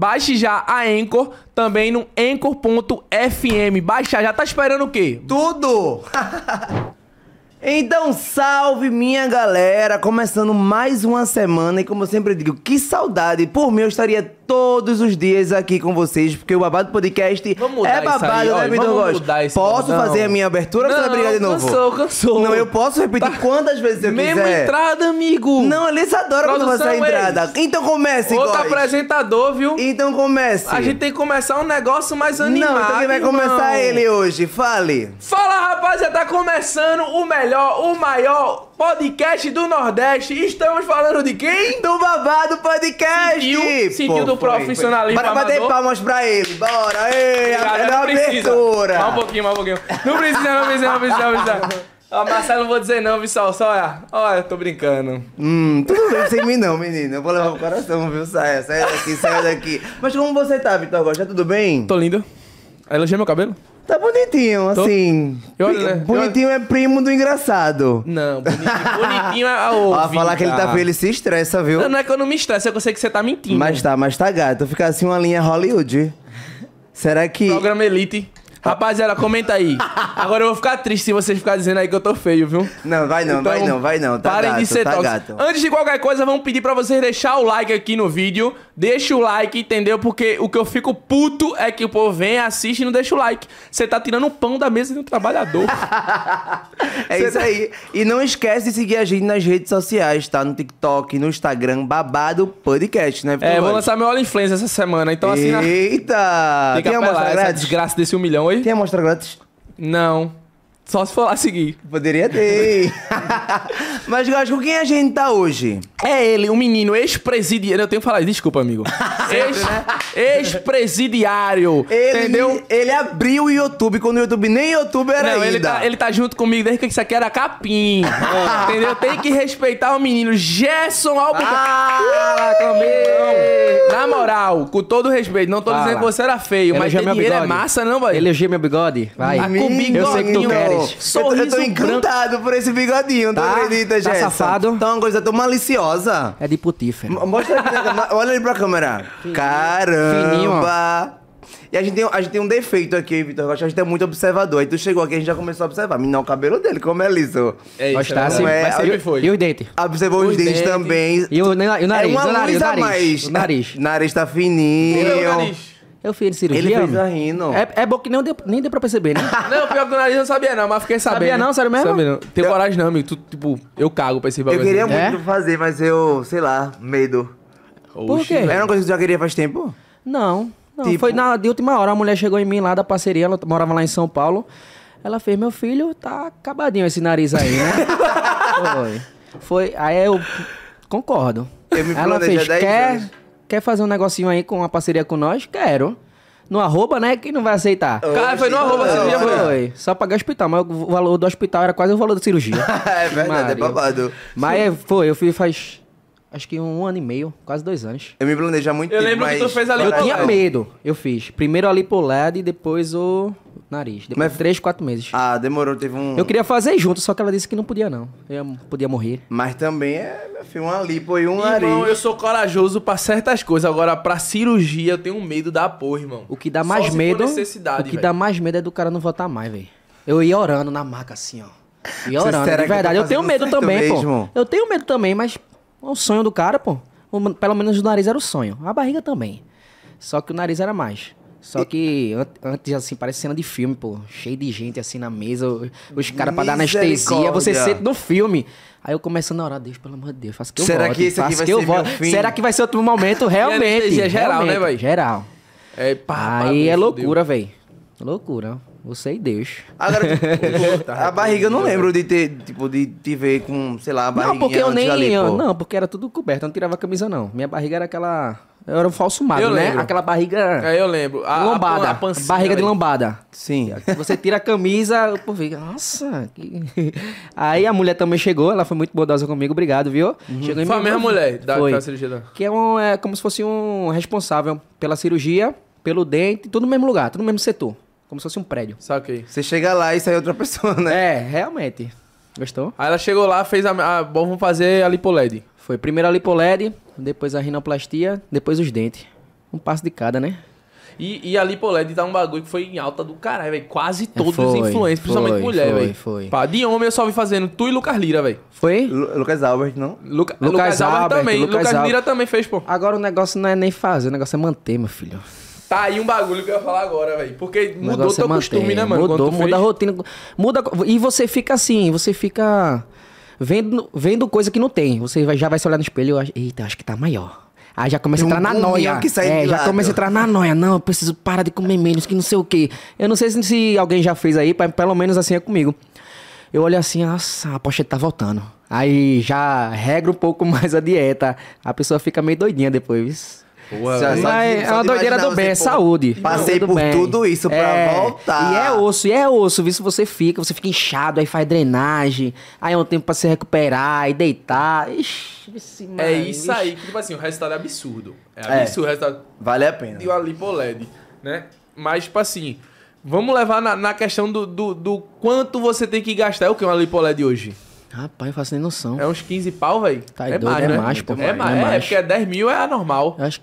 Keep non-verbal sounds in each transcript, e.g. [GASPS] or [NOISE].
Baixe já a Anchor, também no anchor.fm. Baixa já, tá esperando o quê? Tudo! [LAUGHS] Então, salve minha galera! Começando mais uma semana e como eu sempre digo, que saudade! Por mim, eu estaria todos os dias aqui com vocês, porque o Babado Podcast é babado, né, Vitor Góes? Posso bordão. fazer a minha abertura ou você vai brigar de novo? cansou, cansou. Não, eu posso repetir quantas vezes eu Mesma quiser. entrada, amigo. Não, eles adoram quando você Produção, a entrada. Então comece, Outro Góes. apresentador, viu? Então comece. A gente tem que começar um negócio mais animado. Não, então quem vai irmão. começar é ele hoje? Fale. Fala rapaziada, tá começando o melhor, o maior podcast do Nordeste. Estamos falando de quem? Do Babado Podcast! Sentiu? Sentiu do foi, profissionalismo Bora bater palmas pra ele, bora! Ei, a Obrigado, melhor não precisa. abertura! Mais um pouquinho, mais um pouquinho. Não precisa, não precisa, não precisa, não precisa. [LAUGHS] Ó, Marcelo, não vou dizer não, viu, Sal? Só olha. Olha, tô brincando. Hum, tudo bem sem mim não, menino. Eu vou levar pro coração, viu? Saia, saia daqui, saia daqui. Mas como você tá, Vitor Gosta? Tudo bem? Tô lindo. Elogia meu cabelo? Tá bonitinho, Tô. assim. Eu Pri- né? Bonitinho é primo do engraçado. Não, bonitinho, bonitinho é a Ó, falar que ele tá feliz se estressa, viu? Não, não é que eu não me estresso, é que eu sei que você tá mentindo. Mas tá, mas tá gato. Fica assim uma linha Hollywood. Será que. Programa Elite. Rapaziada, comenta aí. Agora eu vou ficar triste se vocês ficarem dizendo aí que eu tô feio, viu? Não, vai não, vai não, vai não. Tá Então, parem gato, de ser tá gato. Antes de qualquer coisa, vamos pedir pra vocês deixar o like aqui no vídeo. Deixa o like, entendeu? Porque o que eu fico puto é que o povo vem, assiste e não deixa o like. Você tá tirando o pão da mesa de um trabalhador. [LAUGHS] É isso aí. E não esquece de seguir a gente nas redes sociais, tá? No TikTok, no Instagram, Babado Podcast, né? Vitor é, vou lançar meu All Influencer essa semana. Então, assim. Eita! que Tem apelar essa desgraça desse um milhão, oi? Tem amostra grátis? Não. Só se for lá seguir. Poderia ter. [LAUGHS] Mas, Góis, com quem a gente tá hoje? É ele, um menino ex-presidiário. Eu tenho que falar, desculpa, amigo. [LAUGHS] Ex- Ex-presidiário. Ele, entendeu? Ele abriu o YouTube quando o YouTube nem YouTube era Não, ainda. ele tá, ele tá junto comigo desde que isso aqui era capim. [LAUGHS] entendeu? Tem que respeitar o menino Gerson Albuquerque. Ah, Na moral, com todo respeito, não tô Fala. dizendo que você era feio, mas ter meu dinheiro é bigode. massa, não, velho? Elogia meu bigode. Vai. Tá com bigodinho. Eu sei que tu queres. Eu tô, eu tô Sorriso branco. encantado por esse bigodinho, tu Tá? acredita, Tá Gerson? safado? Tá uma coisa tão maliciosa. É de putífero. Mostra aqui na câmera. Olha ali pra câmera. Caramba! Fininho, E a gente, tem, a gente tem um defeito aqui, Vitor Rocha. A gente é muito observador. Aí tu chegou aqui, a gente já começou a observar. Menino, o cabelo dele, como é liso. É isso, é mas sempre foi. E os dentes? Observou os, Os dentes, dentes. também. E o, e o nariz? é uma o nariz, luz o a nariz. mais. O nariz. Nariz tá fininho. nariz. Eu fiz cirurgia. Ele fez a rino. É, é bom que nem deu, nem deu pra perceber, né? [LAUGHS] Não, pior que o nariz eu não sabia não, mas fiquei sabendo. Sabia não? Sério mesmo? Sabia não. Tenho Eu- coragem não, amigo. Tu, tipo, eu cago pra esse Eu bagulho. queria assim. É? muito fazer, mas eu, sei lá, medo. Por Oxi, quê? Era uma coisa que tu já queria faz tempo? Não. não. Tipo- Foi na de última hora. A mulher chegou em mim lá da parceria. Ela morava lá em São Paulo. Ela fez, meu filho, tá acabadinho esse nariz aí, né? [LAUGHS] Foi. Foi. Aí eu concordo. Eu me Ela fez, 10 quer, anos." Quer fazer um negocinho aí com uma parceria com nós? Quero. No arroba, né? Quem não vai aceitar? Cara, foi no arroba, Não, você já foi. Foi. Só pagar o hospital, mas o valor do hospital era quase o valor da cirurgia. [LAUGHS] é verdade, é Maria. babado. Mas é, foi, eu fiz faz acho que um ano e meio, quase dois anos. Eu me planejo há muito Eu tempo, lembro que tu fez ali Eu tinha medo, eu fiz. Primeiro ali pro lado e depois o nariz. Depois Mas- de três, quatro meses. Ah, demorou, teve um... Eu queria fazer junto, só que ela disse que não podia não. Eu ia- podia morrer. Mas também é, meu filho, uma lipo e um Irmão, nariz. eu sou corajoso pra certas coisas. Agora, pra cirurgia, eu tenho medo da porra, irmão. O que dá Só mais se for medo. necessidade, o que velho. dá mais medo é do cara não votar mais, velho. Eu ia orando na maca assim, ó. Ia Você- orando, será de tô verdade. Eu tenho medo também, mesmo? pô. Eu tenho medo também, mas é o sonho do cara, pô. Pelo menos o nariz era o sonho. A barriga também. Só que o nariz era mais. Só que an- antes, assim, parece cena de filme, pô. Cheio de gente assim na mesa, os caras pra dar anestesia, você sente no filme. Aí eu começando a orar, Deus, pelo amor de Deus, faça que eu Será volte, que esse aqui vai que eu ser meu fim? Será que vai ser outro momento? [LAUGHS] Realmente. anestesia geral, né, realmente, véi? Geral. É, pá, Aí pá, é loucura, velho. Loucura. Você e Deus. Agora, [LAUGHS] tipo, a barriga eu não lembro de ter, tipo, de te ver com, sei lá, a barriguinha Não, porque eu nem. ali, eu- pô. não, porque era tudo coberto, eu não tirava a camisa, não. Minha barriga era aquela. Eu era um falso magro, Eu né? lembro. Aquela barriga. Aí eu lembro. A, lombada. A, a pancinha, barriga de lombada. Sim. Você tira a camisa, povo fica, nossa. que-" [LAUGHS] Aí a mulher também chegou, ela foi muito bondosa comigo, obrigado, viu? Chegou em Foi a mesma mulher da, Foi. da cirurgia da... Que é, um, é como se fosse um responsável pela cirurgia, pelo dente, tudo no mesmo lugar, tudo no mesmo setor. Como se fosse um prédio. Saquei. Você chega lá e sai outra pessoa, né? É, realmente. Gostou? Aí ela chegou lá, fez a... a bom, vamos fazer a lipoled. Foi primeiro a lipoled, depois a rinoplastia, depois os dentes. Um passo de cada, né? E, e a lipoled tá um bagulho que foi em alta do caralho, velho. Quase todos os É, influencers, principalmente foi, mulher, foi, velho. foi. Pá, De homem eu só vi fazendo tu e Lucas Lira, velho. Foi? Lu- Lucas Albert, não? Luca, Lucas Lucas, Albert Albert, também. Lucas Lucas, Albert. Lira também fez, pô. Agora o negócio não é nem fazer, o negócio é manter, meu filho. Tá aí um bagulho que eu ia falar agora, velho. Porque mudou teu manter. costume, né, mano? Mudou, muda a fez. rotina. Muda, e você fica assim, você fica vendo, vendo coisa que não tem. Você vai- já vai se olhar no espelho e eita, acho que tá maior. Aí já começa Tem a um entrar na noia. que sai é, de já lado. começa a entrar na noia. Não, eu preciso parar de comer menos, que não sei o quê. Eu não sei se, se alguém já fez aí, mas pelo menos assim é comigo. Eu olho assim, nossa, a pochete tá voltando. Aí já regra um pouco [LAUGHS] mais a dieta. A pessoa fica meio doidinha depois. Mas de- é uma de doideira do bem, é saúde. passei Tudo por bem. tudo isso pra É, voltar. E é osso, e é osso, viu? Se você fica, você fica inchado, aí faz drenagem, aí é um tempo pra se recuperar e deitar. Ixi, vixe, É Maria, isso vixe. aí, que tipo assim, o resultado é absurdo. É É. absurdo o resultado Vale a pena. de uma lipoled, né? Mas, tipo assim, vamos levar na, na questão do, do, do quanto você tem que gastar. É o que uma lipoled hoje? Rapaz, eu faço nem noção. É uns 15 pau, velho? Tá é doido, mais, é né? mais, pô. É É mais, é, mais. porque 10 mil é anormal. Eu acho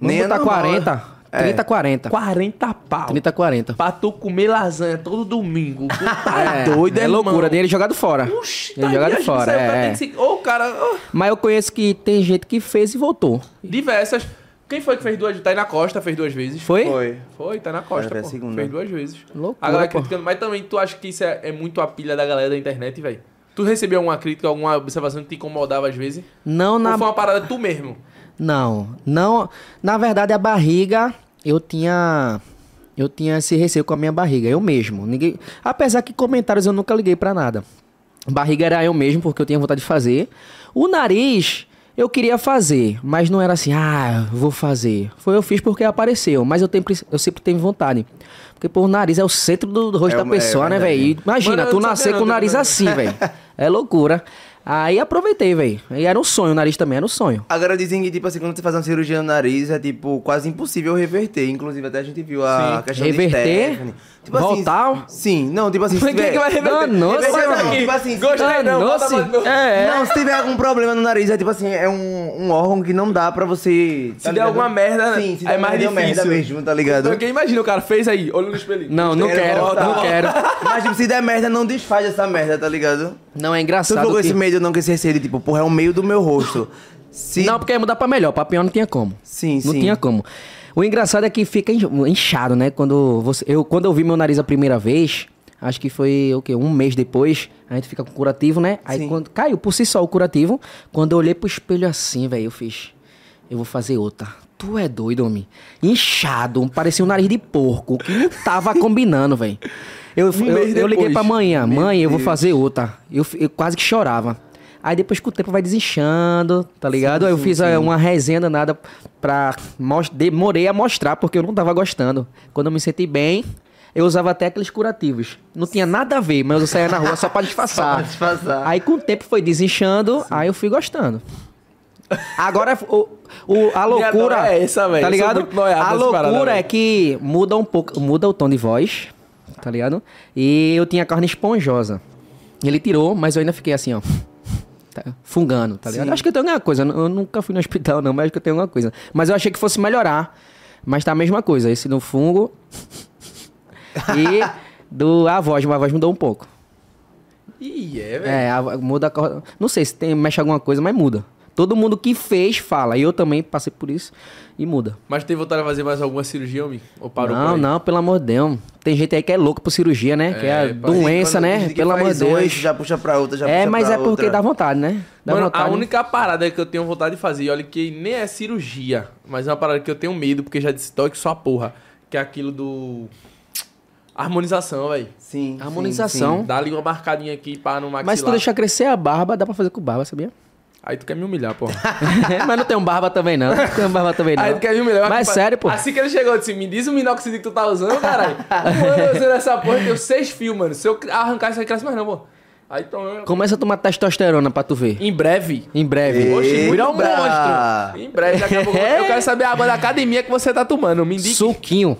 Vamos é botar normal, 40. né? 30, 40. 40 pau. 30, 40. Pra tu comer lasanha todo domingo. [LAUGHS] Tá doido, é irmão. loucura, dinheiro jogado fora. Oxi, Ele tá jogado fora, é. que se- Ô, cara, ô, Mas eu conheço que tem gente que fez e voltou. diversas. Quem foi que fez duas? Tá aí na Costa, fez duas vezes. Foi? Foi. Foi, tá na Costa, Foi a pô. segunda. Fez duas vezes. Loucura, A galera pô. criticando. Mas também tu acha que isso é, é muito a pilha da galera da internet, velho? Tu recebeu alguma crítica, alguma observação que te incomodava às vezes? Não na. Ou foi uma parada tu mesmo? Não, não. Na verdade, a barriga, eu tinha. Eu tinha esse receio com a minha barriga, eu mesmo. Ninguém, apesar que comentários eu nunca liguei pra nada. Barriga era eu mesmo, porque eu tinha vontade de fazer. O nariz, eu queria fazer, mas não era assim, ah, vou fazer. Foi eu fiz porque apareceu, mas eu, tenho, eu sempre tenho vontade. Porque, pô, o nariz é o centro do, rosto É da é pessoa, né, verdade. velho? Imagina, Mano, tu nascer com o nariz também. assim, velho. [LAUGHS] É loucura. Aí aproveitei, velho. E era um sonho, o nariz também era um sonho. Agora dizem que, tipo assim, quando você faz uma cirurgia no nariz, é, tipo, quase impossível reverter. Inclusive, até a gente viu a Sim. questão Reverter? de Stephanie. Tipo Voltar? Assim, sim, não, tipo assim, quem que vai reverter? Danou-se, Reverter mano. Tipo assim, Gostei não, bota Danou-se. mais no- É, Não, se tiver algum problema no nariz, é tipo assim, é um, um órgão que não dá pra você... Se tá der ligado? alguma merda, Sim, se é der mais difícil. merda mesmo, tá ligado? Porque imagina, o cara fez aí, olha no espelhinho. Não, não quero, volta. não quero. Mas, tipo, se der merda, não desfaz essa merda, tá ligado? Não, é Tu engraçado ficou com esse medo, não, com esse receio de, tipo, porra, é o meio do meu rosto. [LAUGHS] Se... Não, porque ia mudar pra melhor, pra pior não tinha como. Sim, Não sim. tinha como. O engraçado é que fica in- inchado, né? Quando, você, eu, quando eu vi meu nariz a primeira vez, acho que foi o quê? Um mês depois, a gente fica com curativo, né? Aí Sim. quando caiu por si só o curativo, quando eu olhei pro espelho assim, velho, eu fiz. Eu vou fazer outra. Tu é doido, homem. Inchado, parecia um nariz de porco, que não tava [LAUGHS] combinando, velho. Eu, eu, mês eu liguei pra manhã, Meu mãe, eu vou fazer outra. Eu, eu quase que chorava. Aí depois com o tempo vai desinchando, tá ligado? Aí eu fiz eh, uma resenha danada pra. Demorei a mostrar porque eu não tava gostando. Quando eu me senti bem, eu usava até aqueles curativos. Não tinha nada a ver, mas eu saía na rua só pra [LAUGHS] disfarçar. Só pra disfarçar. Aí com o tempo foi desinchando, aí eu fui gostando. Agora, o, o- a [LAUGHS] loucura. é essa, velho. Tá ligado? A loucura parada, é que muda um pouco, muda o tom de voz, tá ligado? E eu tinha carne esponjosa. Ele tirou, mas eu ainda fiquei assim, ó. Tá, fungando, tá ligado? Sim. Acho que eu tenho alguma coisa. Eu nunca fui no hospital, não, mas acho que eu tenho alguma coisa. Mas eu achei que fosse melhorar. Mas tá a mesma coisa. Esse no fungo. [LAUGHS] e do a voz, mas a voz mudou um pouco. Ih, é, velho. É, a- muda a cor- Não sei se tem, mexe alguma coisa, mas muda. Todo mundo que fez fala. E eu também passei por isso e muda. Mas tem vontade de fazer mais alguma cirurgia, homem? Ou parou não, não, pelo amor de Deus. Tem gente aí que é louco por cirurgia, né? que é a É, doença, Quando né? Pelo amor de Deus. Já puxa pra outra, já É, puxa mas pra é porque outra. dá vontade, né? Dá Mano, vontade. a única parada que eu tenho vontade de fazer, olha que nem é cirurgia, mas é uma parada que eu tenho medo, porque já disse toque só porra, que é aquilo do... Harmonização, velho. Sim. sim, Harmonização. sim. Dá ali uma marcadinha aqui pá no maxilar. Mas se tu deixar crescer a barba, dá pra fazer com barba, sabia? Aí tu quer me humilhar, porra. [LAUGHS] Mas não tenho barba também, não. Não tenho barba também, não. Aí tu quer me humilhar. Mas Tipo, sério, pô. Assim que ele chegou, eu disse, me diz o minoxidil que tu tá usando, caralho. Um ano eu usando essa porra, eu tenho seis fios, mano. Se eu arrancar isso aí, cresce mais não, pô. Aí então. Começa a tomar testosterona pra tu ver. Em breve. Em breve. Oxe, vira um monstro. Em breve, daqui a pouco. Eu [LAUGHS] quero saber a água da academia que você tá tomando. Me indique. Suquinho.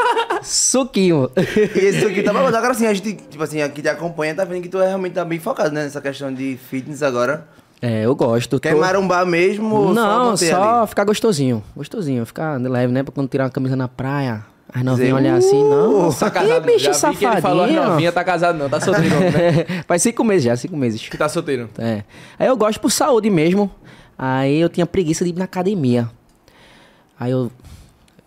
[LAUGHS] Suquinho. E esse aqui tá babado. Agora sim, a gente, tipo assim, aqui te acompanha, tá vendo que tu é realmente tá bem focado, né? Nessa questão de fitness agora. É, eu gosto. Quer Tô- marombar mesmo ou Não, só, ali? ficar gostosinho. Gostosinho, ficar leve, né? Pra quando tirar uma camisa na praia. As novinhas olhar assim, não. Tá casado. Que bicho já que ele falou as safadinho. novinha, tá casado não. Tá [LAUGHS] solteiro, né? Faz cinco meses já, cinco meses. Que tá solteiro. É. Aí eu gosto por saúde mesmo. Aí eu tinha preguiça de ir na academia. Aí eu.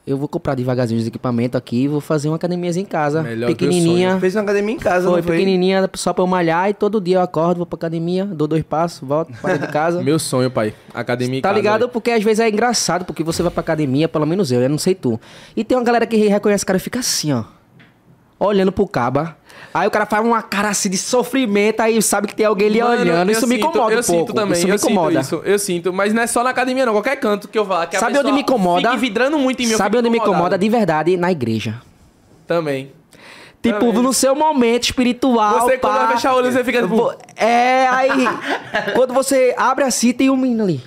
Eu vou comprar devagarzinho os equipamentos aqui e vou fazer uma academiazinha em casa. Melhor pequenininha. Fez uma academia em casa, Foi, não foi? pequenininha, só pra eu malhar. E todo dia eu acordo, vou pra academia, dou dois passos, volto para de casa. [LAUGHS] Meu sonho, pai. Academia em Tá casa, ligado? velho. Porque às vezes é engraçado, porque você vai pra academia, pelo menos eu, eu não sei tu. E tem uma galera que reconhece o cara e fica assim, ó. Olhando pro caba. Aí o cara faz uma cara assim de sofrimento, aí sabe que tem alguém ali Mano, olhando. Isso me sinto- incomoda Eu um pouco. sinto também, Isso me eu sinto incomoda. isso. Eu sinto, mas não é só na academia não, qualquer canto que eu vá. Que a Sabe onde me incomoda? Fique vidrando muito em mim. Sabe onde me incomoda de verdade? Na igreja. Também. Tipo, Também. no seu momento espiritual. Você, quando pá, vai fechar o olho, você fica tipo- É, aí. [LAUGHS] quando você abre assim, tem um menino ali.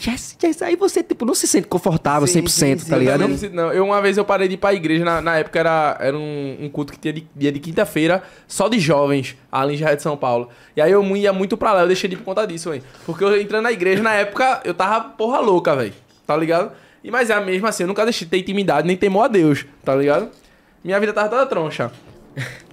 Jess, Jess, aí você, tipo, não se sente confortável Sim, 100%, sim, tá sim. ligado? Eu, não não. Eu, uma vez eu parei de ir pra igreja, na, na época era, era um, um culto que tinha de, dia de quinta-feira, só de jovens, ali em Jardim de São Paulo. E aí eu ia muito pra lá, eu deixei de ir por conta disso, velho. Porque eu entrando na igreja, na época, eu tava porra louca, velho. Tá ligado? E, mas é a mesma assim, eu nunca deixei de ter intimidade, nem temor a Deus, tá ligado? Minha vida tava toda troncha.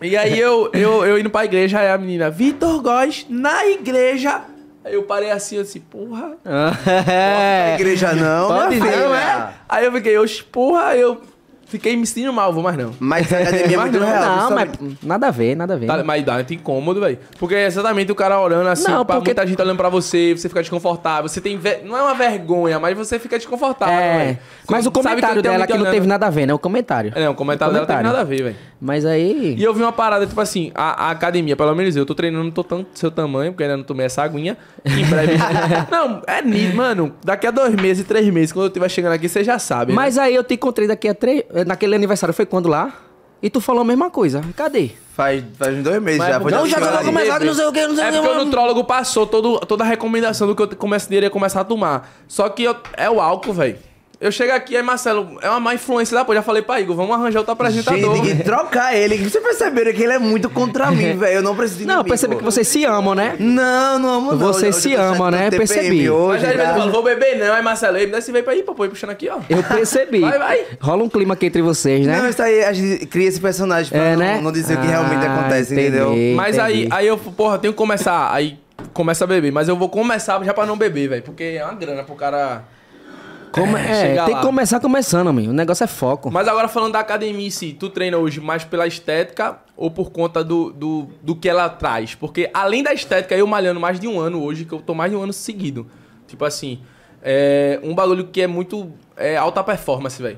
E aí eu, eu, eu indo pra igreja, aí a menina, Vitor Góes, na igreja. Aí eu parei assim, eu disse, porra, [LAUGHS] É. igreja não, Pode não, é? Aí eu fiquei, oxe, porra, aí eu fiquei me sentindo mal, vou mais não. Mas a academia é [LAUGHS] muito não, real. Não, mas nada a ver, nada a ver. Tá, mas dá muito incômodo, velho. Porque é exatamente o cara orando assim, Não, pra porque- muita gente olhando pra você, você fica desconfortável. Você tem. ve- Não é uma vergonha, mas você fica desconfortável, É, velho. mas o que comentário tenho dela que não olhando. teve nada a ver, né? O comentário. É, o comentário dela não teve nada a ver, velho. Mas aí. E eu vi uma parada, tipo assim, a, a academia, pelo menos eu tô treinando, não tô tanto do seu tamanho, porque ainda não tomei essa aguinha. Em breve. [LAUGHS] não, é nítido, mano. Daqui a dois meses, três meses, quando eu estiver chegando aqui, você já sabe. né? Mas aí eu te encontrei daqui a três. Naquele aniversário foi quando lá? E tu falou a mesma coisa. Cadê? Faz, faz uns dois meses Mas já. é Não, já tava começado, não sei o que, não sei É o que. porque o nutrólogo passou todo, toda a recomendação do que eu comece, deveria começar a tomar. Só que eu- é o álcool, velho. Eu chego aqui, aí Marcelo, é uma má influência da porra. Já falei pra Igor, vamos arranjar outro apresentador. Gente, tem que trocar ele. Vocês perceberam que ele é muito contra mim, [LAUGHS] velho. Eu não preciso de Não, eu inimigo. percebi que vocês se amam, né? Não, não amo não. Vocês Eu- se eu amam, né? TPM Percebi. Hoje, Mas aí ele tá? falou, vou beber não. Aí Marcelo, aí me dá esse veio pra ir, papai, puxando aqui, ó. Eu percebi. Vai, vai. Rola um clima aqui entre vocês, né? Não, isso aí, a gente cria esse personagem pra É, não, né? não dizer o que Ah, realmente acontece, entendi. entendeu? Mas aí, aí eu, porra, tenho que começar. Aí começa a beber. Mas eu vou começar já pra não beber, velho. Porque é uma grana pro cara. Como- é, chegar tem lá. que começar começando, amigo. O negócio é foco. Mas agora falando da academia em si, tu treina hoje mais pela estética ou por conta do, do, do que ela traz? Porque além da estética, eu malhando mais de um ano hoje, que eu tô mais de um ano seguido. Tipo assim, é um bagulho que é muito é, alta performance, velho.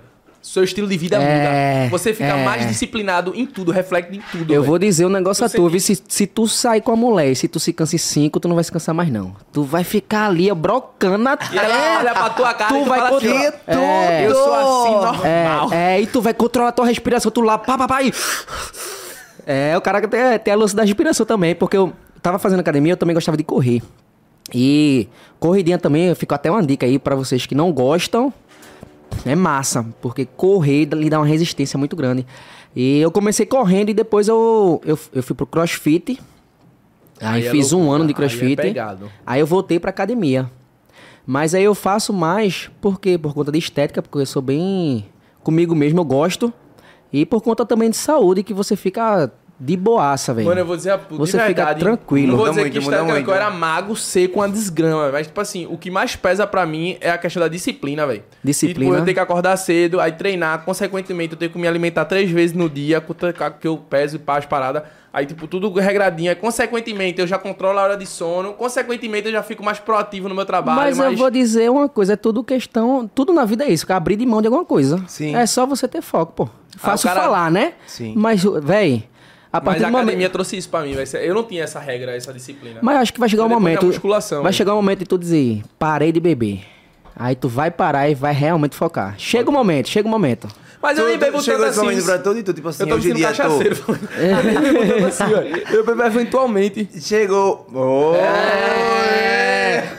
Seu estilo de vida É, muda. Você fica é. mais disciplinado em tudo, reflete em tudo. Eu velho. vou dizer um negócio a Tu? Se, se tu sair com a mulher e se tu se cansa em cinco, tu não vai se cansar mais, não. Tu vai ficar ali, ó, brocando E ela até... olha pra tua cara Tu e tu vai fala assim, ó, É. eu sou assim normal. É, é, e tu vai controlar a tua respiração, tu lá, pá, pá, pá, e... É, o cara tem, tem a lance da respiração também, porque eu tava fazendo academia, eu também gostava de correr. E corridinha também, eu fico até uma dica aí pra vocês que não gostam, é massa, porque correr lhe dá uma resistência muito grande. E eu comecei correndo e depois eu, eu, eu fui pro crossfit. Aí, Aí é fiz um loucura, ano de aí é crossfit. Aí eu voltei pra academia. Mas aí eu faço mais, por quê? Por conta de estética, porque eu sou bem comigo mesmo, eu gosto. E por conta também de saúde, que você fica de boaça, velho. Mano, eu vou dizer a Você fica verdade. tranquilo. Não vou dizer muito, que muda muito. eu era mago, seco, uma desgrama. Mas, tipo assim, o que mais pesa pra mim é a questão da disciplina, velho. Disciplina. Tipo, eu tenho que acordar cedo, aí treinar. Consequentemente, eu tenho que me alimentar três vezes no dia, com o que eu peso e pá, as paradas. Aí, tipo, tudo regradinho. Aí, consequentemente, eu já controlo a hora de sono. Consequentemente, eu já fico mais proativo no meu trabalho. Mas eu vou dizer uma coisa, é tudo questão. Tudo na vida é isso, que é abrir de mão de alguma coisa. Sim. É só você ter foco, pô. fácil Ah, cara- falar, né? Sim. Mas, véi, a Mas partir a do momento... academia trouxe isso pra mim, vai ser- eu não tinha essa regra, essa disciplina. Mas acho que vai chegar um momento. musculação, vai chegar um momento de tu dizer, parei de beber. Aí tu vai parar e vai realmente focar. Chega o momento, chega o momento. Mas eu nem bebo tanto assim. momento pra tudo e tu, tipo assim, Eu tô me hoje em dia cachaceiro. tô... [LAUGHS] Eu nem bebo tanto assim, ó. Eu bebo eventualmente. Chegou... Oh,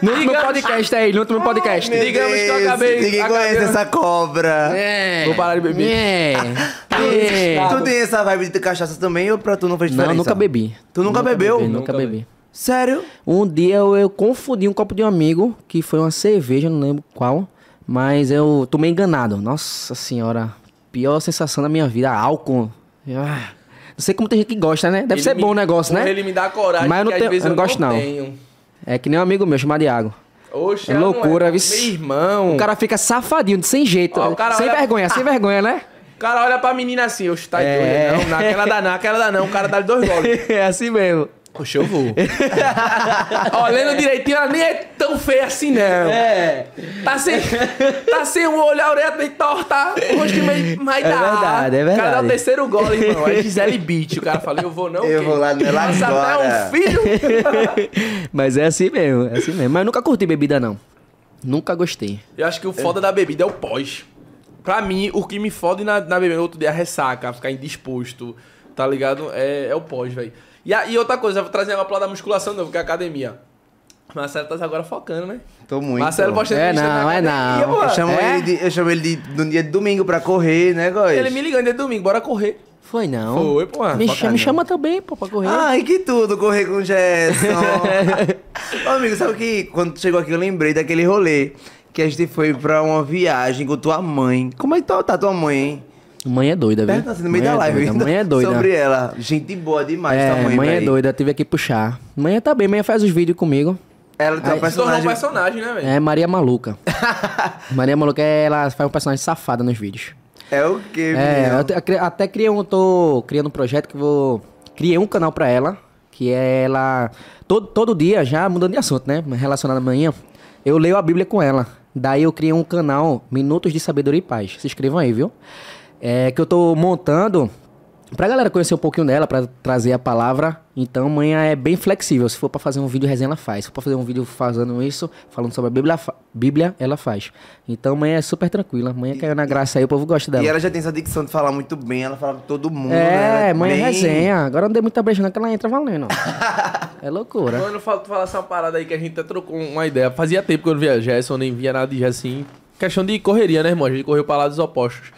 No último Digamos- podcast aí, no último podcast. meu digamos que eu Deus, acabei- Ninguém acabei- conhece essa cobra. É. Vou parar de beber. É. [LAUGHS] É. Tu tem essa vibe de ter cachaça também ou pra tu não fez diferença? Não, nunca bebi. Tu nunca bebeu? bebi, Nunca nunca bebi. Sério? Um dia eu, eu confundi um copo de um amigo, que foi uma cerveja, não lembro qual, mas eu tomei enganado. Nossa senhora, pior sensação da minha vida, álcool. Ah, não sei como tem gente que gosta, né? Deve Ele ser me- bom o negócio, né? Ele me dá coragem, Mas eu não que às tenho- vezes eu não gosto, não. tenho. É que nem um amigo meu chamado Iago. Oxe, É loucura. Meu irmão. O cara fica safadinho, sem jeito. Ó, sem olha- vergonha, sem vergonha, né? O cara olha pra menina assim, oxe, tá É. doido, não, naquela dá não, aquela dá não, o cara dá dois goles. [LAUGHS] É assim mesmo. Oxe, eu vou. [LAUGHS] Olhando direitinho, ela nem é tão feia assim, não. É. Tá sem, tá sem um olho, a orelha meio torta, o rosto meio mais É dá. verdade, é O cara dá o verdade. terceiro gole, irmão. É Gisele [LAUGHS] Beach. O cara fala, eu vou não, Eu quê? vou lá nela Passa agora. até um filho. [LAUGHS] Mas é assim mesmo, é assim mesmo. Mas eu nunca curti bebida, não. Nunca gostei. Eu acho que o foda da bebida é o pós. Pra mim, o que me fode na, na bebida outro dia é a ressaca, ficar indisposto, tá ligado? É, é o pós, velho. E, a- e outra coisa, eu vou trazer uma plana da musculação novo, que é a academia. Marcelo tá agora focando, né? Tô muito. Marcelo postando É não, é não. Eu chamo, É? ele de, eu chamo ele de, no dia de domingo pra correr, né, Góis? Ele me ligando dia de domingo, bora correr. Foi não. Foi, pô. Me, não. me chama também, pô, pra correr. Ai, que tudo, correr com o Gerson. [LAUGHS] Ô, amigo, sabe que quando chegou aqui eu lembrei daquele rolê que a gente foi pra uma viagem com tua mãe. Como é que tá, tá tua mãe, hein? Mãe é doida, viu? Pergunta assim no meio Mãe da é live. doida, Mãe é doida. Sobre ela. Gente boa demais, É, tua mãe, mãe é doida, tive que puxar. Mãe tá bem, mãe faz os vídeos comigo. Ela tem Ai, Se tornou um personagem... personagem, né, velho? É Maria Maluca. [LAUGHS] Maria Maluca, ela faz um personagem safada nos vídeos. É o quê, É, menino? eu até criei um, tô criando um projeto que vou. Criei um canal pra ela, que é ela. Todo, todo dia, já mudando de assunto, né? Relacionado à manhã, eu leio a Bíblia com ela. Daí eu criei um canal, Minutos de Sabedoria e Paz. Se inscrevam aí, viu? É que eu tô montando pra galera conhecer um pouquinho dela, pra trazer a palavra. Então, manhã é bem flexível. Se for pra fazer um vídeo resenha, ela faz. Se for pra fazer um vídeo fazendo isso, falando sobre a Bíblia, Bíblia ela faz. Então, manhã é super tranquila. Manhã caiu na graça aí, o povo gosta dela. E ela já tem essa dicção de falar muito bem, ela fala com todo mundo, né? É, mãe é bem- resenha. Agora não dei muita brecha não, que ela entra valendo. [LAUGHS] é loucura. Quando eu falo, tu fala essa parada aí que a gente até trocou uma ideia. Fazia tempo que eu não via Gerson, nem via nada de Gerson. assim. Questão de correria, né, irmão? A gente correu pra lados opostos.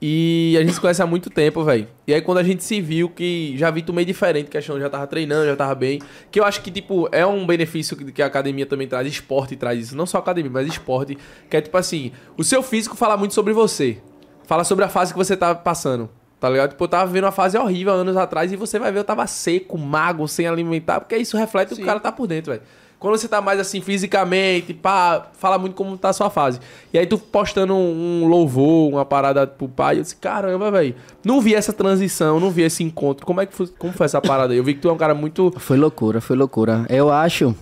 E a gente se conhece há muito tempo, velho. E aí quando a gente se viu, que já vi tu meio diferente, questão eu já tava treinando, já tava bem. Que eu acho que, tipo, é um benefício que que a academia também traz, esporte traz isso. Não só academia, mas esporte. Que é tipo assim, o seu físico fala muito sobre você. Fala sobre a fase que você tá passando. Tá ligado? Tipo, eu tava vivendo uma fase horrível anos atrás e você vai ver, eu tava seco, mago, sem alimentar, porque isso reflete o que o cara tá por dentro, velho. Quando você tá mais assim fisicamente, pá, fala muito como tá a sua fase. E aí tu postando um, louvor, uma parada pro pai, eu disse, caramba, velho. Não vi essa transição, não vi esse encontro. Como é que foi, como foi essa parada aí? Eu vi que tu é um cara muito. Foi loucura, foi loucura. Eu acho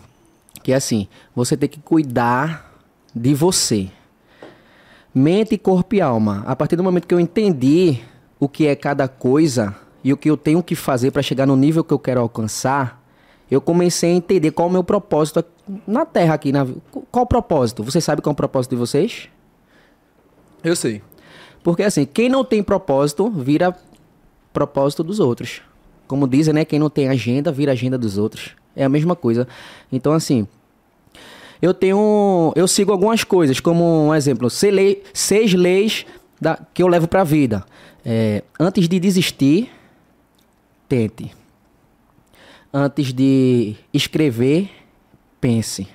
que assim, você tem que cuidar de você. Mente, corpo e alma. A partir do momento que eu entendi o que é cada coisa e o que eu tenho que fazer para chegar no nível que eu quero alcançar, eu comecei a entender qual é o meu propósito na Terra aqui. Na... Qual o propósito? Você sabe qual é o propósito de vocês? Eu sei. Porque assim, quem não tem propósito vira propósito dos outros. Como dizem, né? Quem não tem agenda vira agenda dos outros. É a mesma coisa. Então, assim, eu tenho. Eu sigo algumas coisas, como um exemplo, seis leis da- que eu levo pra vida. É, antes de desistir, tente. Antes de escrever, pense.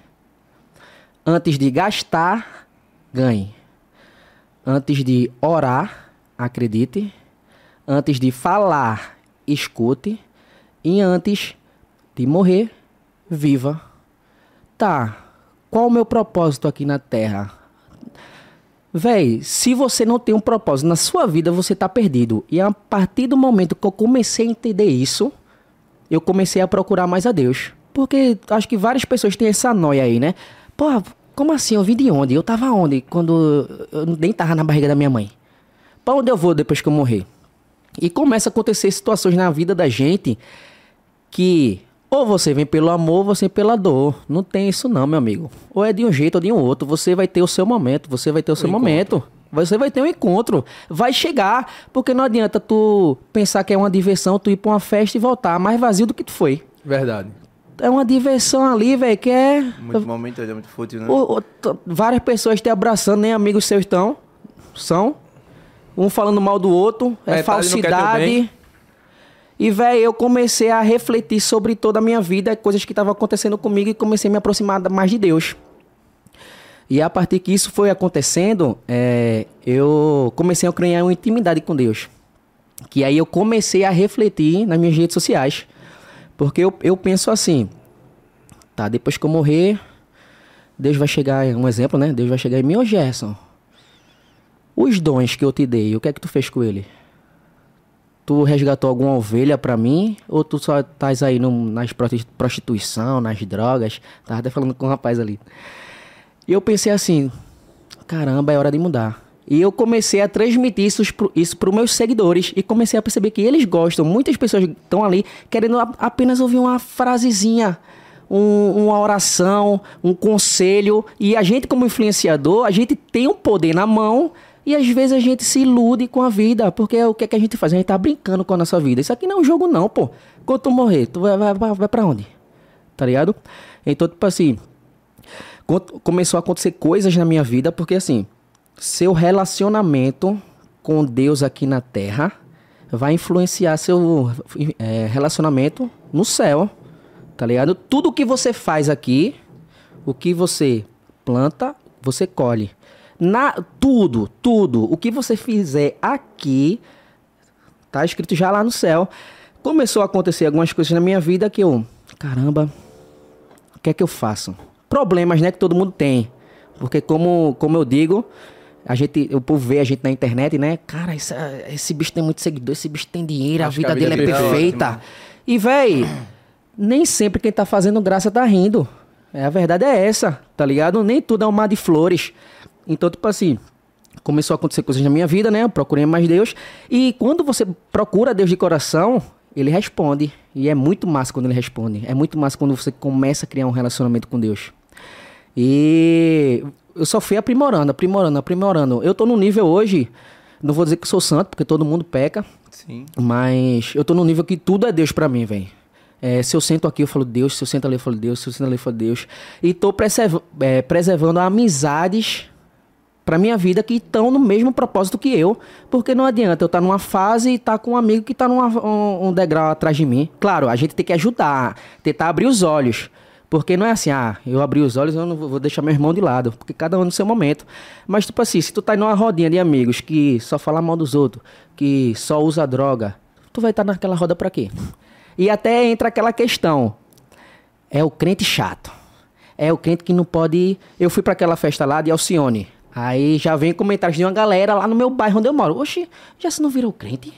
Antes de gastar, ganhe. Antes de orar, acredite. Antes de falar, escute. E antes de morrer, viva. Tá. Qual o meu propósito aqui na Terra? Véi, se você não tem um propósito na sua vida, você tá perdido. E a partir do momento que eu comecei a entender isso, eu comecei a procurar mais a Deus. Porque acho que várias pessoas têm essa noia aí, né? Pô, como assim? Eu vim de onde? Eu tava onde? Quando eu nem tava na barriga da minha mãe. Pra onde eu vou depois que eu morrer? E começa a acontecer situações na vida da gente que ou você vem pelo amor, ou você vem pela dor. Não tem isso não, meu amigo. Ou é de um jeito ou de um outro. Você vai ter o seu momento, você vai ter o seu momento. Você vai ter um encontro, vai chegar, porque não adianta tu pensar que é uma diversão, tu ir pra uma festa e voltar mais vazio do que tu foi. Verdade. É uma diversão ali, velho, que é Muito momento, é muito fútil, né? o- o- várias pessoas te abraçando, nem amigos seus estão. São. Um falando mal do outro. É teu falsidade. E, velho, eu comecei a refletir sobre toda a minha vida, coisas que estavam acontecendo comigo e comecei a me aproximar mais de Deus. E a partir que isso foi acontecendo, é, eu comecei a criar uma intimidade com Deus. Que aí eu comecei a refletir nas minhas redes sociais. Porque eu, eu penso assim, tá, depois que eu morrer, Deus vai chegar, um exemplo, né? Deus vai chegar em mim, ô Gerson, os dons que eu te dei, o que é que tu fez com ele? Tu resgatou alguma ovelha pra mim? Ou tu só estás aí no, nas prosti- prostituição, nas drogas? Tava até falando com um rapaz ali. E eu pensei assim, caramba, é hora de mudar. E eu comecei a transmitir isso, para os meus seguidores e comecei a perceber que eles gostam. Muitas pessoas estão ali querendo apenas ouvir uma frasezinha, um- uma oração, um conselho. E a gente, como influenciador, a gente tem um poder na mão e às vezes a gente se ilude com a vida. Porque o que, é que a gente faz? A gente tá brincando com a nossa vida. Isso aqui não é um jogo, não, pô. Quando tu morrer, tu vai, vai, vai, onde? Tá ligado? Então, tipo assim, começou a acontecer coisas na minha vida, porque assim, seu relacionamento com Deus aqui na Terra vai influenciar seu eh, relacionamento no céu, tá ligado? Tudo que você faz aqui, o que você planta, você colhe. Na, tudo, tudo, o que você fizer aqui, tá escrito já lá no céu. Começou a acontecer algumas coisas na minha vida que eu, caramba, o que é que eu faço? Problemas, né, que todo mundo tem. Porque como, como eu digo, a gente, o povo vê a gente na internet, né? Cara, esse, esse bicho tem muito seguidor, esse bicho tem dinheiro, a vida, a vida dele é é perfeita. E, véi, nem sempre quem tá fazendo graça tá rindo. É, a verdade é essa, tá ligado? Nem tudo é um mar de flores. Então, tipo assim, começou a acontecer coisas na minha vida, né? Eu procurei mais Deus. E quando você procura Deus de coração, ele responde. E é muito massa quando ele responde. É muito massa quando você começa a criar um relacionamento com Deus. E eu só fui aprimorando, aprimorando, aprimorando. Eu tô num nível hoje, não vou dizer que sou santo, porque todo mundo peca. Sim. Mas eu tô num nível que tudo é Deus pra mim, velho. É, se eu sento aqui, eu falo Deus. Se eu sento ali, eu falo Deus. Se eu sento ali, eu falo Deus. E tô preserv- é, preservando amizades pra minha vida que estão no mesmo propósito que eu. Porque não adianta eu estar numa fase e estar com um amigo que tá num um, um degrau atrás de mim. Claro, a gente tem que ajudar, tentar abrir os olhos. Porque não é assim, ah, eu abri os olhos, eu não vou deixar meu irmão de lado. Porque cada um no seu momento. Mas, tipo assim, se tu tá numa rodinha de amigos que só fala mal dos outros, que só usa droga, tu vai estar naquela roda pra quê? E até entra aquela questão. É o crente chato. É o crente que não pode. Eu fui pra aquela festa lá de Alcione. Aí já vem comentários de uma galera lá no meu bairro onde eu moro. Oxi, já se não virou crente?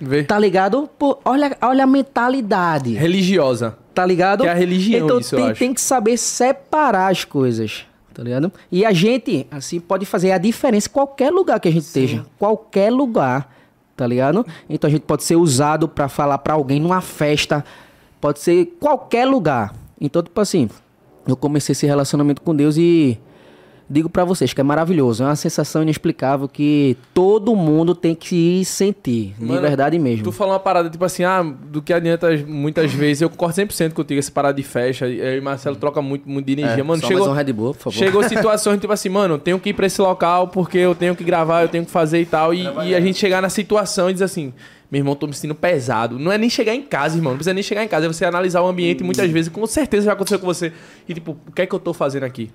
Vê? Tá ligado? Pô, olha, olha a mentalidade. Religiosa. Tá ligado? Que é a religião, então isso tem, acho. tem que saber separar as coisas. Tá ligado? E a gente, assim, pode fazer a diferença em qualquer lugar que a gente esteja. Qualquer lugar. Tá ligado? Então a gente pode ser usado pra falar pra alguém numa festa. Pode ser qualquer lugar. Então, tipo assim, eu comecei esse relacionamento com Deus e digo pra vocês que é maravilhoso. É uma sensação inexplicável que todo mundo tem que sentir. de Mano, verdade mesmo. Tu falou uma parada tipo assim, ah, do que adianta muitas vezes. Eu concordo 100% contigo, essa parada de festa. Eu e Marcelo troca muito, muito de energia. É, mano, só chegou, mais um Red Bull, por favor. chegou [LAUGHS] situações tipo assim, mano, eu tenho que ir pra esse local porque eu tenho que gravar, eu tenho que fazer e tal. E, e a gente chegar na situação e dizer assim, meu irmão, tô me sentindo pesado. Não é nem chegar em casa, irmão. Não precisa nem chegar em casa. É você analisar o ambiente muitas vezes, com certeza já aconteceu com você. E tipo, o que é que eu tô fazendo aqui?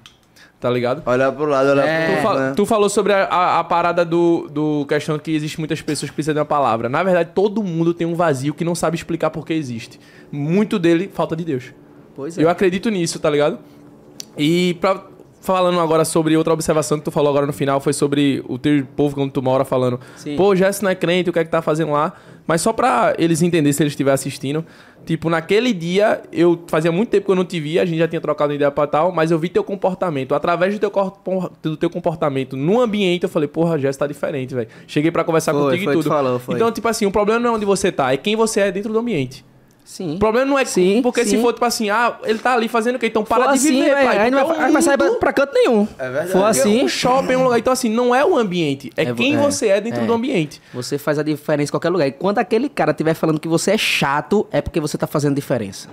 Tá ligado? Olhar pro lado, olhar É. pro fa- né? tu falou sobre a, a- a parada do, do questão que existe muitas pessoas que precisam de uma palavra. Na verdade, todo mundo tem um vazio que não sabe explicar por que existe. Muito dele, falta de Deus. Pois Eu acredito nisso, tá ligado? E pra, falando agora sobre outra observação que tu falou agora no final, foi sobre o teu povo quando tu mora falando. Sim. Pô, Jess não é crente, o que é que tá fazendo lá? Mas só pra eles entenderem se eles estiverem assistindo. Tipo, naquele dia, eu fazia muito tempo que eu não te via, a gente já tinha trocado ideia pra tal, mas eu vi teu comportamento. Através do teu, corpo- do teu comportamento no ambiente, eu falei, porra, Jéssica tá diferente, velho. Cheguei pra conversar Foi, contigo foi, e tu tudo. falou. Então, tipo assim, o problema não é onde você tá, é quem você é dentro do ambiente. Sim. O problema não é Sim, porque se sim. for, tipo assim, ah, ele tá ali fazendo o quê? Então para For de assim, viver, velho, pai. aí não porque vai, é aí um vai sair mundo- pra canto nenhum. É verdade. For assim, Um shopping é um lugar. Então, assim, não é o ambiente, é, É, quem é, você é dentro é. do ambiente. você faz a diferença em qualquer lugar. E quando aquele cara estiver falando que você é chato, é porque você tá fazendo diferença.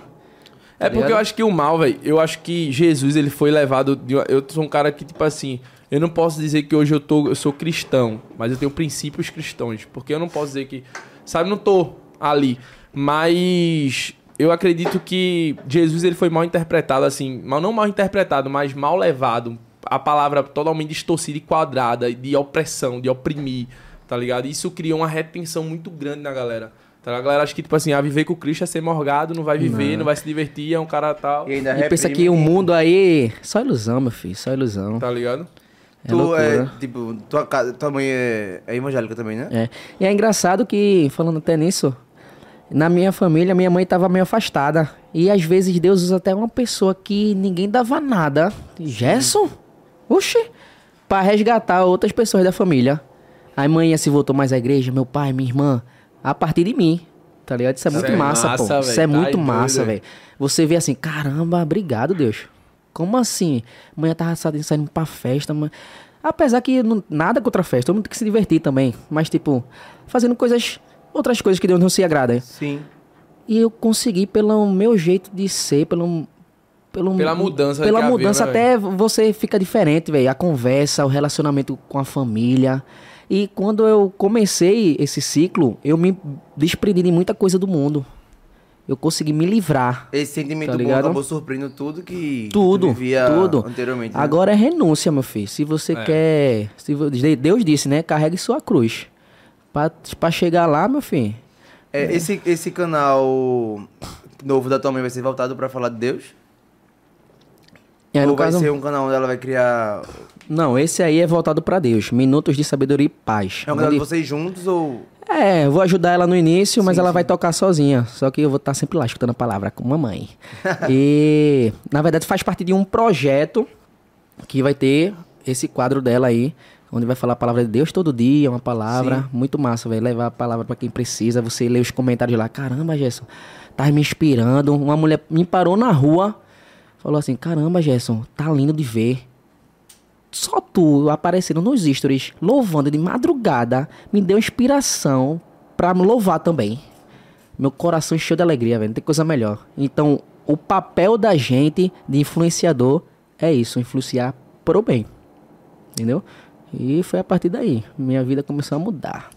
É porque ligado? eu acho que o mal, velho, eu acho que Jesus, ele foi levado. de uma- Eu sou um cara que, tipo assim, eu não posso dizer que hoje eu, tô, eu sou cristão, mas eu tenho princípios cristãos. Porque eu não posso dizer que. Sabe, não tô ali. Mas eu acredito que Jesus, ele foi mal interpretado, assim. Mal, não mal interpretado, mas mal levado. A palavra totalmente distorcida e quadrada, de opressão, de oprimir, tá ligado? Isso criou uma retenção muito grande na galera. Tá? A galera acha que, tipo assim, ah, viver com Cristo é ser morgado, não vai viver, não, vai se divertir, é um cara tal. E ainda E pensa que o mundo aí. Só ilusão, meu filho, só ilusão. Tá ligado? É Tu loucura. é, tipo, tua, tua mãe é, é evangélica também, né? É. E é engraçado que, falando até nisso, na minha família, minha mãe tava meio afastada. E às vezes Deus usa até uma pessoa que ninguém dava nada. Gerson? Oxi! Pra resgatar outras pessoas da família. A mãe se voltou mais à igreja, meu pai, minha irmã, a partir de mim. Tá ligado? Isso é muito é massa, massa, pô. velho. Isso é Tá muito massa, velho. Você vê assim, caramba, obrigado, Deus. Como assim? Mãe tava sa- saindo pra festa, mas... Apesar que não- nada contra a festa, todo mundo tem que se divertir também. Mas, tipo, fazendo coisas... Outras coisas que Deus não se agrada. Sim. E eu consegui, pelo meu jeito de ser, pelo... pelo Pela mudança Pela que havia, mudança, né, até você fica diferente, velho. A conversa, o relacionamento com a família. E quando eu comecei esse ciclo, eu me desprendi de muita coisa do mundo. Eu consegui me livrar. Esse sentimento Tá bom ligado? acabou surpreendendo tudo que Tudo, tu vivia tudo. anteriormente. né? Agora é renúncia, meu filho. Se você É. quer. Se Deus disse, né? Carregue sua cruz. Pra, pra chegar lá, meu filho. É, esse, esse canal novo da tua mãe vai ser voltado pra falar de Deus? E aí, Ou vai caso- ser um canal onde ela vai criar. Não, esse aí é voltado pra Deus. Minutos de sabedoria e paz. É um canal de vocês juntos ou. É, vou ajudar ela no início, mas Sim, ela sim. vai tocar sozinha. Só que eu vou estar sempre lá escutando a palavra com mamãe. [LAUGHS] e, na verdade, faz parte de um projeto que vai ter esse quadro dela aí, onde vai falar a palavra de Deus todo dia, uma palavra muito massa, vai levar a palavra pra quem precisa. Você lê os comentários lá, caramba, Gerson, tá me inspirando. Uma mulher me parou na rua, falou assim: caramba, Gerson, tá lindo de ver só tu aparecendo nos stories, louvando de madrugada, me deu inspiração pra me louvar também. Meu coração encheu de alegria, velho. Não tem coisa melhor. Então, o papel da gente de influenciador é isso, influenciar pro bem. Entendeu? E foi a partir daí. Minha vida começou a mudar.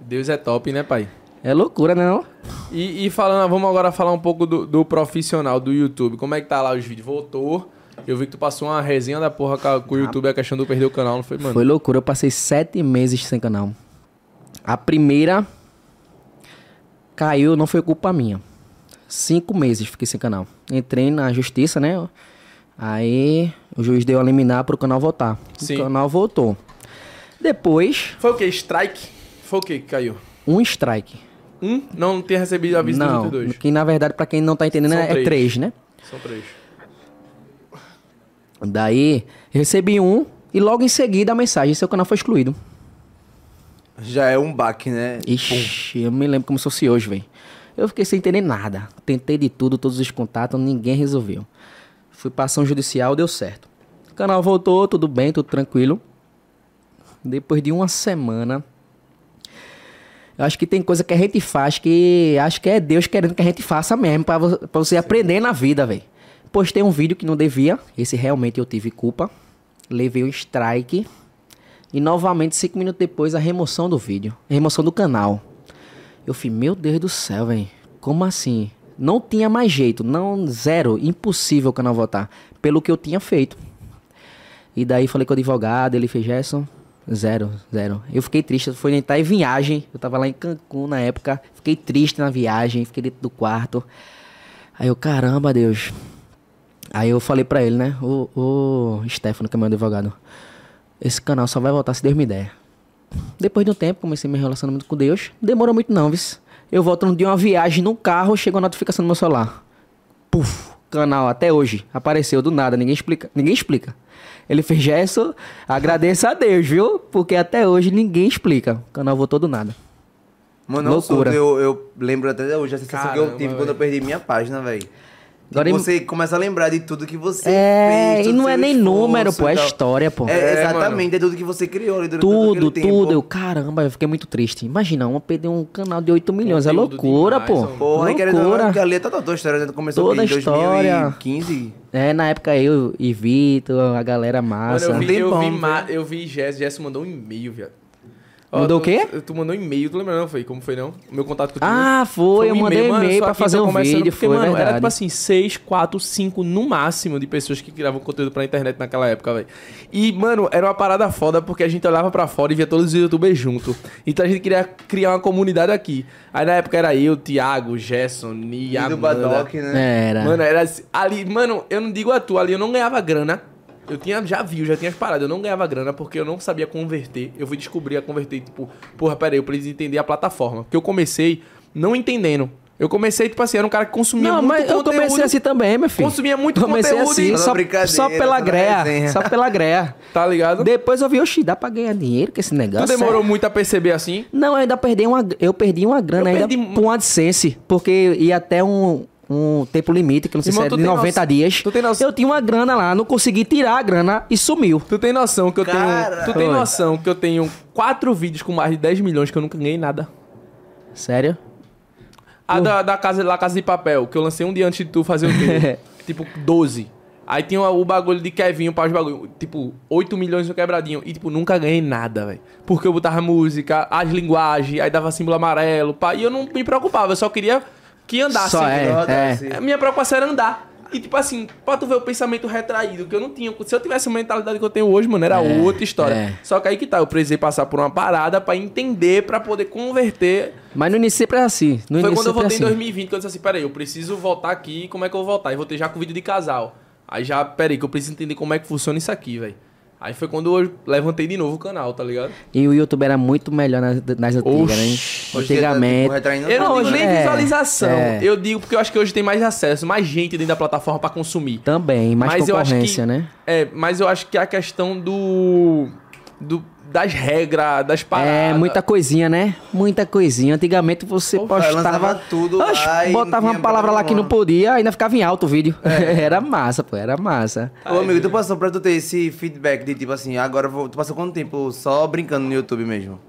Deus é top, né, pai? É loucura, né? Não? E, e falando, vamos agora falar um pouco do, do profissional do YouTube. Como é que tá lá os vídeos? Voltou. Eu vi que tu passou uma resenha da porra com, com o YouTube, a questão do perder o canal, não foi, mano? Foi loucura. Eu passei sete meses sem canal. A primeira caiu, não foi culpa minha. Cinco meses fiquei sem canal. Entrei na justiça, né? Aí o juiz deu a liminar pro canal voltar. Sim. O canal voltou. Depois, Foi o quê? Strike? Foi o quê que caiu? um strike. Um? Não, não tinha recebido aviso não, do 22. que na verdade, pra quem não tá entendendo, São é, três. três, né? São três. Daí, recebi um e logo em seguida a mensagem: seu canal foi excluído. Já é um baque, né? Ixi, eu me lembro como se fosse hoje, velho. Eu fiquei sem entender nada. Tentei de tudo, todos os contatos, ninguém resolveu. Fui pra ação judicial, deu certo. O canal voltou, tudo bem, tudo tranquilo. Depois de uma semana, eu acho que tem coisa que a gente faz que acho que é Deus querendo que a gente faça mesmo, pra você aprender na vida, velho. Postei um vídeo que não devia, esse realmente eu tive culpa. Levei um strike. E novamente, cinco minutos depois, a remoção do vídeo. A remoção do canal. Eu falei, meu Deus do céu, velho. Como assim? Não tinha mais jeito. Não, zero. Impossível o canal voltar. Pelo que eu tinha feito. E daí falei com o advogado, ele fez, Gerson, zero, zero. Eu fiquei triste, fui entrar em viagem. Eu tava lá em Cancún na época. Fiquei triste na viagem, fiquei dentro do quarto. Aí eu, caramba, Deus. Aí eu falei pra ele, né? O, o Stefano, que é meu advogado. Esse canal só vai voltar se Deus me der. depois de um tempo, comecei meu relacionamento com Deus. Demorou muito não, vis. Eu voltando de uma viagem no carro, chegou a notificação no meu celular. Puf, canal até hoje. Apareceu do nada, ninguém explica. Ninguém explica. Ele fez gesto, agradeça a Deus, viu? Porque até hoje ninguém explica. O canal voltou do nada. Mano, Loucura. Loucura. Eu, eu lembro até hoje a sensação que eu Caramba, tive quando eu perdi minha página, velho. Agora im- você começa a lembrar de tudo que você É, fez. e não é nem esforço número, pô, e é história, pô. É, É, exatamente, é tudo que você criou ali durante Tudo, tempo. tudo. Eu, caramba, eu fiquei muito triste. Imagina, uma perder um canal de 8 milhões. É loucura, demais, pô. homem. Pô, aí querendo ou não, loucura. que ali é toda a tua história, né? Começou Toda a história. 2015. É, na época eu e Vitor, a galera Mano, massa. eu vi, eu tempão, vi, velho. ma- eu vi Jess, Jess mandou um e-mail, viado. Mandou tu- o quê? Tu mandou um e-mail, tu lembra não, foi? Como foi não? O meu contato contigo. Ah, foi, eu mandei e-mail só pra que fazer um conversando, vídeo, porque, foi mano, era verdade. tipo assim, 6, 4, 5 no máximo de pessoas que criavam conteúdo pra internet naquela época, velho. E, mano, era uma parada foda porque a gente olhava pra fora e via todos os youtubers junto. Então a gente queria criar uma comunidade aqui. Aí na época era eu, Thiago, Gerson, E Nia, do Amanda. Badoc, né? Era. Mano, era assim, ali, mano, eu não digo a tu, ali eu não ganhava grana. Eu tinha, já vi, eu já tinha as paradas, eu não ganhava grana porque eu não sabia converter. Eu fui descobrir a converter, tipo, porra, peraí, eu preciso entender a plataforma. Porque eu comecei não entendendo. Eu comecei, tipo assim, era um cara que consumia Não, muito mas eu conteúdo. comecei assim também, meu filho. Consumia muito comecei conteúdo assim, e- só, Brincadeira, só pela greia. Só pela greia. Tá ligado? Depois eu vi, oxi, dá pra ganhar dinheiro com esse Tu negócio. demorou é? muito a perceber assim? Não, eu ainda perdi uma, eu perdi uma grana Eu ainda perdi- com AdSense, porque ia até um, um tempo limite, que eu não sei Irmão, se é de tem 90 noção- dias. tu tem noção- Eu tinha uma grana lá, não consegui tirar a grana e sumiu. Tu tem noção que eu Cara. tenho. Tu tem Oi. noção que eu tenho quatro vídeos com mais de 10 milhões que eu nunca ganhei nada? Sério? A da, da casa, lá Casa de Papel, que eu lancei um dia antes de tu fazer o teu. [LAUGHS] tipo, 12. Aí tinha o bagulho de Kevinho para os bagulho. Tipo, 8 milhões no quebradinho. E, tipo, nunca ganhei nada, velho. Porque eu botava música, as linguagens, aí dava símbolo amarelo. Pá, e eu não me preocupava, eu só queria que andasse. Só é, entendeu? é. A minha preocupação era andar. E, tipo assim, pra tu ver o pensamento retraído que eu não tinha. Se eu tivesse a mentalidade que eu tenho hoje, mano, era É, outra história. é. Só que aí que tá, eu precisei passar por uma parada pra entender, pra poder converter Mas no início sempre é assim. No foi quando eu é voltei em assim. 2020 que eu disse assim, peraí, eu preciso voltar aqui, como é que eu vou voltar? E voltei já com vídeo de casal. Aí já, peraí, que eu preciso entender como é que funciona isso aqui, velho. Aí foi quando eu levantei de novo o canal, tá ligado? E o YouTube era muito melhor nas, nas antigas, né? Hoje tá, Antigamente. tipo, retraindo Eu não né? nem é, visualização. é. Eu digo porque eu acho que hoje tem mais acesso, mais gente dentro da plataforma pra consumir. Também, mais Mas eu acho concorrência, que- né? É, mas eu acho que a questão do. do das regras, das paradas. É, muita coisinha, né? Muita coisinha. Antigamente você Pô, postava. tudo lá Oxe, não botava uma palavra lá que não podia, ainda ficava em alto o vídeo. [LAUGHS] era massa, pô, era massa. Ô, amigo, tu passou pra tu ter esse feedback de tipo assim, agora vou. Tu passou quanto tempo só brincando no YouTube mesmo?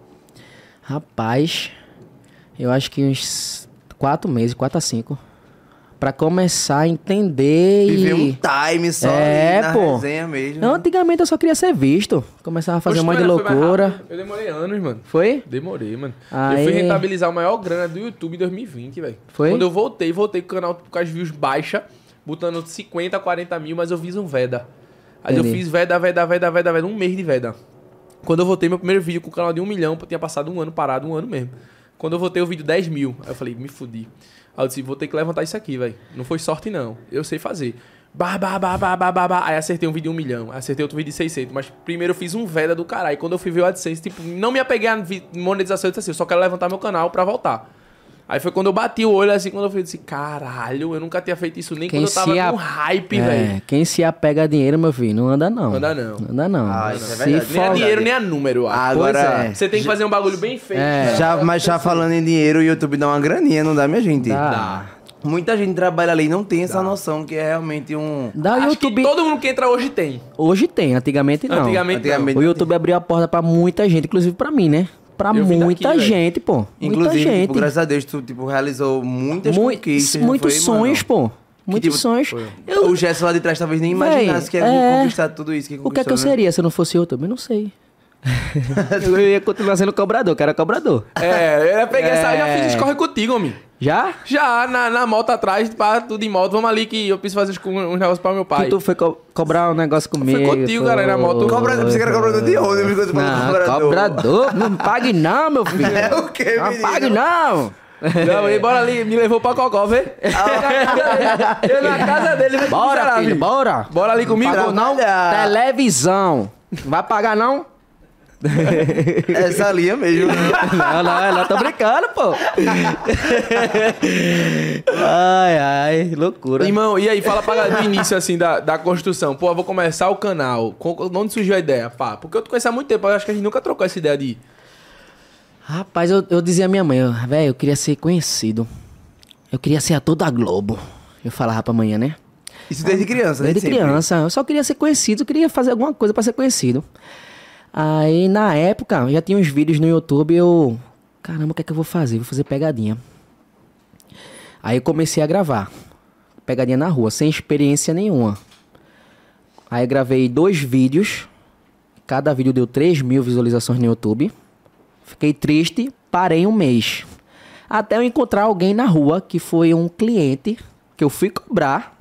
Rapaz, eu acho que uns quatro meses, quatro a cinco. Pra começar a entender Viver e... um time só É, ali na pô. resenha mesmo. Não, antigamente eu só queria ser visto. Começava a fazer um monte de loucura. Eu demorei anos, mano. Foi? Demorei, mano. Aí- Eu fui rentabilizar a maior grana do YouTube em 2020, velho. Foi? Quando eu voltei, voltei com o canal com as views baixas, botando 50, 40 mil, mas eu fiz um Veda. Aí eu Entendi. fiz Veda, Veda, Veda, Veda, Veda, um mês de Veda. Quando eu voltei, meu primeiro vídeo com o canal de um milhão, eu tinha passado um ano parado, um ano mesmo. Quando eu voltei, o vídeo 10 mil. Aí eu falei, me fudi. Aí eu disse, vou ter que levantar isso aqui, velho. Não foi sorte, não. Eu sei fazer. Bah, bah, bah, bah, bah, bah, bah. Aí acertei um vídeo de um milhão. Acertei outro vídeo de 600. Mas primeiro eu fiz um Veda do caralho. Quando eu fui ver o AdSense, tipo, não me apeguei à monetização. Eu disse assim, eu só quero levantar meu canal pra voltar. Aí foi quando eu bati o olho assim, quando eu falei assim, caralho, eu nunca tinha feito isso nem Quem quando eu tava a- com hype, É, velho. quem se apega a dinheiro, meu filho, não anda não. Anda não. Anda não. Ah, isso é Se verdade. Nem a dinheiro, nem a número. Agora, Pois é. Você tem que fazer um bagulho bem feito. É. né? já, mas já falando em dinheiro, o YouTube dá uma graninha, não dá, minha gente? Dá. Muita gente trabalha ali e não tem essa noção que é realmente um. Dá o Acho YouTube. que todo mundo que entra hoje tem. Hoje tem, antigamente não. Antigamente, Antigamente O YouTube abriu a porta pra muita gente, inclusive pra mim, né? Pra Eu muita daqui, gente, pô. muita Inclusive, gente. tipo, graças a Deus, tu tipo, realizou muitas Mui- conquistas. não muitos foi, sonhos, mano? pô. Muitos tipo, sonhos. O Eu, Gesso lá de trás talvez nem Véi, imaginasse que ia é. conquistar tudo isso que o que é que eu né? seria se eu não fosse? Eu não sei. [LAUGHS] eu ia continuar sendo cobrador, que era cobrador. É, eu ia pegar essa. Eu já É. fiz escorre contigo, homem. Já? Já, na, na moto atrás, pá, tudo em moto. Vamos ali que eu preciso fazer uns, uns negócios pra meu pai. Que tu foi co- cobrar um negócio comigo. contigo, cara, na moto. Cobrador, você que era cobrador de onde? falou Não, cobrador. cobrador. Não pague não, meu filho. [LAUGHS] É o quê, Não menino? pague não. Não, ele, bora ali, me levou pra Cocó, vê? [LAUGHS] eu na casa dele, Bora, filho, bora. Bora ali comigo? Pagou não? Trabalhar. Televisão. Não vai pagar não? Essa linha mesmo. né? [LAUGHS] Não, não, ela tá brincando, pô. ai, ai, loucura. Irmão, e aí, fala pra galera do início, assim, da, da construção. Pô, eu vou começar o canal. Com- Onde surgiu a ideia? Pá, porque eu te conheço há muito tempo, eu acho que a gente nunca trocou essa ideia de... Rapaz, eu, eu dizia à minha mãe, velho, eu queria ser conhecido. Eu queria ser ator da Globo. Eu falava pra amanhã, né? Isso desde criança, Desde sempre. criança. Eu só queria ser conhecido, eu queria fazer alguma coisa pra ser conhecido. Aí, na época, já tinha uns vídeos no YouTube, eu... Caramba, o que é que eu vou fazer? Vou fazer pegadinha. Aí eu comecei a gravar. Pegadinha na rua, sem experiência nenhuma. Aí gravei dois vídeos. Cada vídeo deu 3 mil visualizações no YouTube. Fiquei triste, parei um mês. Até eu encontrar alguém na rua, que foi um cliente, que eu fui cobrar.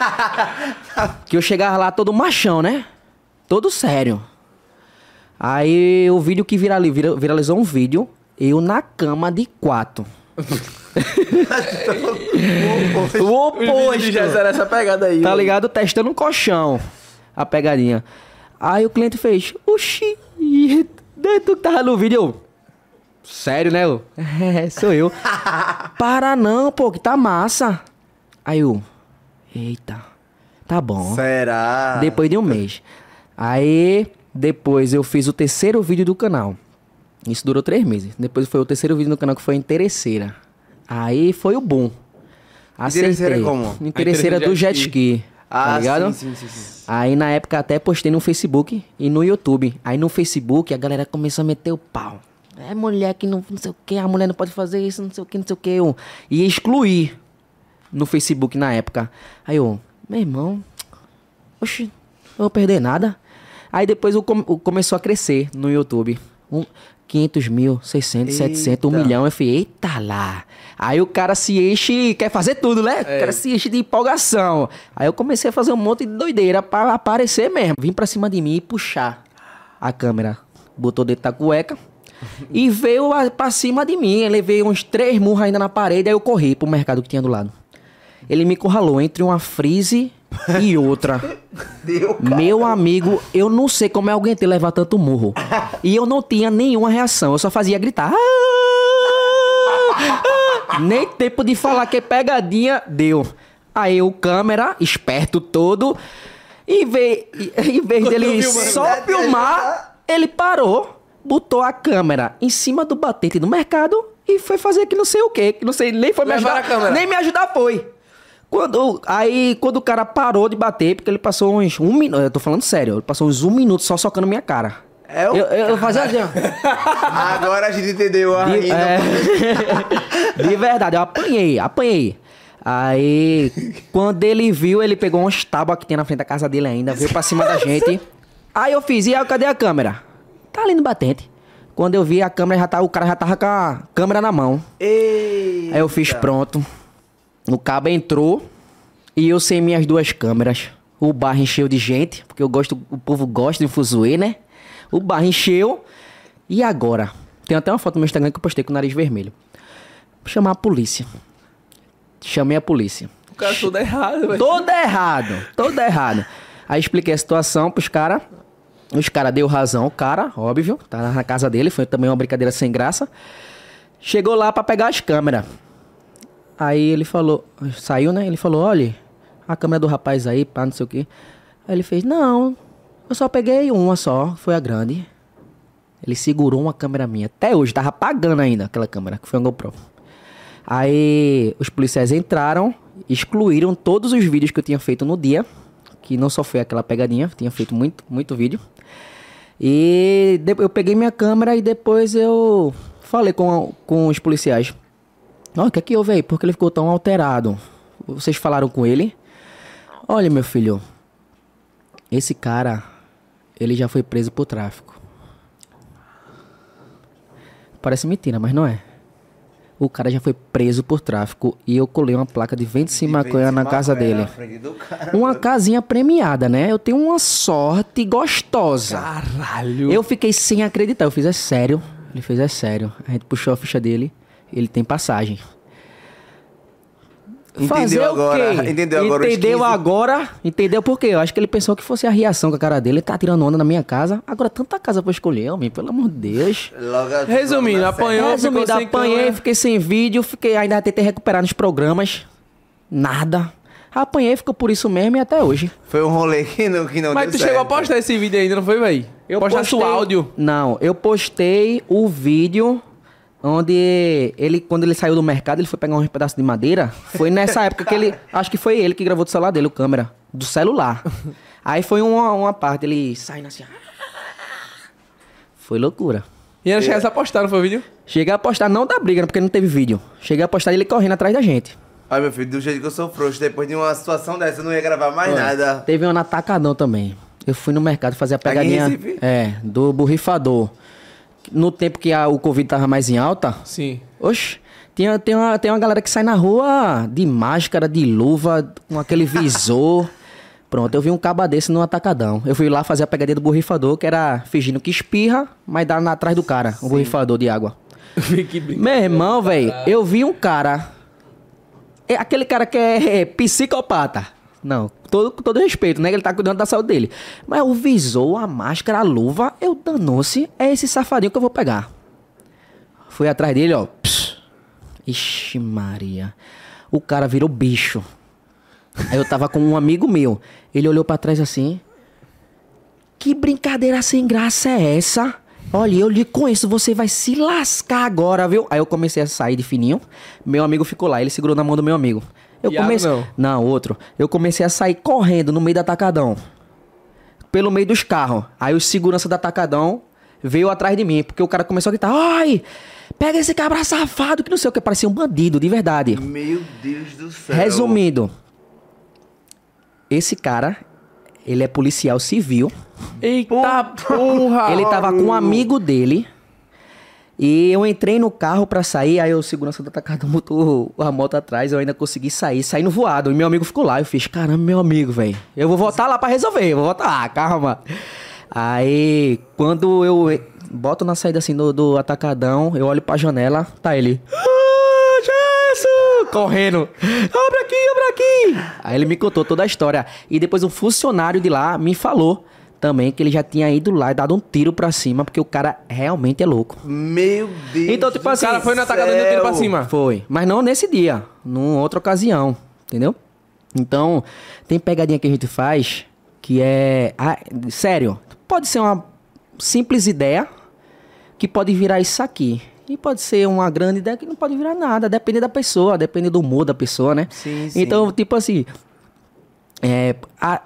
[LAUGHS] que eu chegava lá todo machão, né? Todo sério. Aí o vídeo que virali- vira- viralizou um vídeo, eu na cama de quatro. [LAUGHS] o Os vídeos oposto. Jéssica era essa pegada aí. Tá ligado? Testando um colchão. A pegadinha. Aí o cliente fez, oxi, tu que tava no vídeo. Eu, Sério, né? Eu, [LAUGHS] é, sou eu. [LAUGHS] Para não, pô, que tá massa. Aí eu, eita, tá bom. Será? Depois de um mês. Aí, depois eu fiz o terceiro vídeo do canal. Isso durou três meses. Depois foi o terceiro vídeo do canal que foi Interesseira. Aí foi o boom. Interesseira Acertei. como? Interesseira do jet ski. tá Ah, ligado? sim, sim, sim, sim. Aí na época até postei no Facebook e no YouTube. Aí no Facebook a galera começou a meter o pau. É mulher que não, não sei o que, a mulher não pode fazer isso, não sei o que, não sei o que. Eu ia excluir no Facebook na época. Aí eu, meu irmão, oxi, não vou perder nada. Aí depois o, com- o começou a crescer no YouTube. Um, 500 mil, 600, 700, 1 Eita. milhão. Eu falei, eita lá. Aí o cara se enche quer fazer tudo, né? O cara se enche de empolgação. Aí eu comecei a fazer um monte de doideira pra aparecer mesmo. Vim pra cima de mim e puxar a câmera. Botou dentro da cueca. [LAUGHS] e veio a- pra cima de mim. Eu levei uns três murros ainda na parede. Aí eu corri pro mercado que tinha do lado. Ele me encurralou entre uma freeze e outra. Deu. Meu amigo, eu não sei como é alguém ter levar tanto murro. E eu não tinha nenhuma reação, eu só fazia gritar. "Ah!" Ah! Nem tempo de falar que pegadinha deu. Aí o câmera, esperto todo, em vez, em vez dele só filmar, ele parou, botou a câmera em cima do batente do mercado e foi fazer que não sei o que, que não sei, nem foi me Levar ajudar. a câmera. Nem me ajudar foi. Quando, aí, quando o cara parou de bater, porque ele passou uns um minuto, eu tô falando sério, ele passou uns um minuto só socando minha cara. É o eu, eu, fazia assim, ó. [LAUGHS] Agora a gente entendeu a De, é, [LAUGHS] de verdade, eu apanhei, apanhei. Aí, quando ele viu, ele pegou uns tábuas que tinha na frente da casa dele ainda, veio pra cima da [LAUGHS] gente. Aí eu fiz, e aí, cadê a câmera? Tá ali no batente. Quando eu vi a câmera, já tá, o cara já tava com a câmera na mão. Ei. Aí eu fiz pronto. O cabo entrou e eu sem minhas duas câmeras. O bar encheu de gente, porque eu gosto, o povo gosta de fuzuê, né? O bar encheu. E agora? Tem até uma foto no meu Instagram que eu postei com o nariz vermelho. Vou chamar a polícia. Chamei a polícia. O cara tudo errado, velho. Todo errado, todo errado. Aí expliquei a situação pros caras. Os caras deu razão, o cara, óbvio, tá na casa dele, foi também uma brincadeira sem graça. Chegou lá pra pegar as câmeras. Aí ele falou, saiu, né? Ele falou: olha, a câmera do rapaz aí, pá, não sei o quê. Aí ele fez: não, eu só peguei uma só, foi a grande. Ele segurou uma câmera minha. Até hoje, tava pagando ainda aquela câmera, que foi um GoPro. Aí os policiais entraram, excluíram todos os vídeos que eu tinha feito no dia, que não só foi aquela pegadinha, tinha feito muito, muito vídeo. E eu peguei minha câmera e depois eu falei com, com os policiais. Ó, o que é que houve aí? Por que ele ficou tão alterado? Vocês falaram com ele? Olha, meu filho, esse cara, ele já foi preso por tráfico. Parece mentira, mas não é. O cara já foi preso por tráfico e eu colei uma placa de 25 maconha na casa dele. Uma casinha premiada, né? Eu tenho uma sorte gostosa. Caralho. Eu fiquei sem acreditar. Eu fiz, é sério. Ele fez, é sério. A gente puxou a ficha dele. Ele tem passagem. Fazer Entendeu o agora? quê? Entendeu agora Entendeu 15? agora? Entendeu por quê? Eu acho que ele pensou que fosse a reação com a cara dele. Ele tá tirando onda na minha casa. Agora, tanta casa pra escolher, homem, pelo amor de Deus. Resumindo, apanhou. Resumindo, apanhei, câmera. fiquei sem vídeo, fiquei, ainda tentei recuperar nos programas. Nada. Apanhei, ficou por isso mesmo e até hoje. Foi um rolê que não, que não Mas deu tu certo. chegou a postar esse vídeo ainda, não foi, véi? Eu Postasse o áudio. Não, eu postei o vídeo onde ele, quando ele saiu do mercado, ele foi pegar um pedaço de madeira. Foi nessa época que ele. [LAUGHS] Acho que foi ele que gravou do celular dele, o câmera. Do celular. Aí foi uma, uma parte, ele saindo assim. Foi loucura. E ainda chegasse a postar, não foi o vídeo? Cheguei a postar, não da briga, porque não teve vídeo. Cheguei a postar ele correndo atrás da gente. Ai, meu filho, do jeito que eu sou frouxo, depois de uma situação dessa, eu não ia gravar mais nada. Teve no Atacadão também. Eu fui no mercado fazer a pegadinha. É, do borrifador. No tempo que a- o Covid tava mais em alta, Sim. Oxe, tem, tem, uma, tem uma galera que sai na rua de máscara, de luva, com aquele visor. [LAUGHS] Pronto, eu vi um caba desse no atacadão. Eu fui lá fazer a pegadinha do borrifador, que era fingindo que espirra, mas dá na, atrás do cara, um borrifador de água. [LAUGHS] Meu irmão, velho, eu vi um cara. É aquele cara que é, psicopata. Não, todo, com todo respeito, né? que Ele tá cuidando da saúde dele. Mas o visor, a máscara, a luva, eu danou-se, é esse safadinho que eu vou pegar. Fui atrás dele, ó. Ixi, Maria. O cara virou bicho. Aí eu tava com um amigo meu. Ele olhou pra trás assim. Que brincadeira sem graça é essa? Olha, eu lhe conheço, você vai se lascar agora, viu? Aí eu comecei a sair de fininho. Meu amigo ficou lá, ele segurou na mão do meu amigo. Eu Iago, comecei. não? Não, outro. Eu comecei a sair correndo no meio do atacadão. Pelo meio dos carros. Aí o segurança do atacadão veio atrás de mim, porque o cara começou a gritar: Ai, pega esse cabra safado, que não sei o que, parecia um bandido, de verdade. Meu Deus do céu. Resumindo, esse cara, ele é policial civil. Eita porra! Ele tava com um amigo dele. E eu entrei no carro pra sair, aí o segurança do atacado [LAUGHS] botou a moto atrás, eu ainda consegui sair, saindo voado. E meu amigo ficou lá, eu fiz, caramba, meu amigo, velho. Eu vou voltar lá pra resolver, eu vou voltar lá, calma. Aí, quando eu boto na saída assim do, do atacadão, eu olho pra janela, tá ele. "Ah, Jesus!" Correndo. Abre aqui, abre aqui. Aí ele me contou toda a história. E depois um funcionário de lá me falou também que ele já tinha ido lá e dado um tiro pra cima, porque o cara realmente é louco. Meu Deus Então, tipo do assim, O cara foi no atacadão e deu tiro pra cima. Foi. Mas não nesse dia. Numa outra ocasião. Entendeu? Então, tem pegadinha que a gente faz que é. ah, sério, pode ser uma simples ideia que pode virar isso aqui. E pode ser uma grande ideia que não pode virar nada. Depende da pessoa, depende do humor da pessoa, né? Sim, sim. Então, tipo assim. É, a-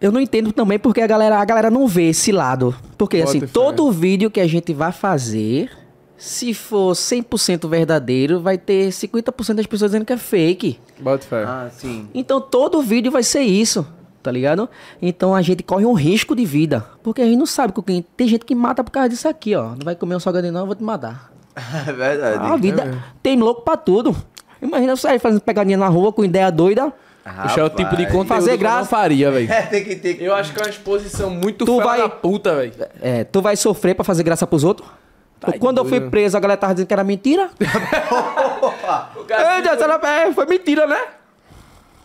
eu não entendo também porque a galera, a galera não vê esse lado. Porque, Bota assim, fé. todo vídeo que a gente vai fazer, se for 100% verdadeiro, vai ter 50% das pessoas dizendo que é fake. Bota fé. Ah, sim. Então, todo vídeo vai ser isso, tá ligado? Então, a gente corre um risco de vida. Porque a gente não sabe com quem. Tem gente que mata por causa disso aqui, ó. Não vai comer um salgadinho, não, eu vou te matar. [LAUGHS] É verdade. A vida tem louco pra tudo. Imagina você aí fazendo pegadinha na rua com ideia doida. Esse é o tipo de conteúdo Fazer que eu não graça. faria, velho. É, tem que ter. Eu acho que é uma exposição muito Tu vai- da puta, velho. É, tu vai sofrer pra fazer graça pros outros? Tá Quando eu fui doido. preso, a galera tava dizendo que era mentira. O cara... Ei, Deus, era- é, foi mentira, né?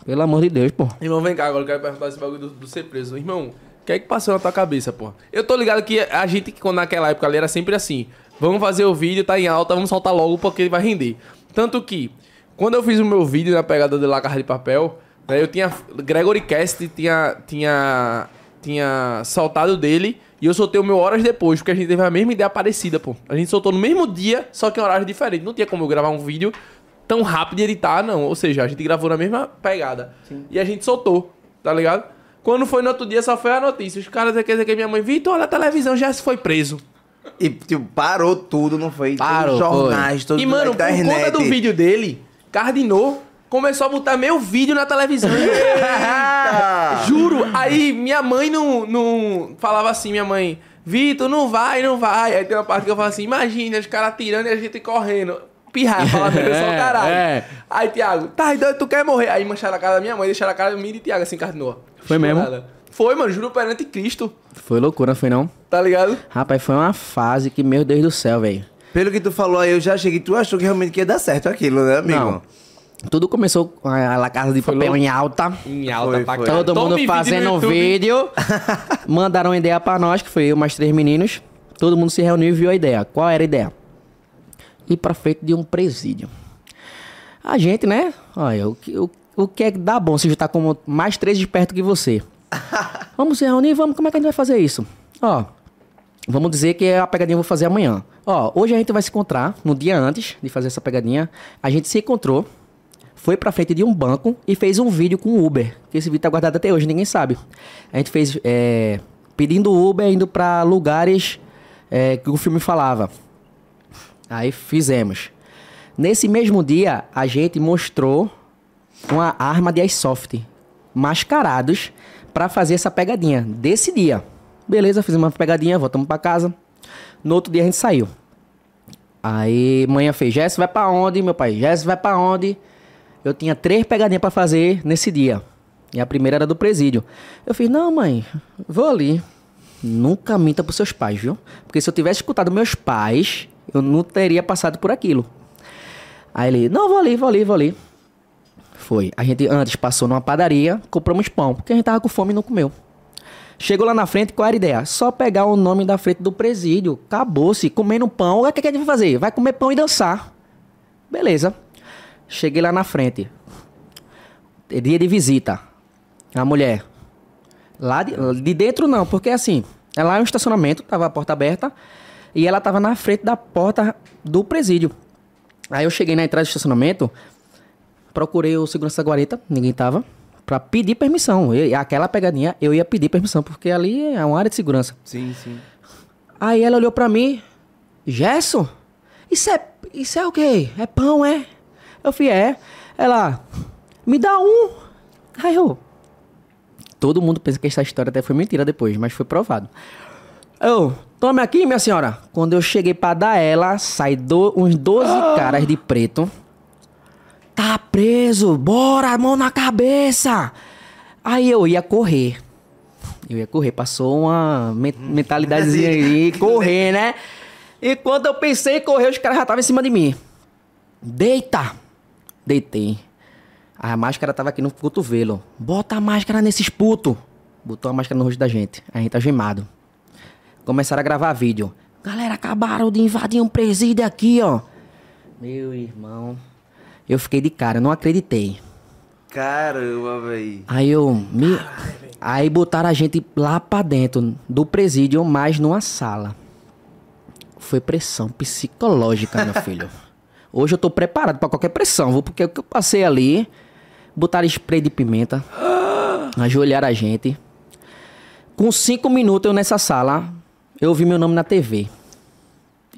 Pelo amor de Deus, pô. Irmão, vem cá, agora eu quero perguntar esse bagulho do, do ser preso. Irmão, o que é que passou na tua cabeça, pô? Eu tô ligado que a gente, quando naquela época ali, era sempre assim. Vamos fazer o vídeo, tá em alta, vamos soltar logo porque ele vai render. Tanto que, quando eu fiz o meu vídeo na pegada de La de Papel, eu tinha... Gregory Cast tinha, tinha, tinha soltado dele e eu soltei o meu horas depois, porque a gente teve a mesma ideia parecida, pô. A gente soltou no mesmo dia, só que em horários diferentes. Não tinha como eu gravar um vídeo tão rápido de editar, não. Ou seja, a gente gravou na mesma pegada. E a gente soltou, tá ligado? Quando foi no outro dia, só foi a notícia. Os caras quer dizer que minha mãe, Vitor, olha a televisão, já se foi preso. E tipo, parou tudo, não foi? Parou, Todos os jornais, todos e, mano, por internet. conta do vídeo dele, Cardinou começou a botar meu vídeo na televisão. [LAUGHS] Juro. Aí minha mãe não, não falava assim, minha mãe, Vitor, não vai, não vai. Aí tem uma parte que eu falo assim, imagina, os caras tirando e a gente correndo. Pirraia, fala eu sou o [LAUGHS] caralho. É. Aí, Thiago, tá doido, tu quer morrer? Aí mancharam a cara da minha mãe, deixaram a cara de mim e Thiago assim, Cardinou. Foi mesmo? Foi, mano, juro perante Cristo, Foi loucura, foi não? tá ligado? Rapaz, foi uma fase que, meu Deus do céu, velho. Pelo que tu falou aí, eu já achei que tu achou que realmente ia dar certo aquilo, né, amigo? Não. Tudo começou com a Casa de Foi Papel louco. em alta. Em alta Foi, pra foi. Todo Tome mundo vídeo fazendo YouTube. vídeo. [LAUGHS] Mandaram ideia pra nós, que foi eu mais três meninos. Todo mundo se reuniu e viu a ideia. Qual era a ideia? Ir pra frente de um presídio. A gente, né? Olha, o que, o, o que é que dá bom se juntar com mais três espertos que você? [LAUGHS] Vamos se reunir, vamos. Como é que a gente vai fazer isso? Ó, vamos dizer que a pegadinha eu vou fazer amanhã. Ó, hoje a gente vai se encontrar, no dia antes de fazer essa pegadinha. A gente se encontrou, foi pra frente de um banco e fez um vídeo com o Uber. Que esse vídeo tá guardado até hoje, ninguém sabe. A gente fez é, pedindo Uber, indo pra lugares é, que o filme falava. Aí fizemos. Nesse mesmo dia, a gente mostrou uma arma de airsoft mascarados pra fazer essa pegadinha desse dia. Beleza, fizemos uma pegadinha, voltamos pra casa. No outro dia a gente saiu. Aí manhã fez, Jess vai pra onde, meu pai? Jess vai pra onde? Eu tinha três pegadinhas pra fazer nesse dia. E a primeira era do presídio. Eu fiz, não, mãe, vou ali. Nunca minta pros seus pais, viu? Porque se eu tivesse escutado meus pais, eu não teria passado por aquilo. Aí ele, não, vou ali, vou ali, vou ali. Foi. A gente antes passou numa padaria, compramos pão, porque a gente tava com fome e não comeu. Chegou lá na frente, qual era a ideia? Só pegar o nome da frente do presídio. Acabou-se. Comendo pão. O que, que a gente vai fazer? Vai comer pão e dançar. Beleza. Cheguei lá na frente. É Dia de visita. A mulher. Lá de, de dentro não, porque assim, ela é um estacionamento, tava a porta aberta. E ela tava na frente da porta do presídio. Aí eu cheguei na entrada do estacionamento, procurei o segurança da guarita, ninguém tava, pra pedir permissão. Eu- aquela pegadinha, eu ia pedir permissão, porque ali é uma área de segurança. Sim, sim. Aí ela olhou pra mim, Gesso, isso é, isso é o quê? É pão, é? Eu falei, é. Ela, me dá um. Aí eu, todo mundo pensa que essa história até foi mentira depois, mas foi provado. Eu, tome aqui, minha senhora. Quando eu cheguei pra dar ela, sai do- uns 12 caras de preto. Tá preso, bora, mão na cabeça. Aí eu ia correr. Eu ia correr, passou uma men mentalidadezinha aí, [LAUGHS] correr, né? E quando eu pensei em correr, os caras já estavam em cima de mim. Deita! Deitei. A máscara tava aqui no cotovelo. Bota a máscara nesses putos. Botou a máscara no rosto da gente. A gente algemado. Começaram a gravar vídeo. Galera, acabaram de invadir um presídio aqui, ó. Meu irmão. Eu fiquei de cara, não acreditei. Caramba, véi. Aí eu. Me... Aí botaram a gente lá pra dentro do presídio, mas numa sala. Foi pressão psicológica, meu [LAUGHS] filho. Hoje eu tô preparado pra qualquer pressão, viu? Porque o que eu passei ali, botaram spray de pimenta, [GASPS] ajoelharam a gente. Com cinco minutos eu nessa sala, eu ouvi meu nome na TV.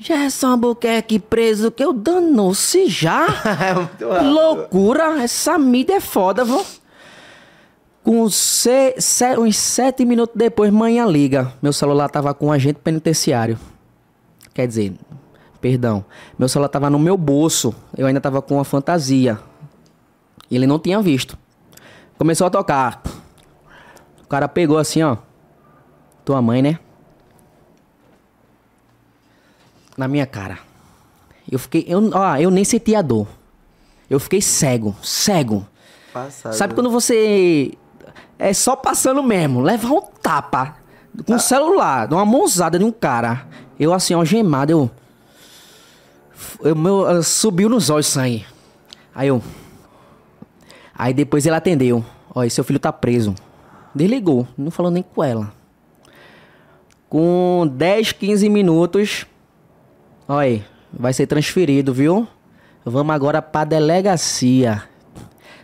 Gerson Albuquerque preso, que eu danou-se já? [LAUGHS] é. Loucura, essa mídia é foda, viu? Com se, se- uns sete minutos depois, manhã liga. Meu celular tava com um agente penitenciário. Quer dizer, perdão. Meu celular tava no meu bolso. Eu ainda tava com uma fantasia. Ele não tinha visto. Começou a tocar. O cara pegou assim, ó. Tua mãe, né? Na minha cara. Eu fiquei. Eu, ó, eu nem senti a dor. Eu fiquei cego. Cego. Passado. Sabe quando você é só passando mesmo, levar um tapa com o celular, de uma mãozada de um cara. Eu assim, algemado, eu. eu meu, subiu nos olhos sangue. Aí eu. Aí depois ele atendeu. Ó, seu filho tá preso. Desligou, não falou nem com ela. Com 10, 15 minutos. Olha aí, vai ser transferido, viu? Vamos agora pra delegacia.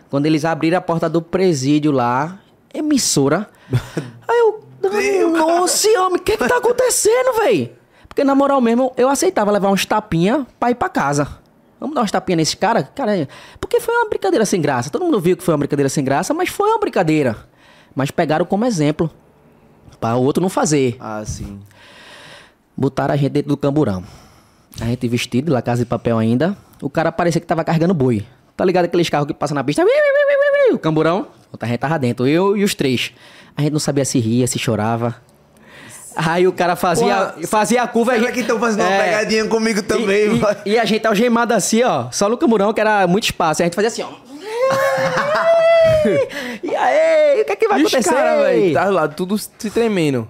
Quando eles abriram a porta do presídio lá, emissora. [LAUGHS] Aí eu, nossa, homem, o que que tá acontecendo, véi? Porque na moral mesmo, eu aceitava levar uns tapinha pra ir pra casa. Vamos dar uns tapinha nesse cara? Cara, porque foi uma brincadeira sem graça. Todo mundo viu que foi uma brincadeira sem graça, mas foi uma brincadeira. Mas pegaram como exemplo. Pra o outro não fazer. Ah, sim. Botaram a gente dentro do camburão. A gente vestido, La Casa de Papel ainda. O cara parecia que tava carregando boi. Tá ligado aqueles carros que passam na pista? O camburão. A gente tava dentro, eu e os três. A gente não sabia se ria, se chorava. Aí o cara fazia, Porra, fazia a curva. e a Será gente- que estão fazendo uma É. pegadinha comigo também, e, e, e a gente algemado assim, ó. Só no camburão, que era muito espaço. E a gente fazia assim, ó. [LAUGHS] e aí, o que é que vai E os acontecer? caras, velho, tá lá, tudo se tremendo.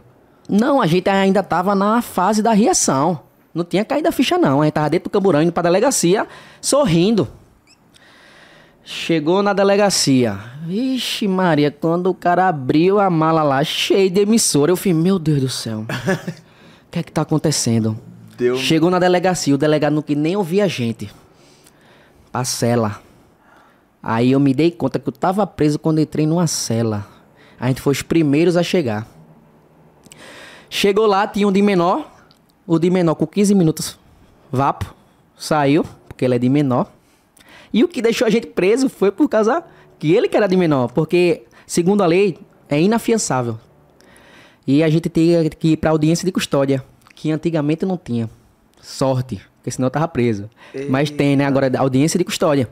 Não, a gente ainda tava na fase da reação. Não tinha caído a ficha, não. A gente tava dentro do camburão indo pra delegacia, sorrindo. Chegou na delegacia. Vixe, Maria, quando o cara abriu a mala lá, cheio de emissora, eu falei, meu Deus do céu. O [LAUGHS] que é que tá acontecendo? Deu- Chegou na delegacia, o delegado não quis nem ouvir a gente. Pra cela. Aí eu me dei conta que eu tava preso quando entrei numa cela. A gente foi os primeiros a chegar. Chegou lá, tinha um de menor. O de menor com 15 minutos, vapo, saiu, porque ele é de menor. E o que deixou a gente preso foi por causa que ele que era de menor, porque, segundo a lei, é inafiançável. E a gente tinha que ir pra audiência de custódia, que antigamente não tinha. Sorte, porque senão eu tava preso. Mas tem, né? Agora, audiência de custódia.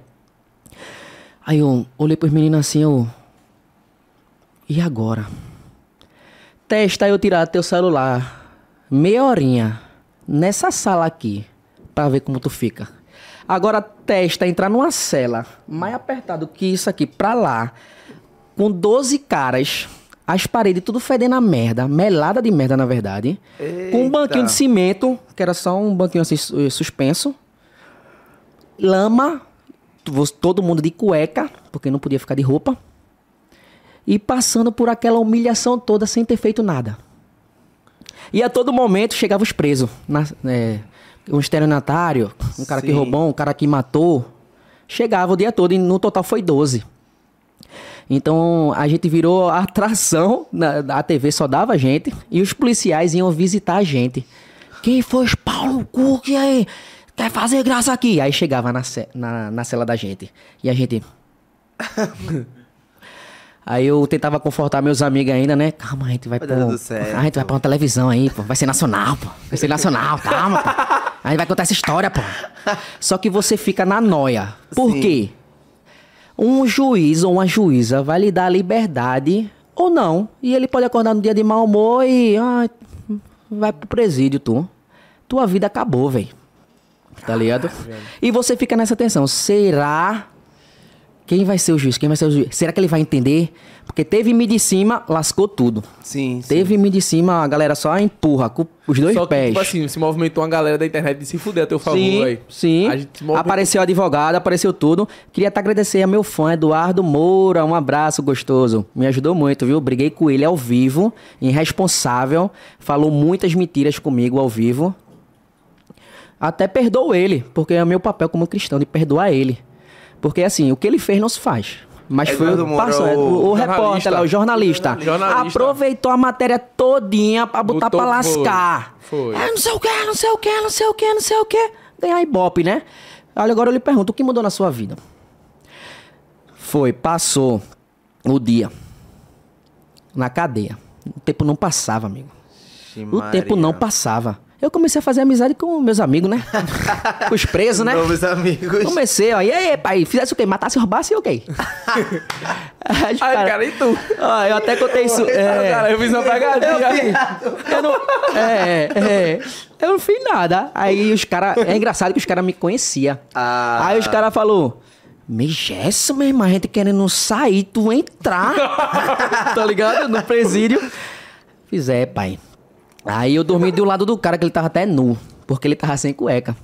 Aí eu olhei pros meninos assim, eu. E agora? Testa eu tirar teu celular meia horinha nessa sala aqui pra ver como tu fica. Agora testa entrar numa cela mais apertado que isso aqui pra lá, com 12 caras, as paredes tudo fedendo a merda, melada de merda na verdade, com um banquinho de cimento, que era só um banquinho assim su- suspenso, lama, todo mundo de cueca, porque não podia ficar de roupa e passando por aquela humilhação toda sem ter feito nada. E a todo momento chegavam os presos. Na, é, um estelionatário, um cara que Sim. roubou, um cara que matou. Chegava o dia todo e no total foi 12. Então a gente virou atração, na, a TV só dava a gente e os policiais iam visitar a gente. Quem foi os Paulo Cook aí? Quer fazer graça aqui? Aí chegava na, na, na cela da gente. E a gente. [LAUGHS] Aí eu tentava confortar meus amigos ainda, né? Calma, a gente vai certo. A gente vai pra uma televisão aí, pô. Vai ser nacional, pô. Vai ser nacional, calma, pô. [LAUGHS] A gente vai contar essa história, pô. Só que você fica na noia. Por Sim. quê? Um juiz ou uma juíza vai lhe dar liberdade ou não. E ele pode acordar no dia de mau humor e. Ah, vai pro presídio, tu. Tua vida acabou, velho. Tá ligado? E você fica nessa tensão. Será quem vai ser o juiz? Quem vai ser o juiz? Será que ele vai entender? Porque teve me de cima, lascou tudo. Sim, sim. Teve me de cima, a galera só empurra com os dois Só que, pés. tipo assim, se movimentou uma galera da internet de se fuder a teu favor, sim, velho. sim. A gente se movimentou- Apareceu advogado, apareceu tudo. Queria até agradecer a meu fã, Eduardo Moura. Um abraço gostoso. Me ajudou muito, viu? Briguei com ele ao vivo, irresponsável. Falou muitas mentiras comigo ao vivo. Até perdoo ele, porque é meu papel como cristão de perdoar ele. Porque assim, o que ele fez não se faz. Mas foi Eduardo passou, o o, o repórter lá, o jornalista, Jornalista. aproveitou a matéria todinha pra botar Botou- pra lascar. foi, foi. É, não sei o que, não sei o que, não sei o que, não sei o que. Ganhar ibope, né? Olha, agora eu lhe pergunto, o que mudou na sua vida? Foi, passou o dia na cadeia. O tempo não passava, amigo. Ixi, O tempo não passava. Eu comecei a fazer amizade com meus amigos, né? com [LAUGHS] os presos, né? Novos amigos. Comecei, ó. E aí, pai, fizesse o quê? Matasse, roubasse e o quê? Ai, cara- cara, e tu? Ó, eu até contei isso. É, Cara, eu fiz uma pegadinha. eu não. É, é. Eu não fiz nada. Aí os caras. É engraçado que os caras me conheciam. Ah. Aí os caras falaram. Megesso, meu irmão, a gente querendo sair, tu entrar. [LAUGHS] [LAUGHS] tá ligado? No presídio. Fiz, é, pai. Aí eu dormi do lado do cara, que ele tava até nu. Porque ele tava sem cueca.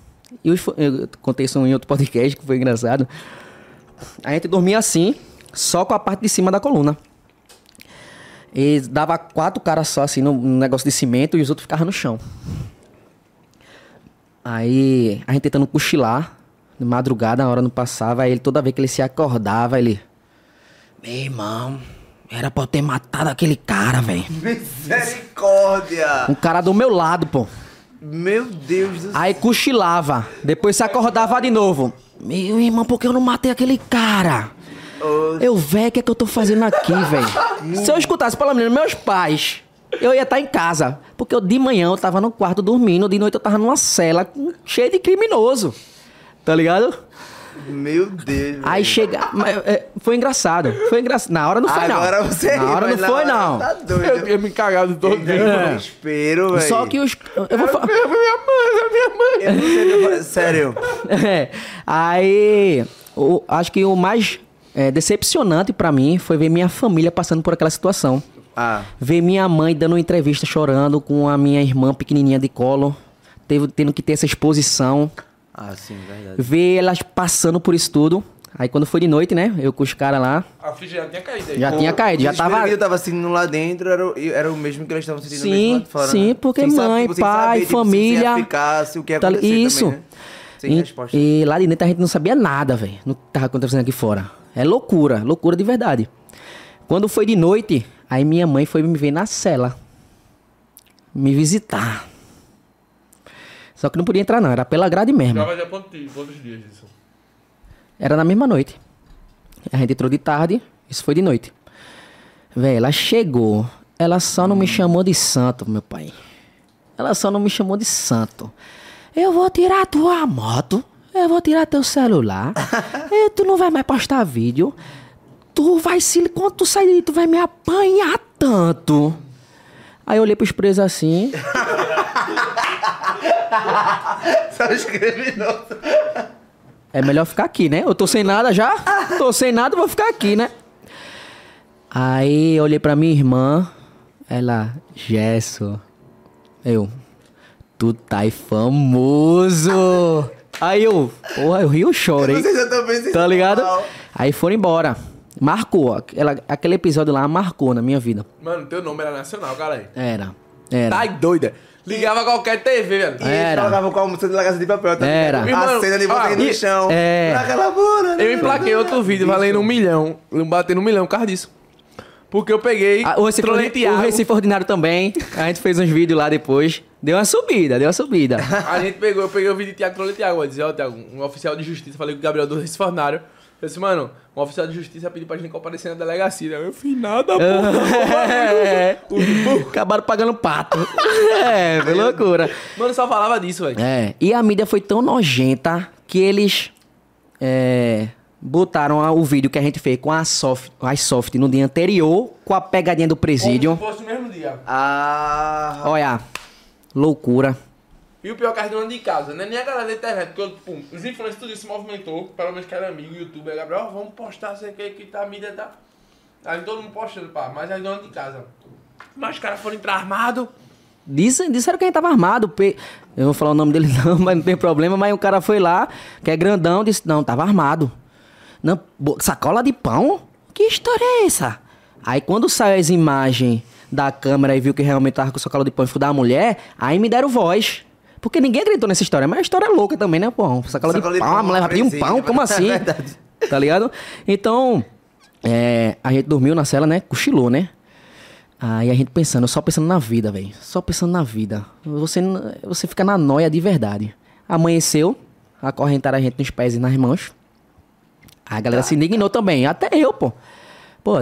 E fo- eu contei isso em outro podcast, que foi engraçado. A gente dormia assim, só com a parte de cima da coluna. E dava quatro caras só, assim, no, no negócio de cimento, e os outros ficavam no chão. Aí, a gente tentando cochilar, de madrugada, a hora não passava, aí ele, toda vez que ele se acordava, ele... Meu irmão, era pra eu ter matado aquele cara, velho. Misericórdia! Um cara do meu lado, pô. Meu Deus do céu. Aí cochilava, depois se acordava de novo. Meu irmão, por que eu não matei aquele cara? Eu, velho, o que é que eu tô fazendo aqui, velho? Se eu escutasse pelo menos meus pais, eu ia estar em casa. Porque eu, de manhã eu tava no quarto dormindo, de noite eu tava numa cela cheia de criminoso. Tá ligado? Meu Deus. Aí chega. mas, é, Foi engraçado. Foi engraçado. Na hora não foi, não. Agora você Na hora não foi, hora não. Tá Eu doido. tinha me cagado todo dia. Eu espero, velho. Só que os. Eu vou falar. Minha mãe, minha mãe. Eu não eu. Sério. [LAUGHS] É. Aí, o- acho que o mais é, decepcionante pra mim foi ver minha família passando por aquela situação. Ah, Ver minha mãe dando uma entrevista chorando com a minha irmã pequenininha de colo, teve- tendo que ter essa exposição. Ah, sim, verdade. Ver elas passando por isso tudo. Aí quando foi de noite, né? Eu com os caras lá, A ficha já tinha caído aí. já O tinha caído, já tava. que eu tava sentindo lá dentro era, o- era o mesmo que eles estavam sentindo mesmo Sim, lá fora, sim, né? porque Sem saber- mãe, tipo, sem pai, saber, tipo, família. ia ficar, se o que ia Tá- isso. também, né? Sem e, resposta. e lá de dentro a gente não sabia nada, velho. No que tava acontecendo aqui fora. É loucura, loucura de verdade. Quando foi de noite, aí minha mãe foi me ver na cela. Me visitar. Só que não podia entrar, não. Era pela grade mesmo. Já quantos quantos dias disso? Era na mesma noite. A gente entrou de tarde, isso foi de noite. Véi, ela chegou. Ela só não me chamou de santo, meu pai. Ela só não me chamou de santo. Eu vou tirar tua moto. Eu vou tirar teu celular. [LAUGHS] e tu não vai mais postar vídeo. Tu vai se. Quando tu sair tu vai me apanhar tanto. Aí eu olhei pros presos assim. [LAUGHS] [LAUGHS] Só. É melhor ficar aqui, né? Eu tô sem nada já. Tô sem nada, vou ficar aqui, né? Aí eu olhei pra minha irmã. Ela, Gesso. Eu, tu tá aí famoso. Aí eu, porra, eu rio e chorei. Já estão bem Tá ligado? Aí foram embora. Marcou. Aquela, aquele episódio lá marcou na minha vida. Mano, teu nome era nacional, cara. Era. Era. Tá doida. Ligava qualquer TV, velho. E Era. com a música de La Casa de Papel também. Era. A Mano, cena de você ah, no e- chão. é. Naquela bunda. Eu emplaquei outro vídeo valendo um milhão. Batendo um milhão por causa disso. Porque eu peguei. Ah, o, Recife, o. Recife Ordinário também. A gente fez uns vídeos lá depois. Deu uma subida, deu uma subida. A gente pegou, eu peguei o vídeo de Thiago Trolei Thiago. Eu disse, ó, Thiago, um oficial de justiça. Falei com o Gabriel do Recife Ordinário. Eu disse, mano, um oficial de justiça pediu pra gente comparecer na delegacia. Eu fiz nada, [LAUGHS] porra. É. Acabaram pagando pato. [LAUGHS] É, foi loucura. Mano, só falava disso, velho. É, e a mídia foi tão nojenta que eles é, botaram o vídeo que a gente fez com a soft, a soft no dia anterior, com a pegadinha do presídio. Como se fosse no mesmo dia. Ah, Olha, loucura. E o pior é que a gente não de casa, né? Nem a galera da internet, porque pum, os influencers tudo isso se movimentou, pelo menos que era amigo, youtuber, Gabriel, vamos postar, sei o que, que tá, a mídia tá. Aí todo mundo postando, pá, mas aí dona de casa. Mas os caras foram entrar armados. Dizem, disseram que a gente tava armado. pe- Eu não vou falar o nome dele [LAUGHS] não, mas não tem problema. Mas o cara foi lá, que é grandão, disse, não, tava armado. Não, sacola de pão? Que história é essa? Aí quando saiu as imagens da câmera e viu que realmente tava com sacola de pão e da mulher, aí me deram voz. Porque ninguém acreditou nessa história. Mas a história é louca também, né, pô? Sacola, Sacola de de pão, pão, a mulher vai pedir um pão, como [LAUGHS] é assim? verdade. Tá ligado? Então, é, a gente dormiu na cela, né? Cochilou, né? Aí a gente pensando, só pensando na vida, velho. Só pensando na vida. Você, você fica na noia de verdade. Amanheceu, acorrentaram a gente nos pés e nas mãos. A galera se indignou também, até eu, pô. Pô,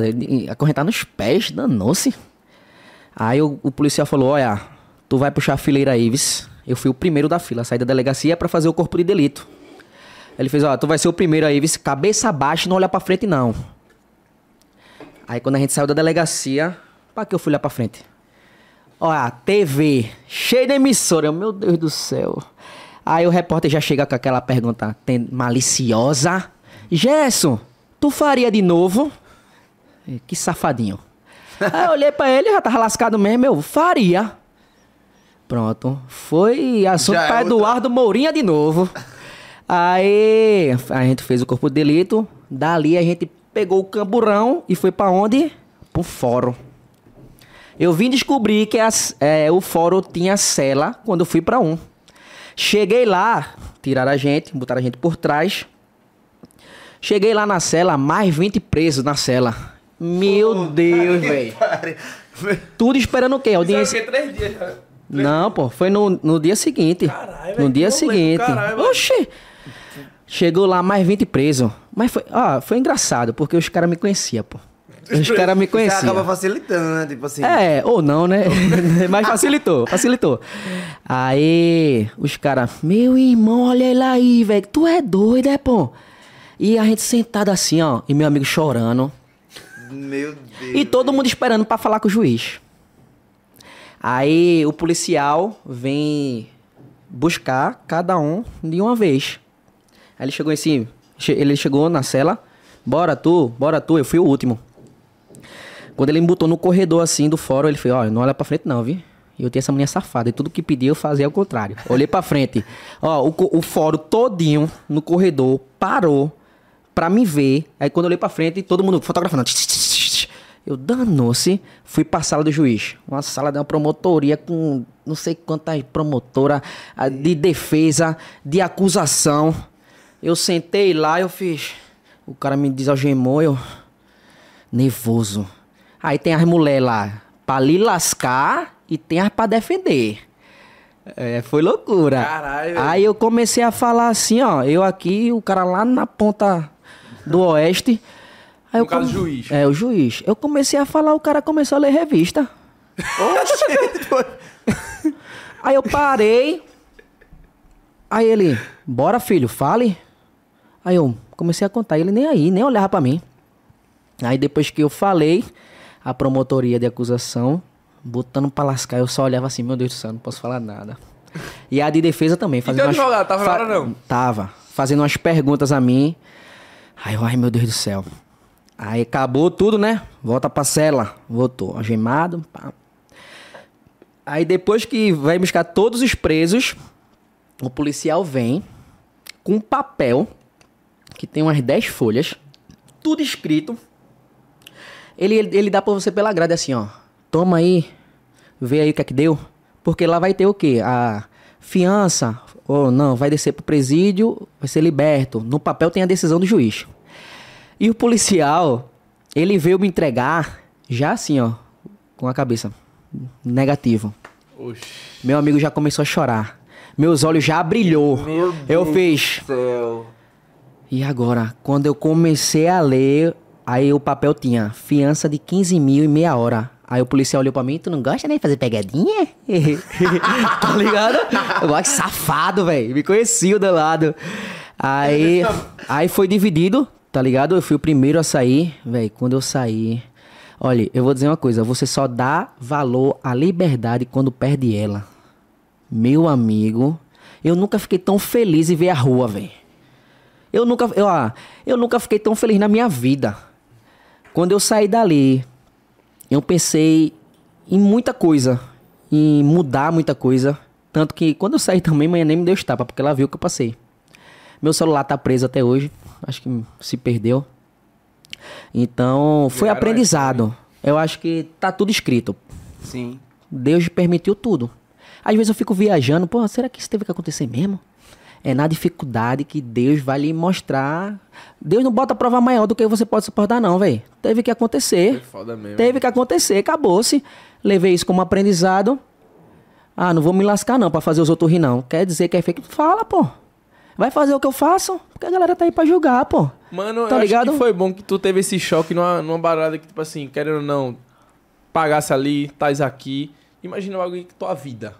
acorrentar nos pés, danou-se. Aí o, o policial falou, olha, tu vai puxar a fileira aí, vis. Eu fui o primeiro da fila, saí da delegacia pra fazer o corpo de delito. Ele fez, ó, tu vai ser o primeiro aí, vis, cabeça baixa não olhar pra frente, não. Aí quando a gente saiu da delegacia, pra que eu fui lá pra frente? Olha, TV, cheio de emissora, eu, meu Deus do céu. Aí o repórter já chega com aquela pergunta maliciosa. Gerson, tu faria de novo? Eh, Que safadinho. Aí eu olhei pra ele, já tava lascado mesmo, eu faria. Pronto, foi assunto Já é pra outra. Eduardo Mourinha de novo. Aí a gente fez o corpo de delito, dali a gente pegou o camburão e foi pra onde? Pro fórum. Eu vim descobrir que as- é, o fórum tinha cela quando eu fui pra um. Cheguei lá, tiraram a gente, botaram a gente por trás. Cheguei lá na cela, mais 20 presos na cela. Meu Deus, velho. Tudo esperando o quê? Isso Audiência. era o quê? Três dias? Não, pô, foi no, no dia seguinte. Caralho, no dia seguinte. caralho. Oxi! Chegou lá mais 20 presos. Mas foi, ó, foi engraçado, porque os caras me conheciam, pô. Os caras me Você acaba conheciam. facilitando, né? Tipo assim. É, ou não, né? [LAUGHS] Mas facilitou, facilitou. Aí, os caras, meu irmão, olha ele aí, velho. Tu é doido, é, pô? E a gente sentado assim, ó, e meu amigo chorando. Meu Deus. E todo mundo esperando pra falar com o juiz. Aí o policial vem buscar cada um de uma vez. Aí ele chegou assim, che- ele chegou na cela, bora tu, bora tu. Eu fui o último. Quando ele me botou no corredor assim do fórum, ele falou, ó, não olha pra frente não, vi? E eu tinha essa mulher safada. E tudo que pedia eu fazia ao contrário. Olhei pra frente. Ó, o, o fórum todinho no corredor parou pra me ver. Aí quando eu olhei pra frente, todo mundo fotografando. Eu danou-se, fui pra sala do juiz. Uma sala de uma promotoria com não sei quantas promotoras de defesa, de acusação. Eu sentei lá, eu fiz. O cara me desalgemou, eu. Nervoso. Aí tem as mulheres lá pra lhe lascar e tem as pra defender. É, foi loucura. Caralho. Aí eu comecei a falar assim, ó. Eu aqui, o cara lá na ponta do oeste. Aí No eu caso, come- juiz. É, o juiz. Eu comecei a falar, o cara começou a ler revista. [LAUGHS] Aí eu parei. Aí ele, bora filho, fale. Aí eu comecei a contar, ele nem aí, nem olhava pra mim. Aí depois que eu falei, a promotoria de acusação, botando pra lascar, eu só olhava assim, meu Deus do céu, não posso falar nada. E a de defesa também, fazendo teu advogado, tava na hora, não? Tava, fazendo umas perguntas a mim. Aí eu, ai meu Deus do céu. Aí acabou tudo, né? Volta pra cela. Voltou, algemado. Pá. Aí depois que vai buscar todos os presos, o policial vem com um papel que tem umas 10 folhas, tudo escrito. Ele, ele, ele dá pra você pela grade assim, ó. Toma aí, vê aí o que é que deu. Porque lá vai ter o quê? A fiança, ou não, vai descer pro presídio, vai ser liberto. No papel tem a decisão do juiz. E o policial, ele veio me entregar já assim, ó, com a cabeça negativo. Oxi. Meu amigo já começou a chorar. Meus olhos já brilhou. Eu fiz. Céu. E agora, quando eu comecei a ler, aí o papel tinha fiança de 15 mil e meia hora. Aí o policial olhou pra mim, tu não gosta nem de fazer pegadinha? [LAUGHS] tá ligado? Eu gosto de safado, velho. Me conhecia do lado. Aí, aí foi dividido, tá ligado? Eu fui o primeiro a sair, velho. Quando eu saí, olha, eu vou dizer uma coisa: você só dá valor à liberdade quando perde ela. Meu amigo, eu nunca fiquei tão feliz em ver a rua, velho. Eu nunca, eu, ah, eu nunca fiquei tão feliz na minha vida. Quando eu saí dali, eu pensei em muita coisa, em mudar muita coisa. Tanto que quando eu saí também, manhã nem me deu estapa, porque ela viu que eu passei. Meu celular tá preso até hoje, acho que se perdeu. Então, foi Pegaram aprendizado. Eu acho que tá tudo escrito. Sim. Deus permitiu tudo. Às vezes eu fico viajando, pô, será que isso teve que acontecer mesmo? É na dificuldade que Deus vai lhe mostrar. Deus não bota prova maior do que você pode suportar, não, velho. Teve que Foi acontecer. foda mesmo. Teve que acontecer, acabou-se. Levei isso como aprendizado. Ah, não vou me lascar não pra fazer os outros rir, não. Quer dizer que é fake? Fala, pô. Vai fazer o que eu faço, porque a galera tá aí pra julgar, pô. Mano, Tá eu ligado? acho que foi bom que tu teve esse choque numa, numa barada que, tipo assim, querendo ou não, pagasse ali, tais aqui. Imagina algo que tua vida.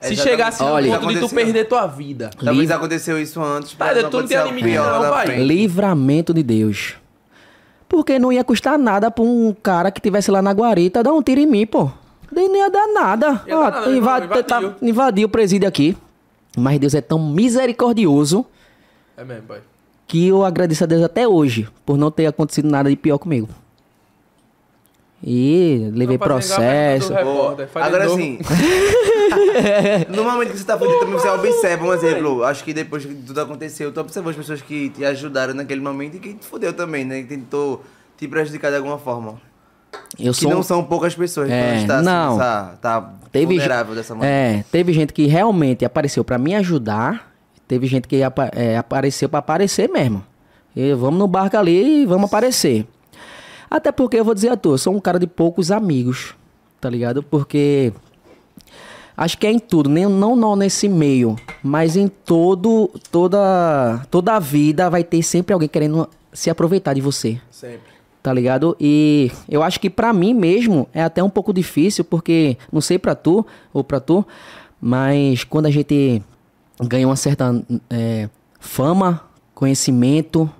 Se Exatamente. chegasse no Olha- ponto de tu perder tua vida. Talvez aconteceu isso antes. Tá, mas tu não tem limite não, pai. Livramento de Deus. Porque não ia custar nada pra um cara que tivesse lá na guarita dar um tiro em mim, pô. Nem não ia dar nada. Ia Ó, dar nada, tá- invadiu o presídio aqui. Mas Deus é tão misericordioso É mesmo, pai. que eu agradeço a Deus até hoje por não ter acontecido nada de pior comigo. E levei Não, processo. repórter, Agora novo. sim. [LAUGHS] no momento que você tá fudido, também você observa um exemplo. Acho que depois que tudo aconteceu, tu observou as pessoas que te ajudaram naquele momento e que te fudeu também, né? Que tentou te prejudicar de alguma forma. Eu Que sou não são poucas pessoas É, quando está não. assim, tá, tá Teve vulnerável dessa maneira. É, teve gente que realmente apareceu pra me ajudar. Teve gente que apa- é, apareceu pra aparecer mesmo. E vamos no barco ali e vamos aparecer. Até porque eu vou dizer a tu, eu sou um cara de poucos amigos, tá ligado? Porque acho que é em tudo, nem não, não nesse meio, mas em todo toda toda a vida vai ter sempre alguém querendo se aproveitar de você Sempre. Tá ligado? E eu acho que pra mim mesmo é até um pouco difícil, porque não sei pra tu ou pra tu, mas quando a gente ganha uma certa é, fama, conhecimento,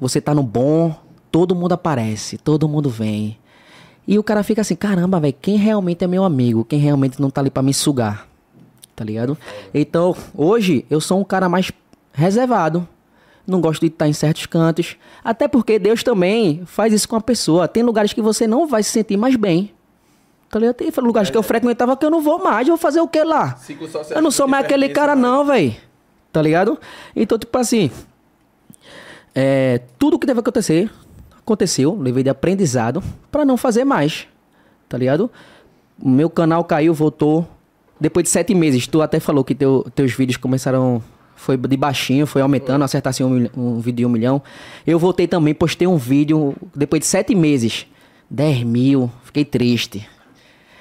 você tá no bom, todo mundo aparece, todo mundo vem. E o cara fica assim, caramba, velho, quem realmente é meu amigo? Quem realmente não tá ali pra me sugar? Tá ligado? Então, hoje eu sou um cara mais reservado. Não gosto de estar em certos cantos. Até porque Deus também faz isso com a pessoa. Tem lugares que você não vai se sentir mais bem. Tá ligado? Tem lugares que eu frequentava que eu não vou mais. Eu vou fazer o que lá? Eu não sou mais aquele cara, mais. não, velho. Tá ligado? Então, tipo assim. É, tudo que deve acontecer, aconteceu. Levei de aprendizado pra não fazer mais. Tá ligado? Meu canal caiu, voltou. Depois de sete meses, tu até falou que teu- teus vídeos começaram. Foi de baixinho, foi aumentando, acertasse um, milhão- um vídeo de um milhão. Eu voltei também, postei um vídeo depois de sete meses. 10 mil, fiquei triste.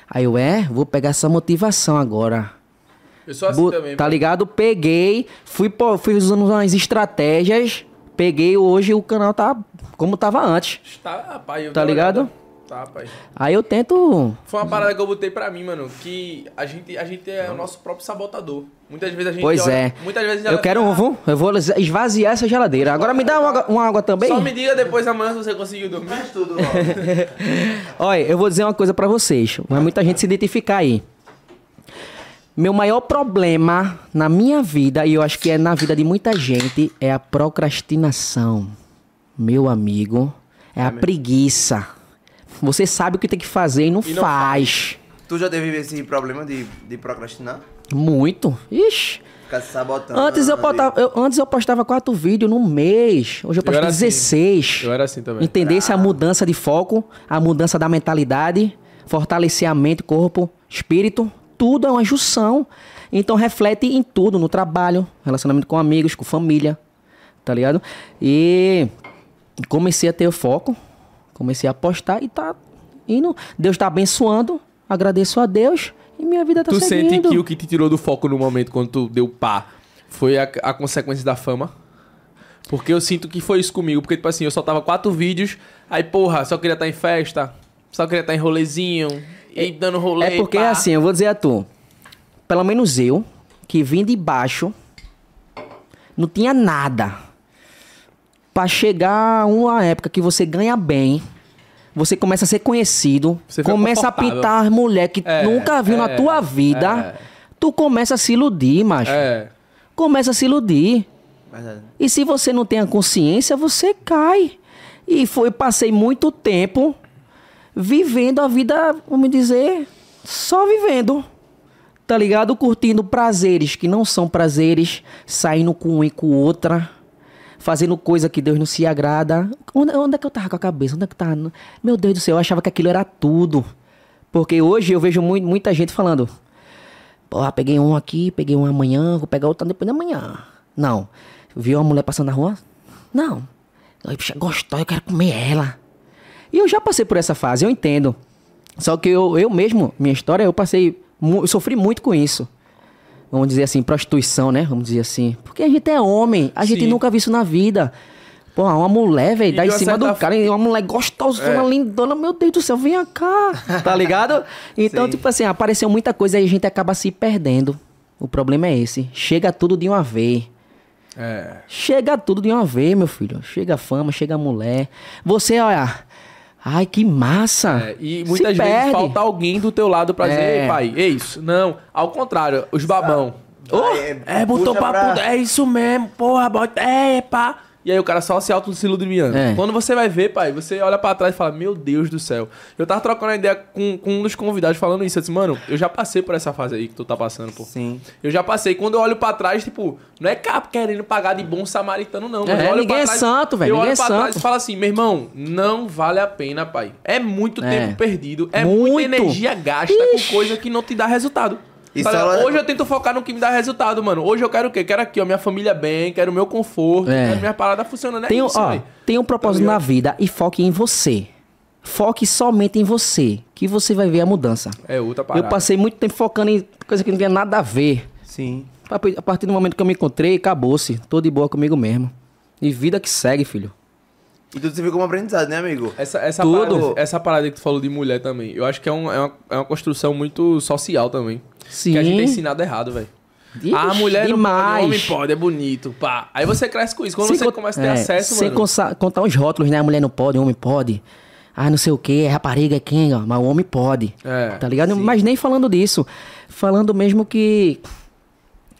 Aí eu, é, vou pegar essa motivação agora. Eu sou assim Bo- também. tá ligado? Peguei, fui, pô, fui usando umas estratégias. Peguei hoje o canal tá como tava antes. Tá, pai, eu Tá ligado? olhada. Tá, pai. Aí eu tento. Foi uma parada que eu botei pra mim, mano, que a gente, a gente é o nosso próprio sabotador. Muitas vezes a gente Pois olha- é. Muitas vezes a gente Eu quero um, ah, vou, eu vou esvaziar essa geladeira. Agora me dá uma, água- uma água também. Só me diga depois amanhã se você conseguiu dormir. Faz tudo, ó. [LAUGHS] Olha, eu vou dizer uma coisa pra vocês. Vai muita gente se identificar aí. Meu maior problema na minha vida, e eu acho que é na vida de muita gente, é a procrastinação. Meu amigo, é a preguiça. Você sabe o que tem que fazer e não, E não faz. tu já teve esse problema de, de procrastinar? Muito. Ixi. Ficar se sabotando. Antes eu, de- postava, eu- antes eu postava quatro vídeos no mês. Hoje eu posto assim. 16. Eu era assim também. Entendesse a mudança de foco, a mudança da mentalidade, fortalecer a mente, corpo, espírito, tudo é uma junção. Então reflete em tudo, no trabalho, relacionamento com amigos, com família, tá ligado? E comecei a ter o foco, comecei a apostar e tá indo. Deus tá abençoando, agradeço a Deus e minha vida tá Tu seguindo. sente que o que te tirou do foco no momento quando tu deu pá foi a, a consequência da fama? Porque eu sinto que foi isso comigo. Porque, tipo assim, eu soltava quatro vídeos, aí, porra, só queria estar em festa, só queria estar em rolezinho, e dando rolê. É porque pá. assim, eu vou dizer a tu. Pelo menos eu, que vim de baixo, não tinha nada. Pra chegar uma época que você ganha bem, você começa a ser conhecido, Você começa a pintar mulher que É, nunca viu na é, tua vida, é. tu começa a se iludir, macho. É. Começa a se iludir. Verdade. E se você não tem a consciência, você cai. E foi, passei muito tempo vivendo a vida, vamos dizer, só vivendo. Tá ligado? Curtindo prazeres que não são prazeres, saindo com um e com outra, fazendo coisa que Deus não se agrada. Onde, onde é que eu tava com a cabeça? Onde é que tava? Meu Deus do céu, eu achava que aquilo era tudo. Porque hoje eu vejo mui- muita gente falando: Porra, peguei um aqui, peguei um amanhã, vou pegar outro depois da manhã. Não. Viu uma mulher passando na rua? Não. Ai, bicha, eu quero comer ela. E eu já passei por essa fase, eu entendo. Só que eu, eu mesmo, minha história, eu passei. Eu sofri muito com isso. Vamos dizer assim, prostituição, né? Vamos dizer assim. Porque a gente é homem, a gente Sim. nunca viu isso na vida. Porra, uma mulher, velho, dá em cima do cara, uma mulher gostosona, É. lindona, meu Deus do céu, venha cá, tá ligado? [LAUGHS] Então, tipo assim, apareceu muita coisa e a gente acaba se perdendo. O problema é esse. Chega tudo de uma vez. É. Chega tudo de uma vez, meu filho. Chega a fama, chega mulher. Você, olha. Ai, que massa. É, e Se muitas vezes perde. falta alguém do teu lado pra dizer, É. ei, pai, é isso. Não, ao contrário, os babão. Vai, É, botou pra... pra- É isso mesmo, porra, bota... É, pá. E aí o cara só se auto-iludindo. É. Quando você vai ver, pai, você olha pra trás e fala, meu Deus do céu. Eu tava trocando a ideia com, com um dos convidados falando isso. Eu disse, mano, eu já passei por essa fase aí que tu tá passando, pô. Sim. Eu já passei. Quando eu olho pra trás, tipo, não é capo querendo pagar de bom samaritano, não. É, olho ninguém pra é trás- santo, velho, Eu olho é pra trás santo. e falo assim, meu irmão, não vale a pena, pai. É muito É. tempo perdido. É Muito. muita energia gasta Ixi. com coisa que não te dá resultado. Ela- Hoje eu tento focar no que me dá resultado, mano. Hoje eu quero o quê? Quero aqui, ó, minha família bem, quero o meu conforto, É. quero minha parada funcionando. É Tem, um- isso, ó, tem um propósito Tá na vida e foque em você. Foque somente em você, que você vai ver a mudança. É outra parada. Eu passei muito tempo focando em coisa que não tinha nada a ver. Sim. A partir do momento que eu me encontrei, acabou-se. Tô de boa comigo mesmo. E vida que segue, filho. E tudo serviu como aprendizado, né, amigo? Essa, essa, Tudo. Parada, essa parada que tu falou de mulher também, eu acho que é, um- é uma, é uma construção muito social também. Sim. Que a gente é ensinado errado, velho. Ixi, a mulher não demais. pode, homem pode, é bonito, pá. Aí você cresce com isso. Quando Sem você começa a ter é, acesso, Sem mano... consa- contar os rótulos, né? A mulher não pode, o homem pode. Ah, não sei o que, rapariga é quem, ó, mas o homem pode. É, tá ligado? sim. Mas nem falando disso. Falando mesmo que.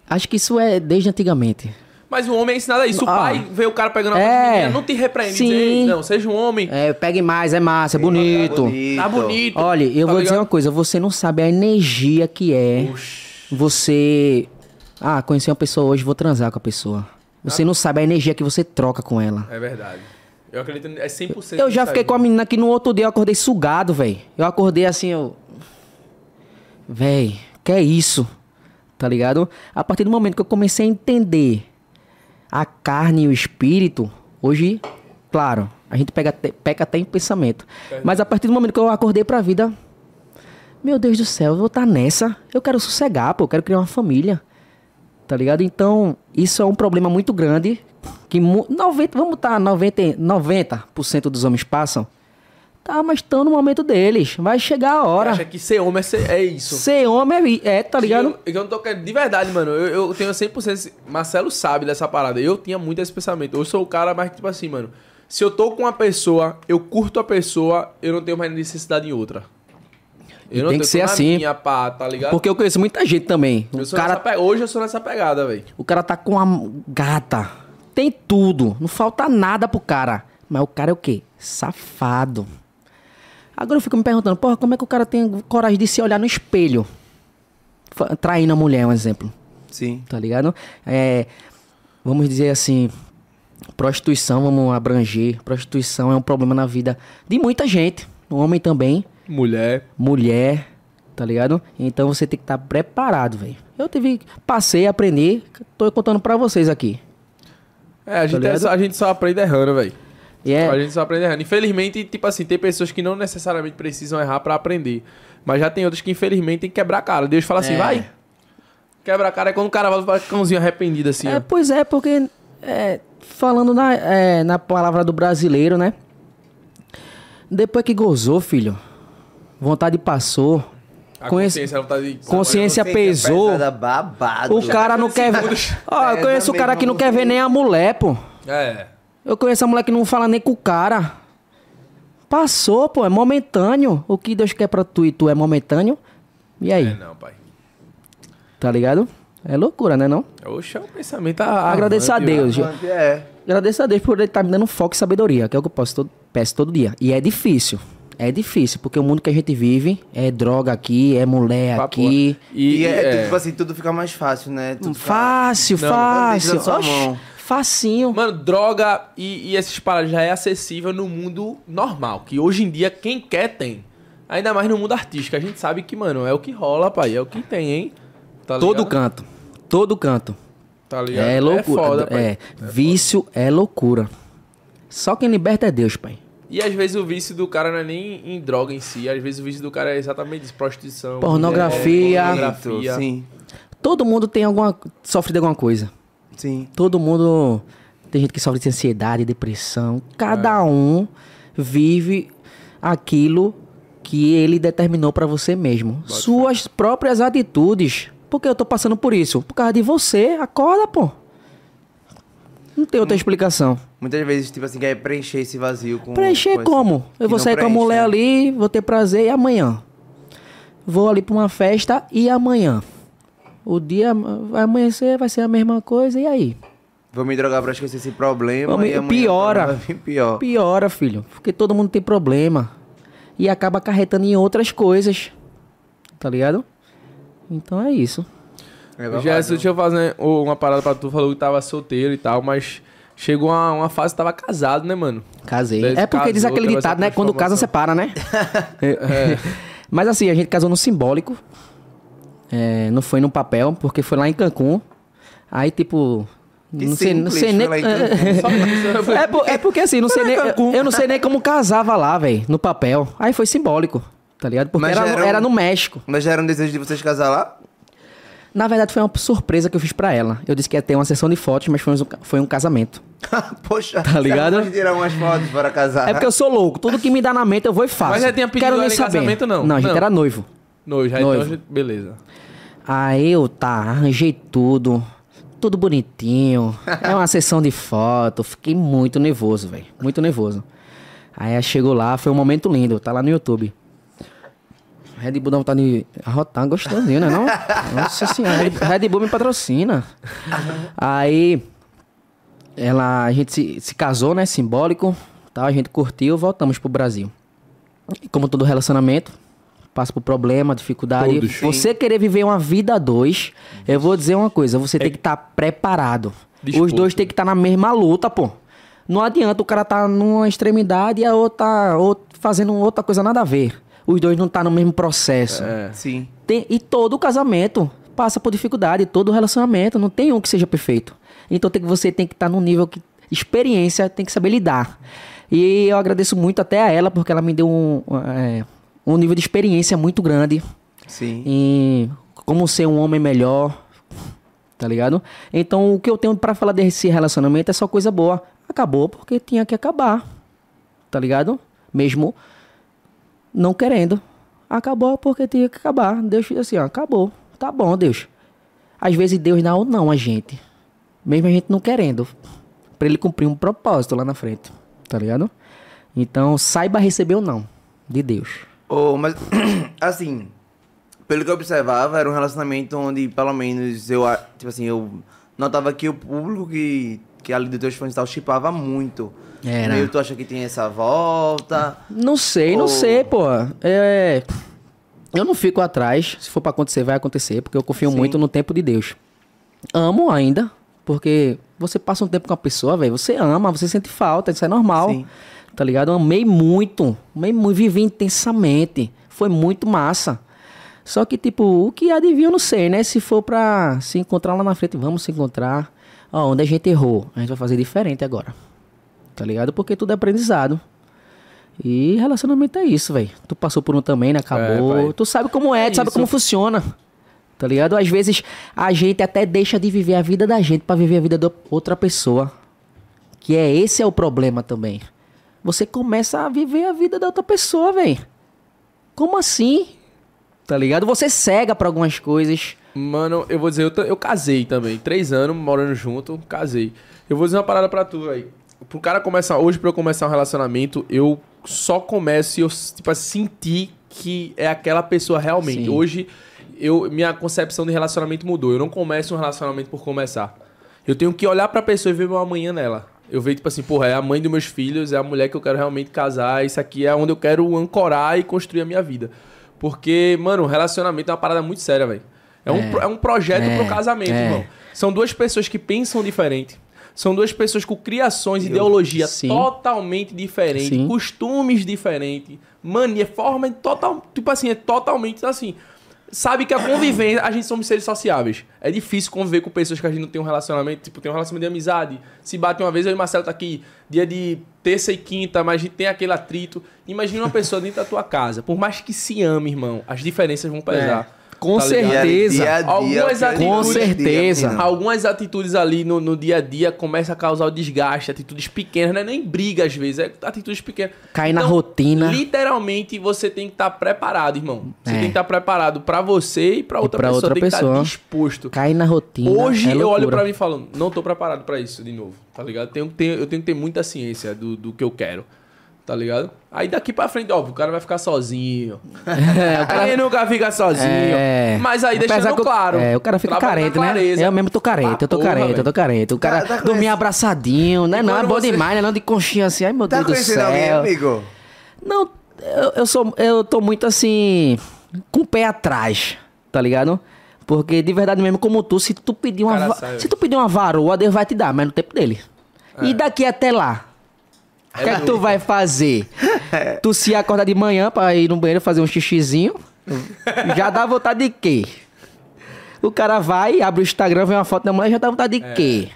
Acho que isso é desde antigamente. Mas o homem é ensinado a isso. O Ah. pai vê o cara pegando a É. menina, não te repreende. Sim. Diz, "Ei, não, seja um homem. É, pegue mais, é massa, é bonito. Tá bonito. Olha, eu Tá vou dizer ligado? uma coisa, você não sabe a energia que é você. Ah, conheci uma pessoa hoje, vou transar com a pessoa. Você não sabe a energia que você troca com ela. É verdade. Eu acredito, é 100% Eu já fiquei com a menina que no outro dia eu acordei sugado, velho. Eu acordei assim, eu. Véi, que é isso? Tá ligado? A partir do momento que eu comecei a entender a carne e o espírito, hoje, claro, a gente pega peca até em pensamento. Mas a partir do momento que eu acordei pra vida, meu Deus do céu, eu vou estar nessa. Eu quero sossegar, pô, eu quero criar uma família. Tá ligado? Então, isso é um problema muito grande que mu- 90, vamos estar 90, 90% dos homens passam. Tá, mas estão no momento deles. Vai chegar a hora. acha que ser homem é, ser- é isso. Ser homem é, é, tá ligado? Eu, eu não tô querendo. De verdade, mano. Eu, eu tenho 100%. esse- Marcelo sabe dessa parada. Eu tinha muito esse pensamento. Eu sou o cara mais tipo assim, mano. Se eu tô com uma pessoa, eu curto a pessoa, eu não tenho mais necessidade em outra. Eu não tem que ser assim. Minha pá, tá ligado? Porque eu conheço muita gente também. Eu O cara, pe- Hoje eu sou nessa pegada, velho. o cara tá com a gata. Tem tudo. Não falta nada pro cara. Mas o cara é o quê? Safado. Agora eu fico me perguntando, porra, como é que o cara tem coragem de se olhar no espelho? Traindo a mulher, um exemplo. Sim. tá ligado? É, vamos dizer assim, prostituição, vamos abranger. Prostituição é um problema na vida de muita gente, homem também, Mulher. mulher, tá ligado? Então você tem que estar preparado, velho. Eu tive, passei, aprendi, tô contando pra vocês aqui. É, a gente, ligado? é a gente só aprende errando, velho. E é, A gente só aprende errando. Infelizmente, tipo assim, tem pessoas que não necessariamente precisam errar pra aprender. Mas já tem outras que, infelizmente, tem que quebrar a cara. Deus fala assim, É. vai. Quebra a cara é quando o cara vai para cãozinho arrependido, assim, é, ó. pois é, porque é, falando na, é, na palavra do brasileiro, né? Depois que gozou, filho, vontade passou. A consciência, a vontade de... Consciência pesou. pesada babado. O cara não quer ver. Ó, eu conheço o cara que não quer ver nem a mulher, pô. É. Eu conheço a mulher que não fala nem com o cara. Passou, pô, é momentâneo. O que Deus quer pra tu e tu é momentâneo. E aí, É, não, pai. tá ligado? É loucura, né não? Oxe, é um pensamento a- Agradeço a avante, Deus. ó. É. Agradeço a Deus por ele estar me dando foco e sabedoria, que é o que eu posso todo- peço todo dia. E é difícil. É difícil, porque o mundo que a gente vive é droga aqui, é mulher Papo, aqui. E, E, é, é. tipo assim, tudo fica mais fácil, né? Tudo fica- Fácil, Não, fácil. Facinho. Mano, droga e, e esses paradas já é acessível no mundo normal. Que hoje em dia quem quer tem. Ainda mais no mundo artístico. A gente sabe que, mano, é o que rola, pai. É o que tem, hein? Tá Todo canto. Todo canto. Tá ligado? É loucura. É foda, pai. É, vício é loucura. Só quem liberta é Deus, pai. E às vezes o vício do cara não é nem em droga em si. Às vezes o vício do cara é exatamente isso. Prostituição. Pornografia. mulher, pornografia. Sim, Todo mundo tem alguma. sofre de alguma coisa. Sim. Todo mundo. Tem gente que sofre de ansiedade, depressão. Cada É. um vive aquilo que ele determinou pra você mesmo. Suas próprias atitudes. Por que eu tô passando por isso? Por causa de você. Acorda, pô. Não tem Hum. outra explicação. Muitas vezes, tipo assim, quer preencher esse vazio com. Preencher com como? Eu vou sair com a preenche, mulher né? ali, vou ter prazer e amanhã. Vou ali pra uma festa e amanhã. O dia vai amanhecer, vai ser a mesma coisa, e aí? Vou me drogar pra esquecer esse problema. Vamos- e amanhã piora. vai vir pior. Piora, filho. Porque todo mundo tem problema. E acaba acarretando em outras coisas. Tá ligado? Então é isso. É deixa eu fazer uma parada pra tu. Falou que tava solteiro e tal, mas chegou uma, uma fase que tava casado, né, mano? Casei. Desde é porque casou, diz aquele ditado, né? Quando casa, separa, né? [LAUGHS] [LAUGHS] É. Mas assim, a gente casou no simbólico. É, não foi no papel, porque foi lá em Cancún. Aí, tipo. Que não sei, não sei nem. [LAUGHS] É, por- é porque assim, não sei nem, eu, eu não sei nem como casava lá, velho, no papel. Aí foi simbólico, tá ligado? Porque era, era um- era no México. Mas já era um desejo de vocês casar lá? Na verdade, foi uma surpresa que eu fiz pra ela. Eu disse que ia ter uma sessão de fotos, mas foi um, foi um casamento. [LAUGHS] Poxa, Tá ligado? Vamos tirar umas fotos para casar. É porque eu sou louco. Tudo que me dá na mente eu vou e faço. Mas já tinha pedido Quero nem em saber. casamento, não? Não, a gente Não. era noivo. Noivo, já Noivo. então, beleza. Aí eu, tá, arranjei tudo. Tudo bonitinho. [LAUGHS] É uma sessão de foto. Fiquei muito nervoso, velho. Muito nervoso. Aí chegou lá, foi um momento lindo. Tá lá no YouTube. Red Bull dá vontade de arrotar gostosinho, né? Não? [LAUGHS] Nossa senhora, Red- Bull me patrocina. Aí ela, a gente se, se casou, né? Simbólico. Tal, a gente curtiu, voltamos pro Brasil. E como todo relacionamento, passa por problema, dificuldade. Todos. Você querer viver uma vida a dois, eu vou dizer uma coisa, você tem que estar preparado. Disposto. Os dois tem que estar na mesma luta, pô. Não adianta o cara tá numa extremidade e a outra, outra fazendo outra coisa nada a ver. Os dois não tá no mesmo processo. É. Sim. Tem- e todo casamento passa por dificuldade, todo relacionamento, não tem um que seja perfeito. Então tem que, você tem que estar num nível que experiência tem que saber lidar. E eu agradeço muito até a ela, porque ela me deu um, é, um nível de experiência muito grande Sim. em como ser um homem melhor, tá ligado? Então o que eu tenho pra falar desse relacionamento é só coisa boa. Acabou porque tinha que acabar, tá ligado? Mesmo não querendo. Acabou porque tinha que acabar. Deus fez assim, ó, acabou. Tá bom, Deus. Às vezes Deus dá ou não a gente. Mesmo a gente não querendo. Pra ele cumprir um propósito lá na frente. Tá ligado? Então, saiba receber ou não. De Deus. Oh, mas, [CLEARS THROAT] assim, pelo que eu observava, era um relacionamento onde, pelo menos, eu, tipo assim, eu notava que o público que, que ali dos teus fãs e tal, chipava muito. Era. Meio tu acha que tem essa volta. Não sei, não Ou- sei, pô. É. Eu não fico atrás. Se for pra acontecer, vai acontecer, porque eu confio Sim. muito no tempo de Deus. Amo ainda, porque você passa um tempo com a pessoa, velho. Você ama, você sente falta, isso é normal. Sim. Tá ligado? Eu amei muito. Amei muito, vivi intensamente. Foi muito massa. Só que, tipo, o que vir eu não sei, né? Se for pra se encontrar lá na frente, vamos se encontrar. Ó, onde a gente errou, a gente vai fazer diferente agora. Tá ligado? Porque tudo é aprendizado. E relacionamento é isso, velho. Tu passou por um também, né? Acabou. É, tu sabe como é, É tu sabe isso. como funciona. Tá ligado? Às vezes a gente até deixa de viver a vida da gente pra viver a vida de outra pessoa. Que é esse é o problema também. Você começa a viver a vida da outra pessoa, velho. Como assim? Tá ligado? Você cega pra algumas coisas. Mano, eu vou dizer, eu, eu casei também. Três anos morando junto, casei. Eu vou dizer uma parada pra tu, velho. Pro cara começar, hoje pra eu começar um relacionamento, eu só começo e eu, tipo, assim, sentir que é aquela pessoa realmente. Sim. Hoje, eu, minha concepção de relacionamento mudou. Eu não começo um relacionamento por começar. Eu tenho que olhar pra pessoa e ver meu amanhã nela. Eu vejo, tipo assim, porra, é a mãe dos meus filhos, é a mulher que eu quero realmente casar, isso aqui é onde eu quero ancorar e construir a minha vida. Porque, mano, relacionamento é uma parada muito séria, velho. É, um, pro- é um projeto É, pro casamento, é. irmão. São duas pessoas que pensam diferente. São duas pessoas com criações, ideologia Sim. totalmente diferentes, Sim. costumes diferentes, mania, forma total, tipo assim, é totalmente assim. Sabe que a convivência, a gente somos seres sociáveis. É difícil conviver com pessoas que a gente não tem um relacionamento, tipo, tem um relacionamento de amizade. Se bate uma vez, eu e Marcelo tá aqui, dia de terça e quinta, mas a gente tem aquele atrito. Imagina uma pessoa dentro da tua casa. Por mais que se ame, irmão, as diferenças vão pesar. Com tá certeza. Dia a dia, Algumas gente atitudes- dia, certeza. Algumas atitudes ali no, no dia a dia começam a causar o desgaste, atitudes pequenas, não é nem briga às vezes, é atitudes pequenas. Cai na rotina. Literalmente você tem que estar preparado, irmão. Você É. tem que estar preparado pra você e pra outra pra pessoa, outra tem que estar pessoa. disposto. Cai na rotina. Hoje é eu olho pra mim e falo, não tô preparado pra isso de novo, tá ligado? Tenho, ter- eu tenho que ter muita ciência do, do que eu quero, tá ligado? Aí daqui pra frente, óbvio, o cara vai ficar sozinho. [LAUGHS] É, o cara- Aí nunca fica sozinho. É. Mas aí Apesar deixando claro. É, o cara fica carente, né? Eu mesmo tô carente, eu tô porra, carente, eu tô carente. O cara Tá- tá dormia conhece- abraçadinho, né? Não, é bom você- demais, né? Não de conchinha assim, ai meu Tá Deus do conhecendo alguém, céu. amigo? Não, eu, eu sou, eu tô muito assim, com o pé atrás, tá ligado? Porque de verdade mesmo, como tu, se tu pedir uma, Cara, va- se tu pedir uma varoa, Deus vai te dar, mas no tempo dele. É. E daqui até lá, o que é que tu vai fazer? Tu se acordar de manhã pra ir no banheiro fazer um xixizinho, já dá vontade de quê? O cara vai, abre o Instagram, vê uma foto da mulher, já dá vontade de quê?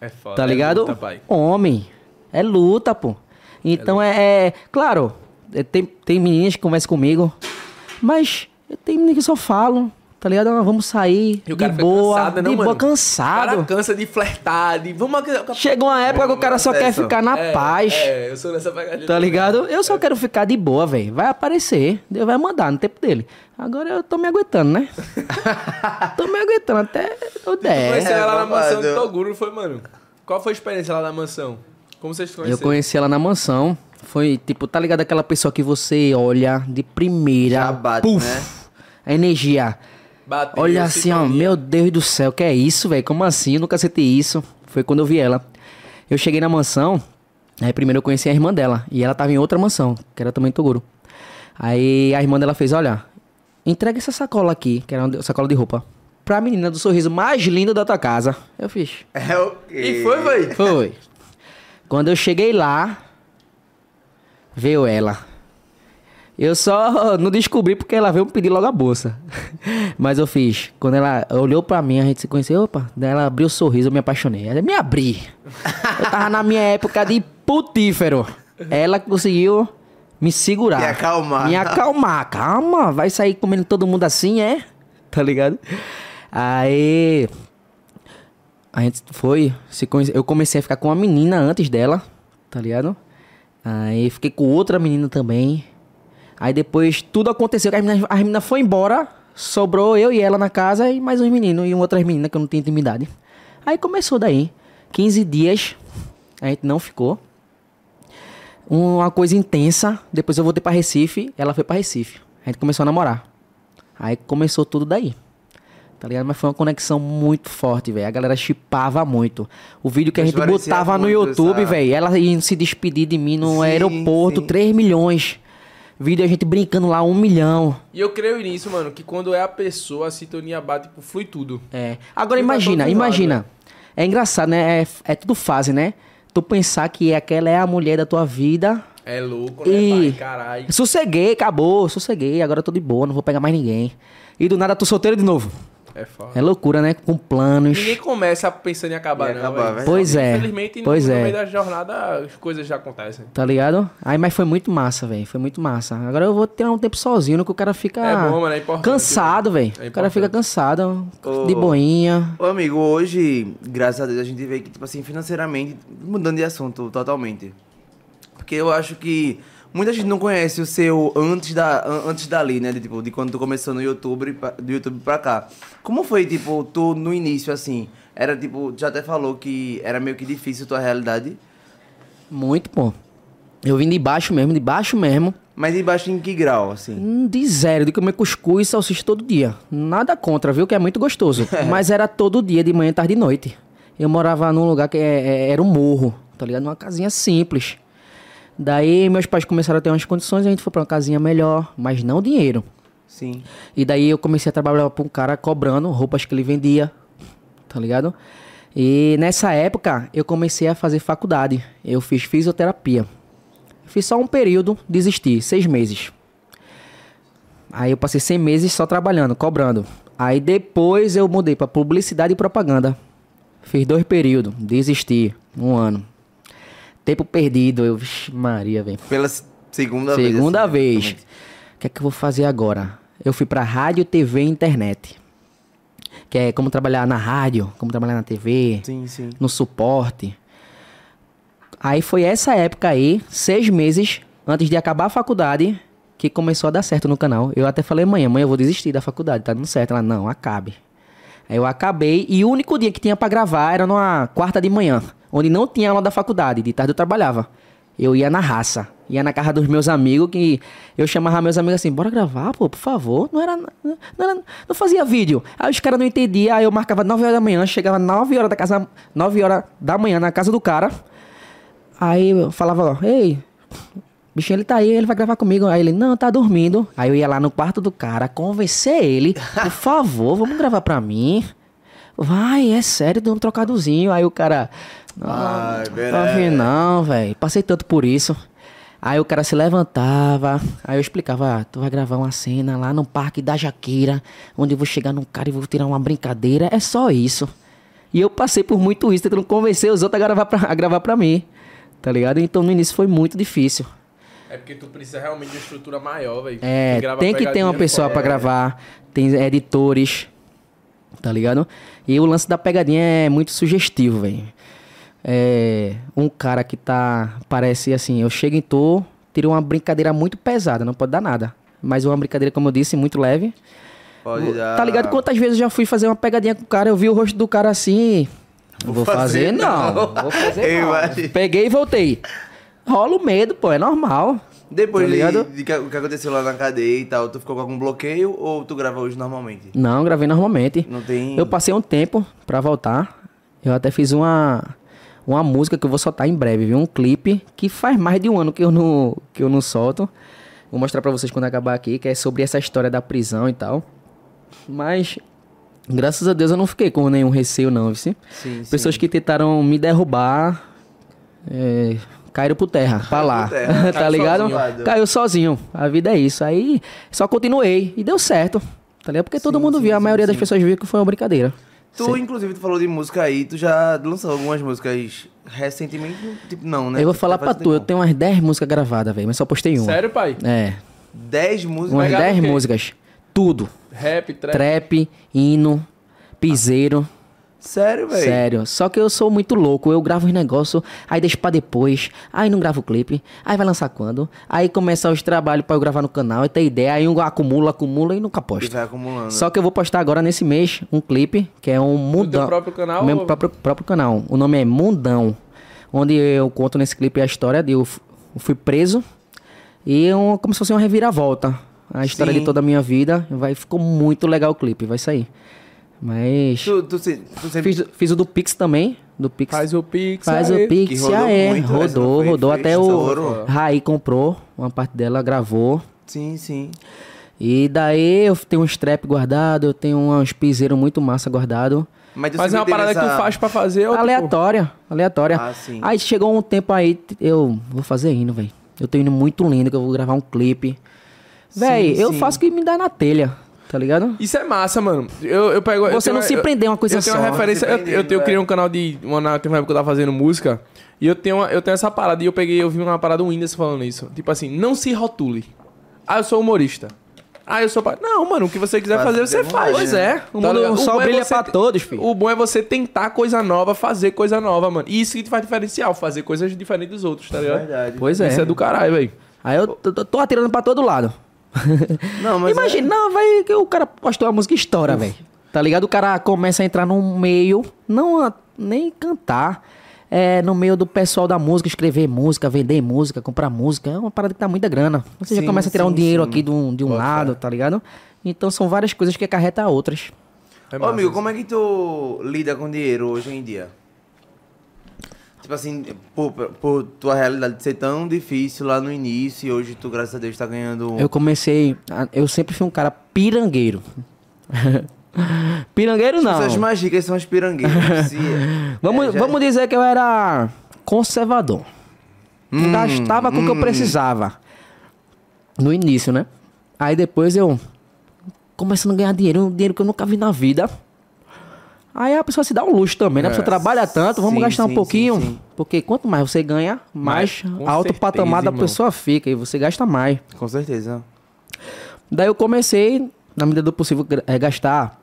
É foda. Tá é ligado? luta, pai. Homem. É luta, pô. Então é. é- claro, é, tem, tem meninas que conversam comigo, mas tem meninas que só falam, tá ligado? Ah, vamos sair. E o de cara fica boa. cansado, né, de não, boa, mano? O cansado. cara cansa de flertar, de... Vamos... Chega uma época que o cara só quer Essa. ficar na É, paz. É, eu sou nessa pegadinha. Tá ligado? Eu só quero ficar de boa, velho. Vai aparecer. Deus vai mandar no tempo dele. Agora eu tô me aguentando, né? [LAUGHS] tô me aguentando até o Conheceu 10. ela lá na mansão babado. de Toguro, não foi, mano? Qual foi a experiência lá na mansão? Como vocês conheceram? Eu conheci ela na mansão. Foi tipo, tá ligado aquela pessoa que você olha de primeira. Já bate, puf, né? A energia. Bateu, Olha assim, ó, meu Deus do céu, que é isso, velho? Como assim? Eu nunca senti isso. Foi quando eu vi ela. Eu cheguei na mansão, aí primeiro eu conheci a irmã dela, e ela tava em outra mansão, que era também Toguro. Aí a irmã dela fez, olha, entrega essa sacola aqui, que era uma sacola de roupa, pra menina do sorriso mais lindo da tua casa. Eu fiz. É o quê? E foi, véi? Foi. Quando eu cheguei lá, veio ela. Eu só [LAUGHS] não descobri porque ela veio me pedir logo a bolsa. [LAUGHS] Mas eu fiz. Quando ela olhou pra mim, a gente se conheceu, opa, daí ela abriu o sorriso, eu me apaixonei. Ela me abri. Eu tava na minha época de putífero. Ela conseguiu me segurar. Me acalmar. Me acalmar. Calma, vai sair comendo todo mundo assim, é? Tá ligado? Aí. A gente foi. Se conhece... Eu comecei a ficar com uma menina antes dela, tá ligado? Aí fiquei com outra menina também. Aí depois tudo aconteceu, que a menina, a menina foi embora, sobrou eu e ela na casa e mais uns meninos e outras meninas que eu não tinha intimidade. Aí começou daí. 15 dias, a gente não ficou. Uma coisa intensa. Depois eu voltei pra Recife, ela foi pra Recife. A gente começou a namorar. Aí começou tudo daí. Tá ligado? Mas foi uma conexão muito forte, velho. A galera chipava muito. O vídeo que a Mas gente parecia botava no YouTube, velho. Ela ia se despedir de mim no Sim, aeroporto, sim. 3 milhões. Vídeo a gente brincando lá, 1 milhão. E eu creio nisso, mano, que quando é a pessoa, a sintonia bate, tipo, flui tudo. É. Agora imagina, todo imagina. É engraçado, né? É, é tudo fase, né? Tu pensar que aquela é a mulher da tua vida. É louco, né, E- pai? Caralho. Sosseguei, acabou, sosseguei. Agora eu tô de boa, não vou pegar mais ninguém. E do nada tô solteiro de novo. É foda. É loucura, né? Com planos. Ninguém começa pensando em acabar, não, acabar. Pois é, Infelizmente, pois no, é. no meio da jornada, as coisas já acontecem. Tá ligado? Aí, mas foi muito massa, velho. Foi muito massa. Agora eu vou tirar um tempo sozinho, no que o cara fica. É bom, mano, é importante, Cansado, velho. É o cara fica cansado, Ô. de boinha. Ô, amigo, hoje, graças a Deus, a gente vê que, tipo assim, financeiramente, mudando de assunto totalmente. Porque eu acho que muita gente não conhece o seu antes da an- antes dali, né? De, tipo, de quando tu começou no YouTube, pra- do YouTube pra cá. Como foi, tipo, tu no início, assim? Era, tipo, já até falou que era meio que difícil a tua realidade. Muito, pô. Eu vim de baixo mesmo, de baixo mesmo. Mas embaixo em que grau, assim? Hum, De zero, de comer cuscuz e salsicha todo dia. Nada contra, viu? Que é muito gostoso. [LAUGHS] Mas era todo dia, de manhã, tarde e noite. Eu morava num lugar que é- é- era um morro, tá ligado? Numa casinha simples. Daí meus pais começaram a ter umas condições, a gente foi pra uma casinha melhor, mas não dinheiro. Sim. E daí eu comecei a trabalhar pra um cara cobrando roupas que ele vendia, tá ligado? E nessa época eu comecei a fazer faculdade. Eu fiz fisioterapia. Fiz só um período, desisti, seis meses. Aí eu passei seis meses só trabalhando, cobrando. Aí depois eu mudei pra publicidade e propaganda. Fiz dois períodos, desisti, um ano. Tempo perdido, eu, vixe, Maria, velho. Pela s- segunda, vez. Segunda assim, vez. praticamente. O que é que eu vou fazer agora? Eu fui pra rádio, TV e internet. Que é como trabalhar na rádio, como trabalhar na TV, Sim, sim. no suporte. Aí foi essa época aí, seis meses antes de acabar a faculdade, que começou a dar certo no canal. Eu até falei, mãe, mãe, eu vou desistir da faculdade, tá dando certo. Ela, não, acabe. Aí eu acabei e o único dia que tinha pra gravar era numa quarta de manhã, onde não tinha aula da faculdade, de tarde eu trabalhava. Eu ia na raça, ia na casa dos meus amigos, que eu chamava meus amigos assim, bora gravar, pô, por favor. Não era, não, era- não fazia vídeo. Aí os caras não entendiam, aí eu marcava 9 horas da manhã, chegava 9 horas da casa, 9 horas da manhã na casa do cara. Aí eu falava, ó, ei, bichinho, ele tá aí, ele vai gravar comigo. Aí ele, não, tá dormindo. Aí eu ia lá no quarto do cara, convencer ele, por favor, vamos gravar pra mim. Vai, é sério, deu um trocadozinho. Aí o cara, Ai, não, verdade. não, velho, passei tanto por isso. Aí o cara se levantava, aí eu explicava, ah, tu vai gravar uma cena lá no Parque da Jaqueira, onde eu vou chegar num cara e vou tirar uma brincadeira, é só isso. E eu passei por muito isso, tentando convencer os outros a gravar pra, a gravar pra mim, tá ligado? Então no início foi muito difícil. É porque tu precisa realmente de uma estrutura maior, velho. É, tem que ter uma pessoa foda. pra gravar, tem editores, tá ligado? E o lance da pegadinha é muito sugestivo, velho. É, um cara que tá, parece assim, eu chego em tô, tiro uma brincadeira muito pesada, não pode dar nada. Mas uma brincadeira, como eu disse, muito leve. Pode dar. Tá ligado? Quantas vezes eu já fui fazer uma pegadinha com o cara, eu vi o rosto do cara assim. Vou, Vou fazer, fazer, não. não. Vou fazer não. Peguei e voltei. Rola o medo, pô, é normal. Depois Tá de, de que, o que aconteceu lá na cadeia e tal, tu ficou com algum bloqueio ou tu grava hoje normalmente? Não, gravei normalmente. Não tem. Eu passei um tempo pra voltar. Eu até fiz uma uma música que eu vou soltar em breve, viu? Um clipe que faz mais de um ano que eu não, que eu não solto. Vou mostrar pra vocês quando acabar aqui, que é sobre essa história da prisão e tal. Mas, graças a Deus, eu não fiquei com nenhum receio, não, viu? Sim, Pessoas sim. que tentaram me derrubar é, caíram por terra, pra lá. terra. [LAUGHS] tá ligado? sozinho. Caiu sozinho. A vida é isso. Aí só continuei e deu certo. Tá ligado? Porque todo Sim, mundo sim, viu, a maioria das pessoas viu que foi uma brincadeira. Tu, inclusive, tu falou de música aí, tu já lançou algumas músicas recentemente? Tipo, não, né? eu vou falar pra tu, eu tenho umas 10 músicas gravadas, velho, mas só postei uma. Sério, pai? É, 10 músicas. umas Pegado 10 o quê? músicas. Tudo. Rap, trap. Trap, hino, piseiro. Sério, velho? Sério. Só que eu sou muito louco. Eu gravo os negócios, aí deixo pra depois. Aí não gravo o clipe. Aí vai lançar quando? Aí começa os trabalhos pra eu gravar no canal. Aí tem ideia. Aí eu acumulo, acumulo e nunca E posto. vai acumulando. Só que eu vou postar agora nesse mês um clipe que é um Mundão. teu próprio canal Meu ou- próprio, próprio canal. O nome é Mundão. Onde eu conto nesse clipe a história de eu fui preso e um, como se fosse uma reviravolta. A história Sim. de toda a minha vida. Vai, ficou muito legal o clipe, vai sair. Mas. Tu, tu, se- tu sempre... Fiz, fiz o do Pix também. Do Pix. Faz o Pix. Faz aí. o Pix, ah, é. muito, essa não rodou, foi? rodou. Até o estouro. Raí comprou uma parte dela, gravou. Sim, sim. E daí eu tenho uns trap guardado, eu tenho uns piseiros muito massa guardado. Mas, Mas é uma parada que tu essa- faz pra fazer. ou, tipo, Aleatória, aleatória. Ah, sim. Aí chegou um tempo aí, eu vou fazer hino, velho. Eu tenho indo muito lindo, que eu vou gravar um clipe. Véi, eu sim. faço o que me dá na telha, tá ligado? Isso é massa, mano. Eu, eu pego. eu Você tenho não uma- se eu- prender a uma coisa eu tenho só. uma referência. Eu, eu, tenho- eu é. criei um canal de. Uma, na teve uma época que eu tava fazendo música. E eu tenho, uma- eu tenho essa parada. E eu peguei, eu vi uma parada do Whindersson falando isso. Tipo assim, não se rotule. Ah, eu sou humorista. Ah, eu sou. pa- Não, mano, o que você quiser Faz fazer, o você faz. Pois é, o Tá mundo ligado? só bom é brilha você pra todos, filho. O bom é você tentar coisa nova, fazer coisa nova, mano. E isso que te faz diferencial, fazer coisas diferentes dos outros, tá ligado? Verdade. Pois é. Isso é do caralho, velho. Aí eu tô, tô- tô atirando pra todo lado. [LAUGHS] Não, mas é- Imagina, não, vai que o cara postou a música e estoura, velho. Tá ligado? O cara começa a entrar num meio, não a- nem cantar, é no meio do pessoal da música, escrever música, vender música, comprar música. É uma parada que dá muita grana. Você já Sim, começa a tirar um sim, dinheiro sim. aqui de um, de um lado, tá ligado? Então são várias coisas que acarreta outras. É Ô, amigo, como é que tu lida com dinheiro hoje em dia? Tipo assim, por, por tua realidade ser tão difícil lá no início e hoje tu, graças a Deus, tá ganhando... Eu comecei. a- Eu sempre fui um cara pirangueiro. [LAUGHS] pirangueiro não. Essas magicas são as pirangueiras. Se- [LAUGHS] Vamos, é, já- vamos dizer que eu era conservador. Hum, Gastava com o que eu hum. precisava. No início, né? Aí depois eu começando a ganhar dinheiro, um dinheiro que eu nunca vi na vida. Aí a pessoa se dá um luxo também, né? A pessoa É. trabalha tanto, vamos Sim, gastar sim, um pouquinho. sim. Porque quanto mais você ganha, mais alto certeza, patamar da pessoa fica e você gasta mais. Com certeza. Daí eu comecei, na medida do possível, é, gastar.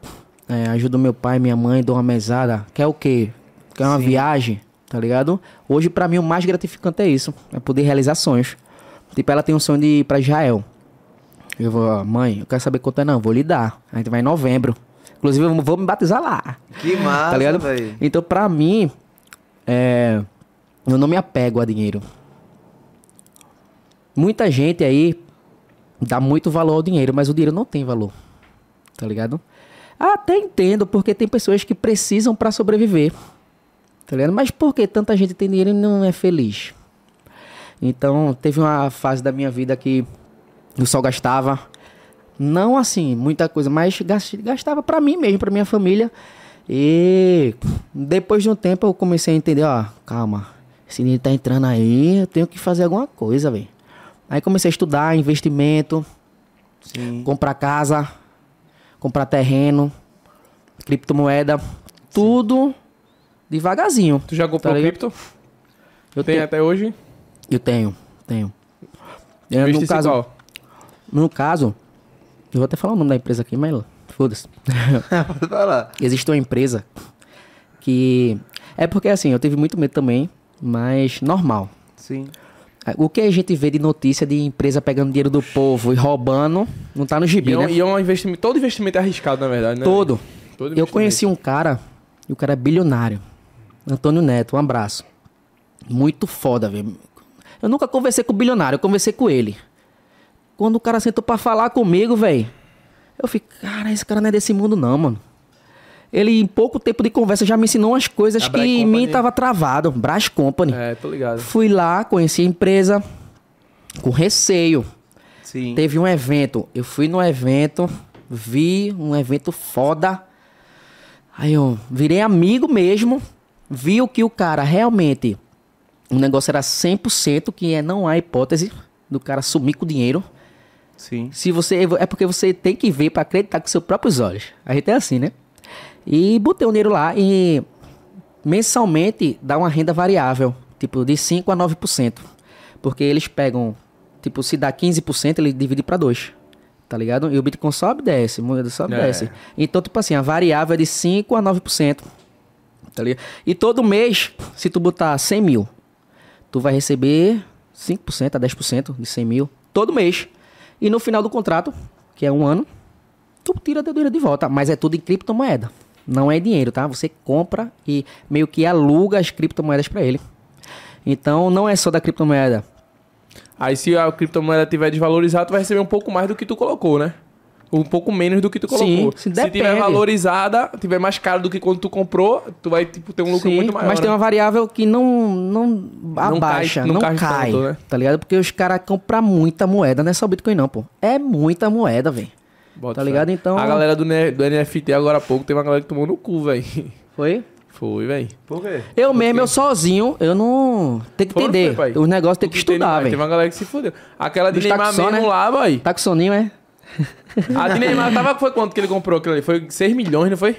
É, ajudo meu pai, minha mãe, dou uma mesada. Quer o quê? Quer uma Sim. viagem, tá ligado? Hoje, pra mim, o mais gratificante é isso. É poder realizar sonhos. Tipo, ela tem um sonho de ir pra Israel. Eu vou, "Ó, mãe, eu quero saber quanto é não, vou lhe dar. A gente vai em novembro. Inclusive, eu vou me batizar lá. Que massa, tá ligado? Então, pra mim, é, eu não me apego a dinheiro. Muita gente aí dá muito valor ao dinheiro, mas o dinheiro não tem valor. Tá ligado? Até entendo, porque tem pessoas que precisam pra sobreviver. Tá ligado? Mas por que tanta gente tem dinheiro e não é feliz? Então, teve uma fase da minha vida que eu só gastava. Não assim, muita coisa, mas gas- gastava pra mim mesmo, pra minha família. E depois de um tempo eu comecei a entender, ó, calma, esse dinheiro tá entrando aí, eu tenho que fazer alguma coisa, velho. Aí comecei a estudar investimento, Sim. comprar casa, comprar terreno, criptomoeda, tudo devagarzinho. Tu já comprou Tá cripto? Eu Tem tenho, até hoje? eu tenho, tenho. É, no caso, qual? no caso, eu vou até falar o nome da empresa aqui, mas foda-se. [LAUGHS] Pode falar. Existe uma empresa que. É porque assim, eu tive muito medo também, mas normal. Sim. O que a gente vê de notícia de empresa pegando dinheiro do povo e roubando, não tá no gibi, E é, um, né? e é um investimento. Todo investimento é arriscado, na verdade, né? Todo. Todo Eu conheci um cara, e o cara é bilionário. Antônio Neto, um abraço. Muito foda, velho. Eu nunca conversei com o bilionário, eu conversei com ele. Quando o cara sentou pra falar comigo, velho, eu fiquei, cara, esse cara não é desse mundo não, mano. Ele, em pouco tempo de conversa, já me ensinou umas coisas A que em mim tava travado. Brás Company. É, tô ligado. Fui lá, conheci a empresa com receio. Sim. Teve um evento. Eu fui no evento, vi um evento foda. Aí eu virei amigo mesmo. Vi o que o cara realmente. O negócio era 100%, que é, não há hipótese do cara sumir com o dinheiro. Sim. Se você é porque você tem que ver para acreditar com seus próprios olhos. A gente é assim, né? E botei o dinheiro lá e mensalmente dá uma renda variável, tipo de 5 a 9%. Porque eles pegam, tipo, se dá 15%, ele divide para 2. Tá ligado? E o Bitcoin sobe e desce, moeda sobe e É. desce. Então, tipo assim, a variável é de 5 a 9%. Tá ligado? E todo mês, se tu botar 100 mil, tu vai receber 5% a 10% de 100 mil todo mês. E no final do contrato, que é um ano, tu tira teu dinheiro de volta. Mas é tudo em criptomoeda. Não é dinheiro, tá? Você compra e meio que aluga as criptomoedas para ele. Então não é só da criptomoeda. Aí se a criptomoeda tiver desvalorizada, tu vai receber um pouco mais do que tu colocou, né? Um pouco menos do que tu Sim, colocou. se se tiver valorizada, tiver mais caro do que quando tu comprou, tu vai tipo, ter um lucro Sim, muito maior. mas tem né? uma variável que não, não abaixa, não não, cai cai, tanto, né? tá ligado? Porque os caras compram muita moeda, não é só Bitcoin não, pô. É muita moeda, velho. Bota tá ligado? Então- A galera do, do NFT agora há pouco tem uma galera que tomou no cu, velho. Foi? Foi, velho. Por quê? Eu mesmo, eu sozinho, eu não... Tem que Foi, entender. Os negócios tem que Tem estudar, Tem velho. uma galera que se fudeu. Aquela de Destaque Neymar só, mesmo né? lá, boy. Tá com soninho, é? A [LAUGHS] de Neymar tava, foi quanto que ele comprou aquilo ali? Foi 6 milhões, não foi?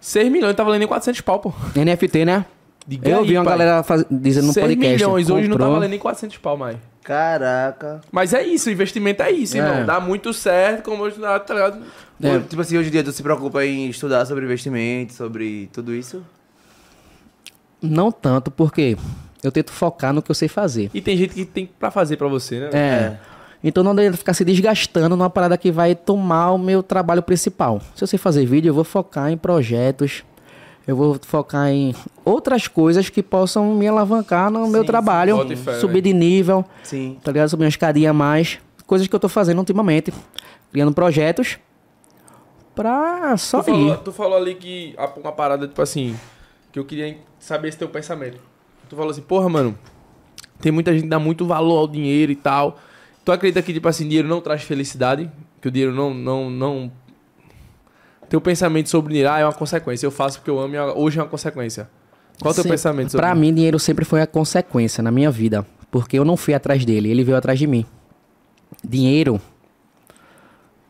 6 milhões, tá valendo em 400 pau, pô. NFT, né? Diga eu aí, vi uma pai. galera faz... dizendo no 6 podcast. milhões, hoje não tá comprou. valendo nem 400 pau mais. Caraca. Mas é isso, o investimento é isso, É. irmão. Dá muito certo, como hoje dá, tá ligado? É. Pô, Tipo assim, hoje em dia tu se preocupa em estudar sobre investimento, sobre tudo isso? Não tanto, porque eu tento focar no que eu sei fazer. E tem gente que tem pra fazer pra você, né? É. Então não adianta ficar se desgastando numa parada que vai tomar o meu trabalho principal. Se eu sei fazer vídeo, eu vou focar em projetos. Eu vou focar em outras coisas que possam me alavancar no meu Sim, trabalho. sim. Subir de nível, Sim. tá ligado? Subir uma escadinha a mais. Coisas que eu tô fazendo ultimamente. Criando projetos pra só Tu ir. falou, tu falou ali que uma parada, tipo assim, que eu queria saber esse teu pensamento. Tu falou assim, porra, mano, tem muita gente que dá muito valor ao dinheiro e tal. Tu acredita que, tipo assim, dinheiro não traz felicidade? Que o dinheiro não, não, não... Teu pensamento sobre dinheiro, ah, é uma consequência. Eu faço porque eu amo e hoje é uma consequência. Qual o teu Sim, pensamento sobre Pra mim, dinheiro sempre foi a consequência na minha vida. Porque eu não fui atrás dele, ele veio atrás de mim. Dinheiro.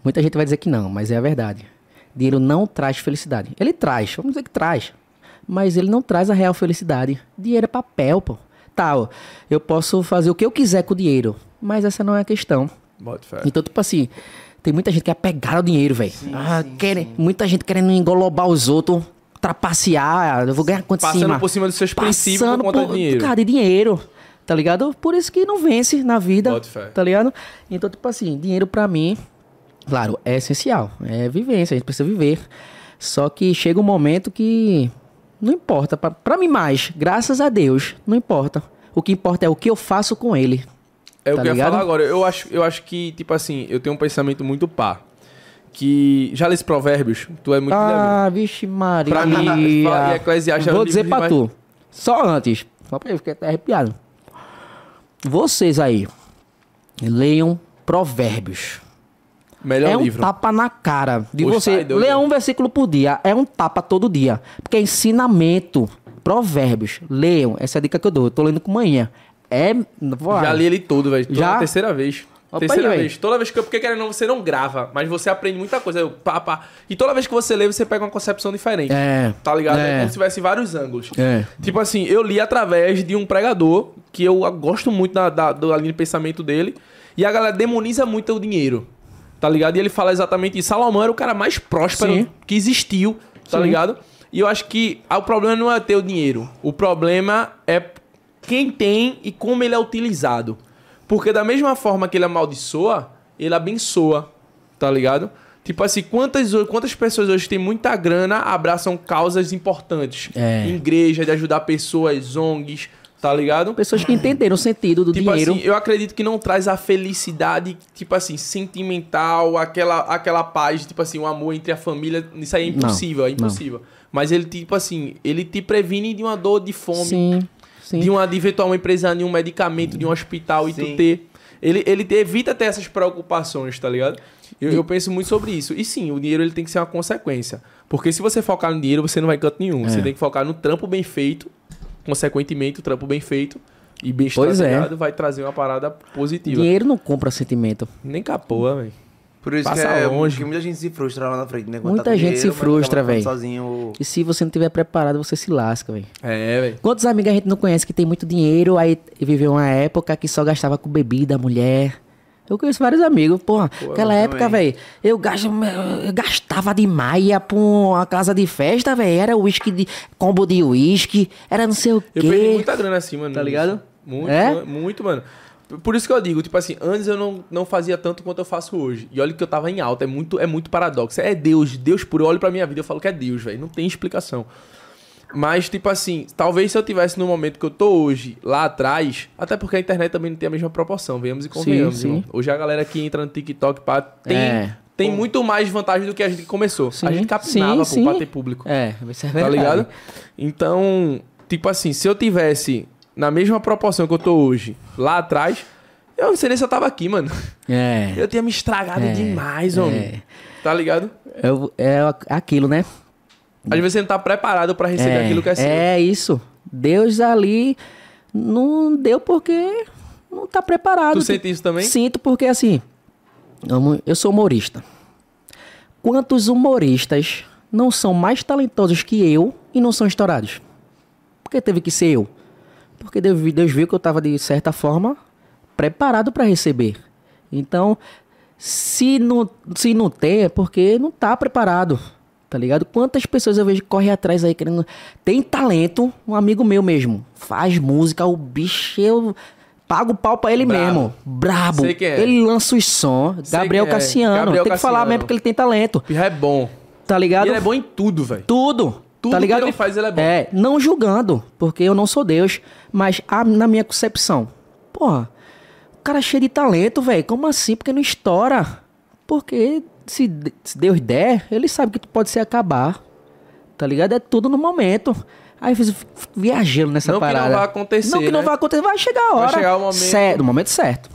Muita gente vai dizer que não, mas é a verdade. Dinheiro não traz felicidade. Ele traz, vamos dizer que traz. Mas ele não traz a real felicidade. Dinheiro é papel, pô. Tá, ó, eu posso fazer o que eu quiser com o dinheiro. Mas essa não é a questão. Então, tipo assim, tem muita gente que é apegada ao dinheiro, velho. Ah, Muita gente querendo engolobar os outros, trapacear. Eu vou ganhar quanto Passando cima? por cima dos seus princípios Passando por conta por, de dinheiro. Cara, de dinheiro. Tá ligado? Por isso que não vence na vida. Tá ligado? Então, tipo assim, dinheiro pra mim, claro, é essencial. É vivência, a gente precisa viver. Só que chega um momento que não importa. Pra mim mais, graças a Deus, não importa. O que importa é o que eu faço com ele. É o Tá que eu ia falar agora. Eu acho, eu acho que, tipo assim, eu tenho um pensamento muito pá. Que. Já lê esses provérbios? Tu é muito. Ah, vixe Maria. Pra mim, [LAUGHS] e Eclesiastes é Vou o dizer livro pra tu. Só antes. Só pra eu ficar até arrepiado. Vocês aí, leiam provérbios. Melhor é um livro. tapa na cara de Oxe, você. doido. Leia um versículo por dia. É um tapa todo dia. Porque é ensinamento. Provérbios. Leiam. Essa é a dica que eu dou. Eu tô lendo com manhã. É. Já li ele todo, velho. Já? terceira vez. Opa terceira aí, vez. Toda vez que eu. Porque querendo você não grava, mas você aprende muita coisa. Eu, pá, pá. E toda vez que você lê, você pega uma concepção diferente. É. Tá ligado? É, É. como se tivesse vários ângulos. É. Tipo assim, eu li através de um pregador, que eu gosto muito da, da, da linha de pensamento dele, e a galera demoniza muito o dinheiro. Tá ligado? E ele fala exatamente isso. Salomão era o cara mais próspero Sim. que existiu, tá Sim. ligado? E eu acho que ah, o problema não é ter o dinheiro. O problema é quem tem e como ele é utilizado. Porque da mesma forma que ele amaldiçoa, ele abençoa, tá ligado? Tipo assim, quantas, quantas pessoas hoje têm muita grana abraçam causas importantes? É. Igreja, de ajudar pessoas, ONGs, Tá ligado? Pessoas que entenderam o sentido do Tipo dinheiro. assim, eu acredito que não traz a felicidade, tipo assim, sentimental, aquela, aquela paz, tipo assim, o amor entre a família. Isso aí é impossível, é não. impossível. Mas ele, tipo assim, ele te previne de uma dor de fome, sim, sim. de uma de eventualmente precisar de um medicamento, de um hospital e Sim. tu ter. Ele, ele evita ter essas preocupações, tá ligado? Eu, eu penso muito sobre isso. E sim, o dinheiro ele tem que ser uma consequência. Porque se você focar no dinheiro, você não vai em canto nenhum. Você É. tem que focar no trampo bem feito. Consequentemente, o trampo bem feito e bem Pois é. vai trazer uma parada positiva. Dinheiro não compra sentimento. Nem capoa, velho. Por isso Passa que, é, longe. que muita gente se frustra lá na frente, né? Quando Muita tá gente se dinheiro, mas frustra. Sozinho. E se você não tiver preparado, você se lasca, velho. É, velho. Quantos amigos a gente não conhece que tem muito dinheiro, aí viveu uma época que só gastava com bebida, mulher. Eu conheço vários amigos, porra. aquela eu época, velho, eu, gasto- eu gastava demais, ia pra uma casa de festa, velho. Era uísque de. combo de uísque, era não sei o Eu perdi quê. muita grana assim, mano. Tá ligado? Muito, É? mu- muito, mano. Por isso que eu digo, tipo assim, antes eu não, não fazia tanto quanto eu faço hoje. E olha que eu tava em alta, é muito, é muito paradoxo. É Deus, Deus puro. Eu olho pra minha vida eu falo que é Deus, velho. Não tem explicação. Mas, tipo assim, talvez se eu tivesse no momento que eu tô hoje, lá atrás, até porque a internet também não tem a mesma proporção, venhamos e convenhamos, sim. irmão. Hoje a galera que entra no TikTok, pá, tem, É. tem muito mais vantagem do que a gente começou. Sim, a gente capinava, sim, pô, pra sim. ter público. É, isso é Tá verdade. ligado? Então, tipo assim, se eu tivesse na mesma proporção que eu tô hoje, lá atrás, eu não sei nem se eu tava aqui, mano. É. Eu tinha me estragado É, demais, homem. Tá ligado? É, é aquilo, né? Às vezes você não tá preparado pra receber aquilo que é seu. É isso. Deus ali não deu porque não tá preparado. Tu sente isso também? Sinto porque assim, eu eu sou humorista. Quantos humoristas não são mais talentosos que eu e não são estourados? Porque teve que ser eu. Porque Deus, Deus viu que eu tava de certa forma preparado para receber. Então, se não, se não tem, é porque não tá preparado. Tá ligado? Quantas pessoas eu vejo que correm atrás aí querendo. Tem talento, um amigo meu mesmo. Faz música, o bicho eu pago o pau pra ele Brabo. mesmo. Brabo. É. Ele lança os. Sei Gabriel é. Cassiano. Gabriel tem que falar Cassiano. mesmo porque ele tem talento. Pirra é bom. Tá E ligado? ele é bom em tudo, velho. Tudo. Tudo tá que ligado? ele faz, ele é bom. É, não julgando, porque eu não sou Deus, mas a- na minha concepção, porra, o cara é cheio de talento, velho. Como assim? Porque não estoura? Porque se, se Deus der, ele sabe que tu pode se acabar. Tá ligado? É tudo no momento. Aí eu fiz- viajando nessa Não que não parada. vai acontecer, Não que não né? vai acontecer, vai chegar a hora. chegar o momento. Certo, no momento certo.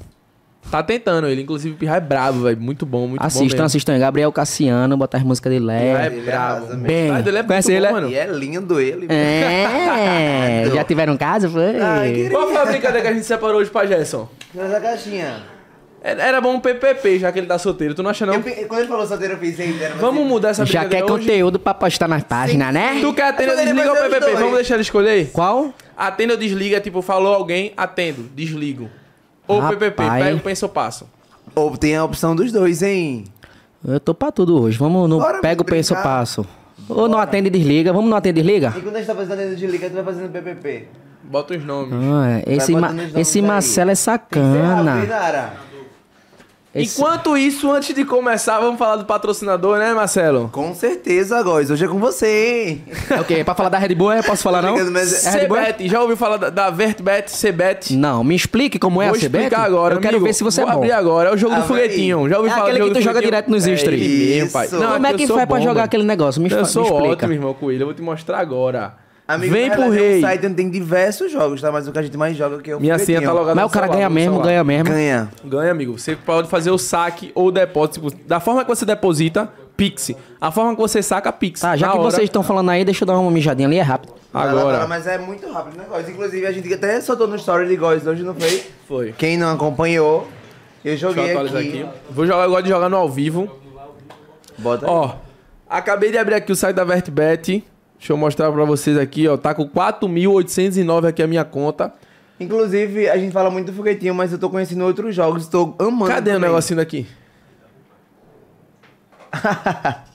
Tá tentando ele. Inclusive, o Pirra é brabo, velho. Muito bom, muito bom assistam, assistam. Gabriel Cassiano, botar as músicas dele Pirra é. Ele brabo. arrasa mesmo. Bem, Mas ele é muito conhece bom, ele, é? mano. E é lindo ele. É, já tiveram caso, foi? Ai, Qual foi a brincadeira que a gente separou hoje pra Gerson? Nessa caixinha. Era bom um PPP, já que ele tá solteiro. Tu não acha, não? Eu quando ele falou solteiro, eu pensei era Vamos mudar essa Já quer hoje? conteúdo pra postar nas páginas, né? Tu quer atender ou desliga o PPP? dois. Vamos deixar ele escolher? Qual? Atendo ou desliga, tipo, falou alguém, atendo, desligo. Ou Rapaz. PPP, pego, penso ou passo. Ou tem a opção dos dois, hein? Eu tô pra tudo hoje. Vamos no Bora pega o brincar. penso passo. Ou não atende e desliga. Vamos no atende e desliga? E quando a gente tá fazendo de liga, tu vai fazendo PPP. Bota os nomes. Ah, esse, Vai Ma- nomes esse. Marcelo é Tem que ser rápido, sacana. Esse- Enquanto isso, antes de começar, vamos falar do patrocinador, né, Marcelo? Com certeza, Góis. Hoje é com você, hein? É o quê? Pra falar da Red Bull, eu posso falar não? É Red Bull? CBET, já ouviu falar da, da Vertbet, CBET? Não, me explique como é Vou a CBET. explicar agora, Eu quero amigo. ver se você Vou é bom. abrir agora, é o jogo Ah, do foguetinho. Já ouviu É falar do aquele que tu joga direto nos É pai. Isso. Não, Como é eu que sou faz pra bom, jogar aquele negócio? Me, fa- Eu me sou explica. ótimo, irmão, com ele. Eu vou te mostrar agora. Amigo, Vem pro é rei. site onde tem diversos jogos, tá? Mas o que a gente mais joga aqui é o Minha senha tá logada Mas o cara celular, ganha mesmo, ganha mesmo. Ganha. Ganha, amigo. Você pode fazer o saque ou o depósito. tipo, Da forma que você deposita, Pix. A forma que você saca, Pix. Tá, já Na que hora. vocês estão falando aí, deixa eu dar uma mijadinha ali, é rápido. Lá, Agora. Mas é muito rápido o negócio. Inclusive, a gente até soltou no story de Góis hoje, não foi? Foi. Quem não acompanhou, eu Deixa eu joguei atualizar aqui. aqui. Vou jogar, eu gosto de jogar no ao vivo. Bota aí. Ó, acabei de abrir aqui o site da Vertbet. Deixa eu mostrar pra vocês aqui, ó. Tá com 4.809 aqui a minha conta. Inclusive, a gente fala muito do foguetinho, mas eu tô conhecendo outros jogos, tô amando. Cadê o também. negocinho daqui? [LAUGHS]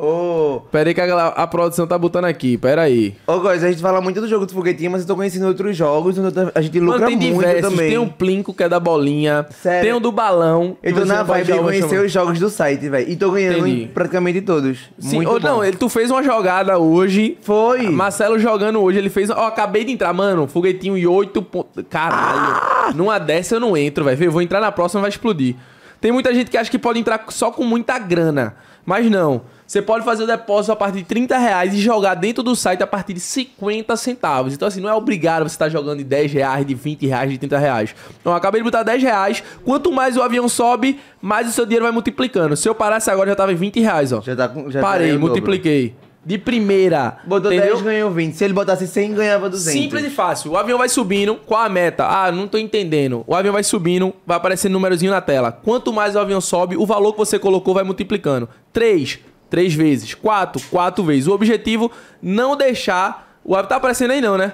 Ô, Pera aí que a, a produção tá botando aqui, pera aí. ô, Góis, a gente fala muito do jogo do foguetinho, mas eu tô conhecendo outros jogos onde a gente lucra Mano, tem muito diversos. também. Tem um Plinko que é da bolinha. Sério? Tem o do balão. Eu que tô na vibe de conhecer os jogos do site, velho. E tô ganhando em praticamente todos. Sim, muito ou bom. não, ele, tu fez uma jogada hoje. Foi. Marcelo jogando hoje, ele fez. Ó, acabei de entrar, mano. Foguetinho e 8 pontos. Caralho. Ah! Numa dessa eu não entro, velho. Eu vou entrar na próxima vai explodir. Tem muita gente que acha que pode entrar só com muita grana. Mas não. Você pode fazer o depósito a partir de 30 reais e jogar dentro do site a partir de 50 centavos. Então, assim, não é obrigado você estar jogando de 10 reais, de 20 reais, de 30 reais. Então, acabei de botar 10 reais. Quanto mais o avião sobe, mais o seu dinheiro vai multiplicando. Se eu parasse agora, já tava em 20 reais, ó. Já tá com. Já Parei, tá multipliquei. De primeira. Botou entendeu? 10, ganhou 20. Se ele botasse 100, ganhava 200. Simples e fácil. O avião vai subindo. Qual a meta? Ah, não tô entendendo. O avião vai subindo, vai aparecendo um númerozinho na tela. Quanto mais o avião sobe, o valor que você colocou vai multiplicando. Três, três vezes. Quatro, quatro vezes. O objetivo, não deixar... O avião tá aparecendo aí não, né?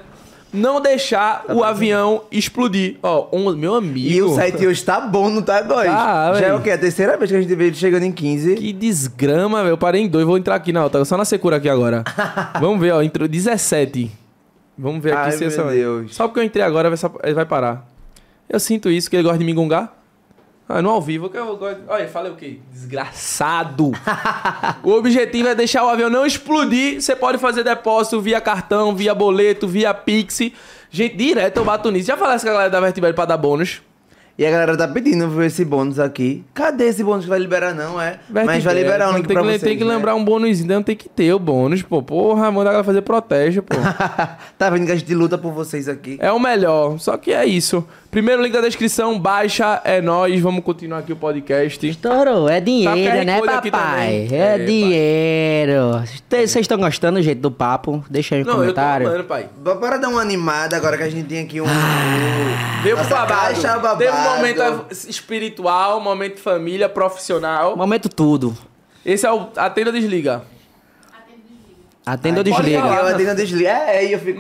Não deixar o avião explodir. Ó, um, meu amigo... E o site hoje tá bom, não tá, Góis? Tá, Já véi. é o quê? A terceira vez que a gente vê ele chegando em 15. Que desgrama, velho. Eu parei em dois, vou entrar aqui na outra. Só na secura aqui agora. [LAUGHS] Vamos ver, ó. Entrou 17. Vamos ver aqui Ai, se meu essa. Deus. Só porque eu entrei agora vai parar. Eu sinto isso, que ele gosta de me gongar. Ah, no ao vivo, que eu gosto. Olha, falei o quê? Desgraçado. [LAUGHS] o objetivo é deixar o avião não explodir. Você pode fazer depósito via cartão, via boleto, via Pix. Gente, direto eu bato nisso. Já falasse com a galera da Vertibel pra dar bônus? E a galera tá pedindo esse bônus aqui. Cadê esse bônus que vai liberar, não, é? Mas vai Vertibel, liberar um não link tem pra que, vocês, Tem que né? lembrar um bônus, então tem que ter o bônus, pô. Porra, manda a galera fazer protege, pô. [LAUGHS] tá vendo que a gente luta por vocês aqui. É o melhor. Só que é isso. Primeiro link da descrição, baixa, é nóis. Vamos continuar aqui o podcast. Estourou, é dinheiro, QR né, papai? É, É, dinheiro. Vocês estão gostando do jeito do papo? Deixa aí no Não, eu tô comentário. amando, pai. Bora dar uma animada agora que a gente tem aqui um. Veio pro Nossa babado. caixa babado. Teve um momento espiritual, momento família, profissional. Momento tudo. Esse é o Atenda ou Desliga. Atenda ou Pode desliga. falar. Eu atendo a desliga. É, aí eu fico.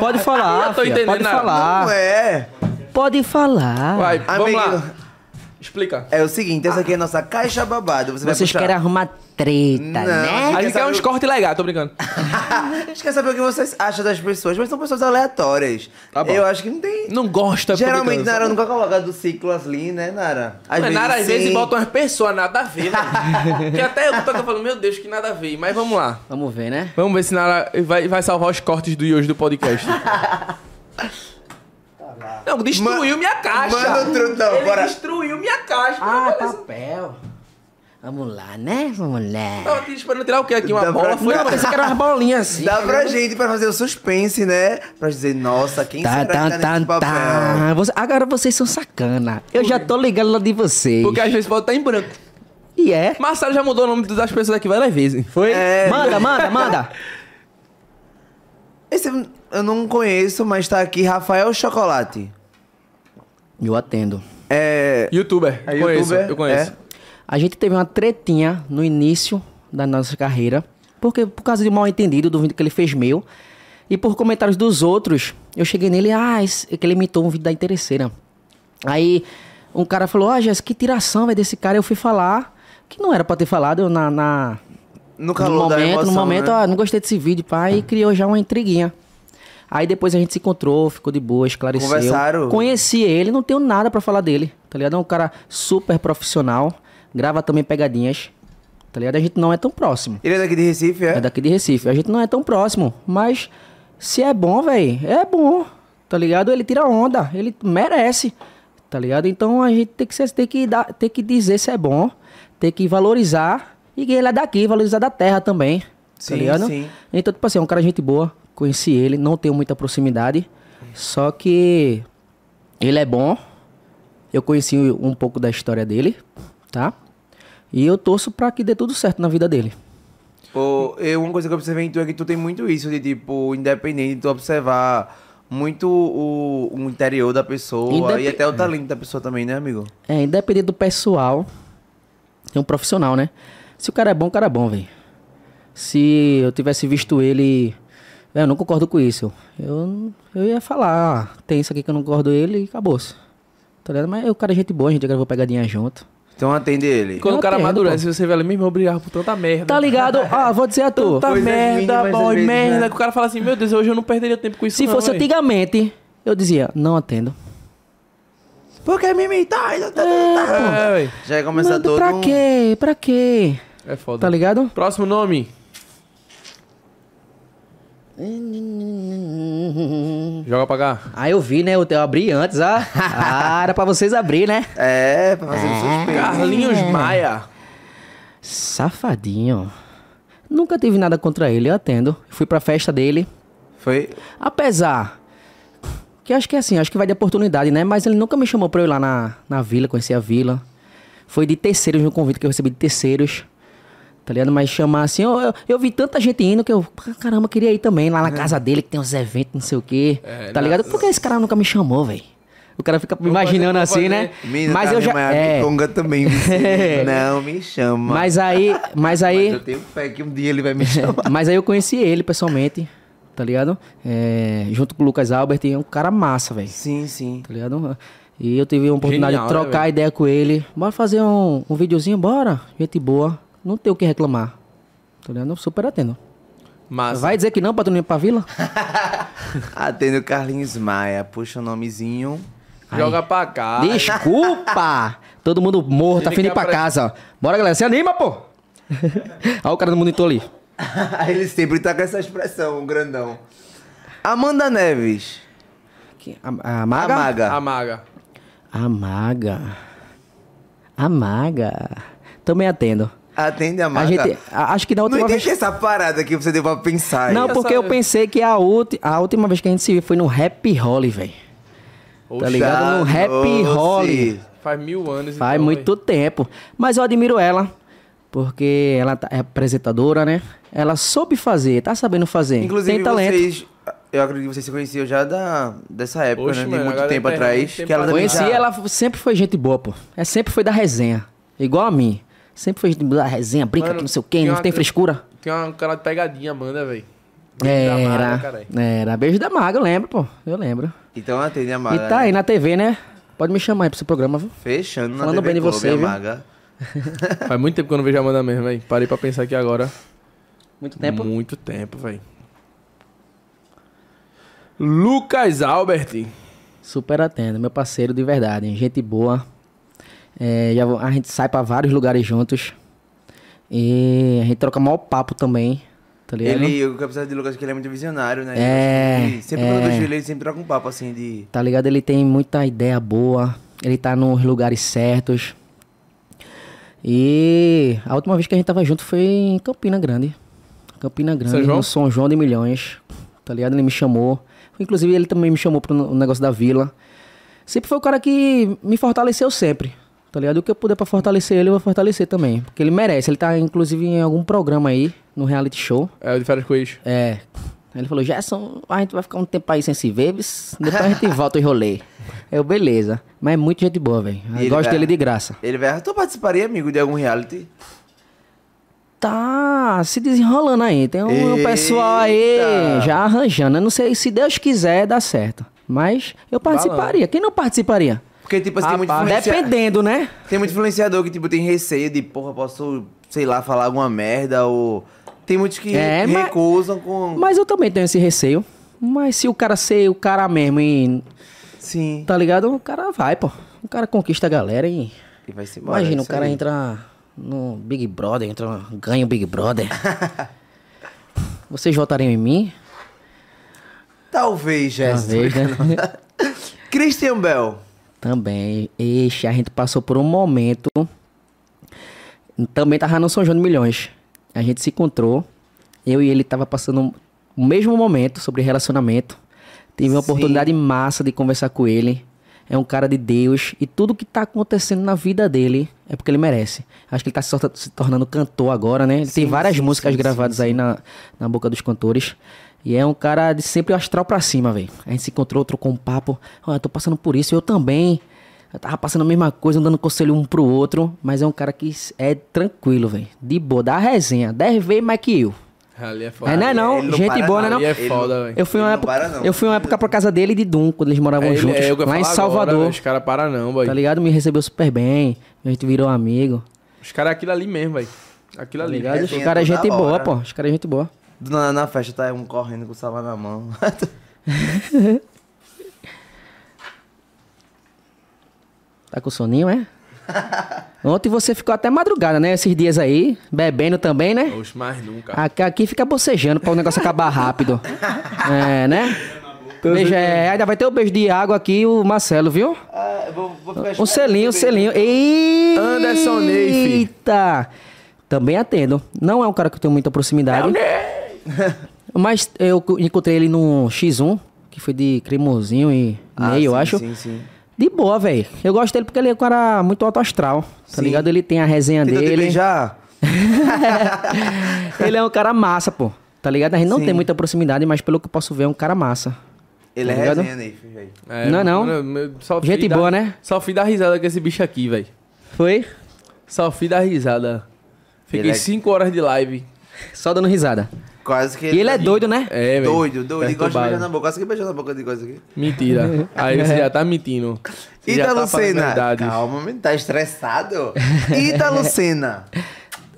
Pode falar, Eu tô entendendo pode falar. Não é. Pode falar. Vai, vamos Amigo. lá. Explica. É o seguinte, essa aqui é a nossa caixa babado. Você vai Vocês puxar. querem arrumar treta, Não, né? A gente quer saber uns cortes legais, tô brincando. [LAUGHS] a gente quer saber o que vocês acham das pessoas, mas são pessoas aleatórias. Tá bom. Eu acho que não tem. Não gosta, Geralmente. Nara nunca coloca do ciclo ali, né, Nara? Às Mas nada, às vezes sim. botam umas pessoas, nada a ver, velho. [LAUGHS] que até eu tô falando, meu Deus, que nada a ver. Mas vamos lá. Vamos ver, né? Vamos ver se Nara vai, vai salvar os cortes do hoje do podcast. [LAUGHS] Não, destruiu minha caixa. Manda não, Ele bora. destruiu minha caixa. Ah, papel. Vamos lá, né? Vamos lá. Tava aqui esperando tirar o quê aqui? Uma Dá bola? pra- Foi, pensei que era umas bolinhas assim. Dá pra gente pra fazer o suspense, né? Pra dizer, nossa, quem Tá, será tá, que tá tá, nesse papel? tá. Você- agora vocês são sacana. Eu já tô ligando lá de vocês. Porque às vezes pode estar em branco. E é? Marcelo já mudou o nome das pessoas aqui várias vezes. Foi? É, Manda, manda, manda. [LAUGHS] Esse eu não conheço, mas tá aqui Rafael Chocolate. Eu atendo. É. Youtuber. É conheço, youtuber, eu conheço. é. A gente teve uma tretinha no início da nossa carreira, porque por causa de um mal entendido do vídeo que ele fez meu, e por comentários dos outros, eu cheguei nele, ah, esse, que ele imitou um vídeo da interesseira. Aí um cara falou, ah, Jéssica, que tiração vai desse cara. Eu fui falar, que não era pra ter falado, eu na, na, No no calor da momento, emoção, no momento, né? ah, não gostei desse vídeo, pai, e criou já uma intriguinha. Aí depois a gente se encontrou, ficou de boa, esclareceu. Conversaram? Conheci ele, não tenho nada pra falar dele, tá ligado? É um cara super profissional, grava também pegadinhas, tá ligado? A gente não é tão próximo. Ele é daqui de Recife, é? É daqui de Recife. A gente não é tão próximo, mas se é bom, velho, é bom, tá ligado? Ele tira onda, ele merece, tá ligado? Então a gente tem que, tem que, dar, tem que dizer se é bom, tem que valorizar e ele é daqui, valorizar da terra também, Sim, tá ligado? sim. Então, tipo assim, é um cara gente boa, conheci ele, não tenho muita proximidade, só que ele é bom, eu conheci um pouco da história dele, tá? E eu torço pra que dê tudo certo na vida dele. Pô, eu, uma coisa que eu observei em tu é que tu tem muito isso de, tipo, independente de tu observar muito o, o interior da pessoa Indep- e até o talento da pessoa também, né, amigo? É, independente do pessoal, tem um profissional, né? Se o cara é bom, o cara é bom, velho. Se eu tivesse visto ele. é, Eu não concordo com isso. Eu, eu ia falar, ah, tem isso aqui que eu não concordo ele e acabou-se. Tá ligado? Mas o cara é gente boa, a gente já gravou pegadinha junto. Então atende ele. Quando Eu o cara atendo, amadurece, você vê ali, meu irmão, obrigado por tanta merda. Tá ligado? [LAUGHS] Ah, vou dizer a tu. Tanta Coisas merda, boy, vezes, merda. né? Que o cara fala assim, meu Deus, hoje eu não perderia tempo com isso Se não, fosse véi. antigamente, eu dizia, não atendo. Porque me imitar? É, véi. Já ia começar Mano, todo pra um... quê? Pra quê? É foda. Tá ligado? Próximo nome. Joga pra cá. Ah, eu vi, né? Eu eu abri antes, ah. [LAUGHS] Ah, era pra vocês abrir, né? É, pra fazer suspense. Carlinhos Maia. Safadinho. Nunca tive nada contra ele, eu atendo. Fui pra festa dele. Foi... Apesar que acho que é assim, acho que vai de oportunidade, né? Mas ele nunca me chamou pra eu ir lá na, na vila, conhecer a vila. Foi de terceiros no convite que eu recebi de terceiros. Tá ligado? Mas chamar assim, eu, eu, eu vi tanta gente indo que eu, caramba, queria ir também lá na casa dele, que tem uns eventos, não sei o quê. É, tá na- ligado? Por que esse cara nunca me chamou, velho? O cara fica fazer, imaginando vou assim, fazer. né? Menino, Mas eu já. É, Conga também, viu? [LAUGHS] Não me chama. mas aí. Mas aí. Mas eu tenho fé que um dia ele vai me [LAUGHS] chamar. Mas aí eu conheci ele pessoalmente, tá ligado? É, junto com o Lucas Albert, é um cara massa, velho. Sim, sim. Tá ligado? E eu tive a oportunidade Genial, de né, trocar velho? ideia com ele. Bora fazer um, um videozinho, bora. Gente boa. Não tem o que reclamar. Tá ligado? Super atendo. Massa. Vai dizer que não pra tu não ir pra vila? [LAUGHS] Atendo Carlinhos Maia. Puxa o nomezinho. Joga pra cá. Desculpa! [LAUGHS] Todo mundo morto, tá quer pra apre- casa. Bora, galera. Se anima, pô! [LAUGHS] Olha o cara do monitor ali. ele sempre tá com essa expressão, o grandão. Amanda Neves. Que- A, a Maga? A Maga. A maga. A Maga. A Maga. Também atendo. Atende a A Maga. gente, a- acho que Não última entendi vez... essa parada que você deu pra pensar. Não, aí. porque eu pensei que a, ulti, a última vez que a gente se viu foi no Happy Holly, velho. Tá ligado? No Happy. Holly. Faz mil anos. Faz então, muito tempo. Mas eu admiro ela. Porque ela tá- é apresentadora, né? Ela soube fazer, tá sabendo fazer. Inclusive, Tem talento. vocês... Eu acredito que vocês se conheciam já da, dessa época, Oxe, né? De mano, muito tempo é atrás. tempo Que ela Conheci já- ela, sempre foi gente boa, pô. É sempre foi da resenha. Igual a mim. Sempre foi gente da resenha, brinca Mano, que não sei o quê, tem não uma- tem frescura. Tem uma cara de pegadinha, Amanda, velho. Beijo da Era, maga, era. Beijo da maga, eu lembro, pô. Eu lembro. Então atende a Maga. E tá né? aí na TV, né? Pode me chamar aí pro seu programa, viu? Fechando na Falando TV bem de você, a viu? Maga. [LAUGHS] Faz muito tempo que eu não vejo a Amanda mesmo, velho. Parei pra pensar aqui agora. Muito tempo. Muito tempo, velho. Lucas Albert. Super atendo, meu parceiro de verdade, hein? gente boa. É, já a gente sai pra vários lugares juntos. E a gente troca maior papo também, tá ligado? Ele, o que eu preciso de Lucas é que ele é muito visionário, né? É, Ele sempre é. quando eu vejo ele, ele sempre troca um papo assim de. Tá ligado? Ele tem muita ideia boa. Ele tá nos lugares certos. E a última vez que a gente tava junto foi em Campina Grande. Campina Grande, São João? no São João de Milhões. Tá ligado? Ele me chamou. Inclusive, ele também me chamou pro negócio da vila. Sempre foi o cara que me fortaleceu sempre. Tá ligado? O que eu puder pra fortalecer ele, eu vou fortalecer também. Porque ele merece. Ele tá, inclusive, em algum programa aí, no reality show. É o de férias com ex. É. Ele falou, Gerson, a gente vai ficar um tempo aí sem se ver, depois a gente [LAUGHS] volta e rolê. Eu, beleza. Mas é muito gente boa, velho. Gosto vai- dele de graça. Ele vai. Tu participaria, amigo, de algum reality? Tá se desenrolando aí. Tem um Eita. pessoal aí já arranjando. Eu não sei se Deus quiser, dá certo. Mas eu participaria. Quem não participaria? Porque, tipo, assim, tem muito Rapaz, influencia... Dependendo, né? Tem muito influenciador que, tipo, tem receio de, porra, posso, sei lá, falar alguma merda ou. Tem muitos que É, mas- recusam com. Mas eu também tenho esse receio. Mas se o cara ser o cara mesmo e. Sim. Tá ligado? O cara vai, pô. O cara conquista a galera e. E vai se embora. Imagina, é o isso cara aí. entra no Big Brother, entra, ganha o Big Brother. [LAUGHS] Vocês votariam em mim? Talvez, Jéssica. Talvez, né? [LAUGHS] Christian Bell. Também. Ixi, a gente passou por um momento. Também tava no São João de Milhões. A gente se encontrou. Eu e ele tava passando o mesmo momento sobre relacionamento. Tive uma Sim. oportunidade massa de conversar com ele. É um cara de Deus. E tudo que tá acontecendo na vida dele é porque ele merece. Acho que ele tá se, tornando cantor agora, né? Ele tem Sim, várias sim, músicas sim, gravadas sim, aí na, na boca dos cantores. E é um cara de sempre astral pra cima, velho. A gente se encontrou, trocou um papo. Ó, eu tô passando por isso, eu também. Eu tava passando a mesma coisa, dando conselho um pro outro. Mas é um cara que é tranquilo, velho. De boa, dá resenha. Dez vezes mais que eu. Ali é foda. É, não é não. Gente boa, não é não. é foda, velho. Eu fui, uma Ele época, para, não. eu fui uma época pra casa dele e de Dum, quando eles moravam É, ele- juntos. é, lá em Salvador. Agora, os caras param não, boy. Tá ligado? Me recebeu super bem. A gente virou amigo. Os caras é aquilo ali mesmo, velho. Aquilo Tá ali. ligado? Os caras é toda gente boa, pô. Os caras é gente boa. Do nada na festa tá um correndo com o celular na mão. [LAUGHS] Tá com soninho, é? [LAUGHS] Ontem você ficou até madrugada, né? Esses dias aí, bebendo também, né? Oxe, mais nunca. Aqui, aqui fica bocejando pra o negócio acabar rápido. [LAUGHS] É, né? Beijo, é, ainda vai ter o beijo de água aqui, o Marcelo, viu? ah, eu vou, vou Um selinho, um selinho. Eita! Anderson. Eita! Também atendo. Não é um cara que eu tenho muita proximidade. [LAUGHS] Mas eu encontrei ele no X1, que foi de cremosinho e Ah, meio, eu sim, acho. Sim, sim. De boa, velho. Eu gosto dele porque ele é um cara muito alto astral. Tá Sim. ligado? Ele tem a resenha Tentou te dele. beijar? [LAUGHS] ele é um cara massa, pô. Tá ligado? A gente não Sim. tem muita proximidade, mas pelo que eu posso ver, é um cara massa. Ele Tá é ligado? resenha, Neif, velho. É, Não, não. mano, eu Gente boa, né? Só fui dar risada com esse bicho aqui, velho. Foi? Só fui dar risada. Fiquei Ele é- 5 horas de live. Só dando risada. Quase que E ele é doido, né? É, velho. Doido, doido. Ele gosta de beijar na boca. Quase que beijou na boca de coisa aqui. Mentira. [LAUGHS] Aí você já tá mentindo. Você já Ita tá falando Lucena. Calma, menino, tá estressado. Ita [LAUGHS] Lucena.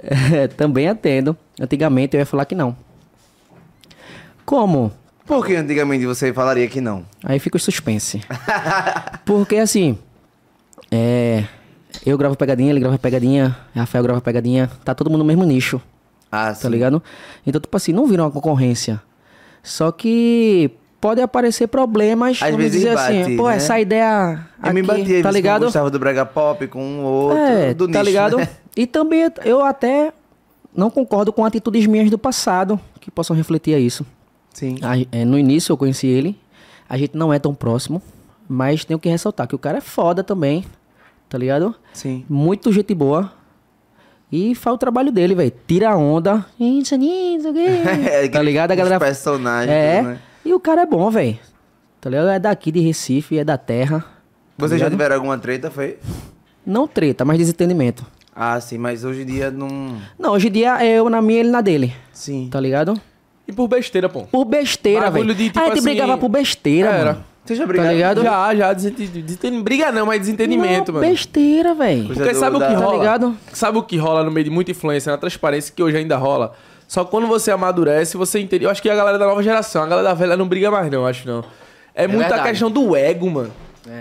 É, também atendo. Antigamente eu ia falar que não. Como? Por que antigamente você falaria que não? Aí fica o suspense. [LAUGHS] Porque assim, é, eu gravo pegadinha, ele grava pegadinha, Rafael grava pegadinha, tá todo mundo no mesmo nicho, Ah, tá ligado? Então, tipo assim, não vira uma concorrência. Só que pode aparecer problemas, Às vezes dizer bate, assim, pô, né? essa ideia Eu me aqui, batia, tá tá ligado? Gostava do Brega Pop com um outro, É, do tá nicho, ligado? né? E também eu até não concordo com atitudes minhas do passado que possam refletir a isso. Sim. A- é, no início eu conheci ele, a gente não é tão próximo, mas tenho que ressaltar que o cara é foda também, tá ligado? Sim. Muito gente boa. E faz o trabalho dele, velho. Tira a onda. [LAUGHS] É, tá ligado? A os galera. personagens, É. né? E o cara é bom, velho. Tá ligado? É daqui de Recife, é da terra. tá Vocês já tiveram alguma treta, foi? Não treta, mas desentendimento. Ah, sim, mas hoje em dia não... Não, hoje em dia é eu na minha ele na dele. Sim. Tá ligado? E por besteira, pô. Por besteira, velho. de, tipo a gente assim, brigava por besteira, era. mano. Você já Tá brigaram? ligado? Já, já. Briga não, mas desentendimento, Não, mano. besteira, velho. Coisa Porque do- sabe o que da- Tá rola? ligado? Sabe o que rola no meio de muita influência, na transparência, que hoje ainda rola? Só que quando você amadurece, você entende. Eu acho que a galera da nova geração, a galera da velha não briga mais, não, acho não. É, muita verdade. questão do ego, mano.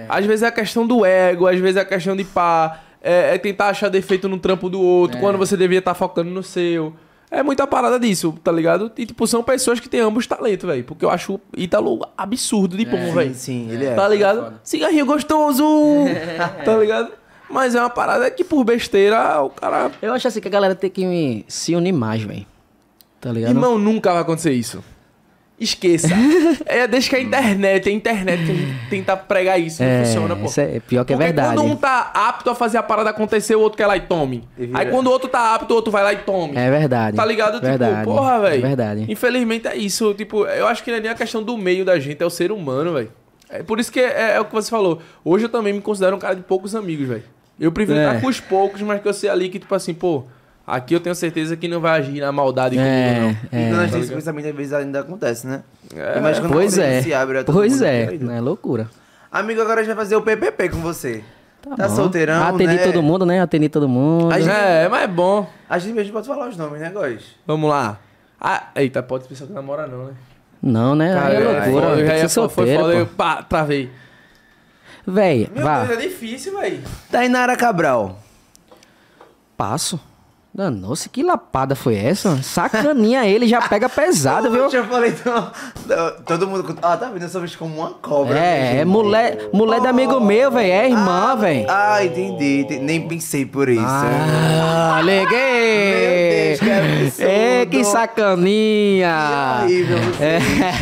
Às vezes é a questão do ego, às vezes é a questão de pá. É, é tentar achar defeito no trampo do outro, É. quando você devia estar focando no seu. É muita parada disso, tá ligado? E, tipo, são pessoas que têm ambos talentos, velho. Porque eu acho o Ítalo absurdo de bom, velho. Sim, sim, ele é. Tá ligado? Cigarrinho gostoso! [LAUGHS] tá ligado? Mas é uma parada que por besteira o cara. Eu acho assim que a galera tem que se unir mais, velho. Tá ligado? Irmão, nunca vai acontecer isso. Esqueça. [LAUGHS] é, deixa que a internet, a internet que a gente tenta pregar isso, não é, funciona, pô. isso é pior que é verdade. quando um tá apto a fazer a parada acontecer, o outro quer lá e tome. Vira- Aí quando o outro tá apto, o outro vai lá e tome. É verdade. Tá ligado? Verdade. Tipo, porra, velho. É verdade. Infelizmente é isso. Tipo, eu acho que não é nem a questão do meio da gente, é o ser humano, velho. É por isso que é, é o que você falou. Hoje eu também me considero um cara de poucos amigos, velho. Eu prefiro É. estar com os poucos, mas que eu sei ali que, tipo assim, pô, aqui eu tenho certeza que não vai agir na maldade comigo, É, não. E é. quando a gente Tá tem esse ligado? pensamento, às vezes ainda acontece, né? É, Mas quando Pois é. se abre todo Pois é. Não é loucura. Amigo, agora a gente vai fazer o PPP com você. Tá, bom. solteirão, Atendi né? todo mundo, né? Atendi todo mundo. Gente- É, mas é bom. A gente mesmo pode falar os nomes, né, Góis? Vamos lá. Ah, eita, pode pensar que namora não, né? Não, né? É Cara, loucura. foi, Tem já ia- ser foi solteiro, foda, eu pá, travei. Véi, Meu vá. Deus, é difícil, velho. Tainara Cabral. Passo. Danou-se, que lapada foi essa? Sacaninha ele, já pega pesado, [LAUGHS] viu? Eu já falei, então, [LAUGHS] todo mundo... Ah, tá vendo? Eu sou visto como uma cobra. É, é mulher, mulher de amigo meu, velho. É irmã, velho. Ah, entendi. Ente- Nem pensei por isso. Ah, leguei! Meu Deus, que absurdo. É, que sacaninha! Que horrível você.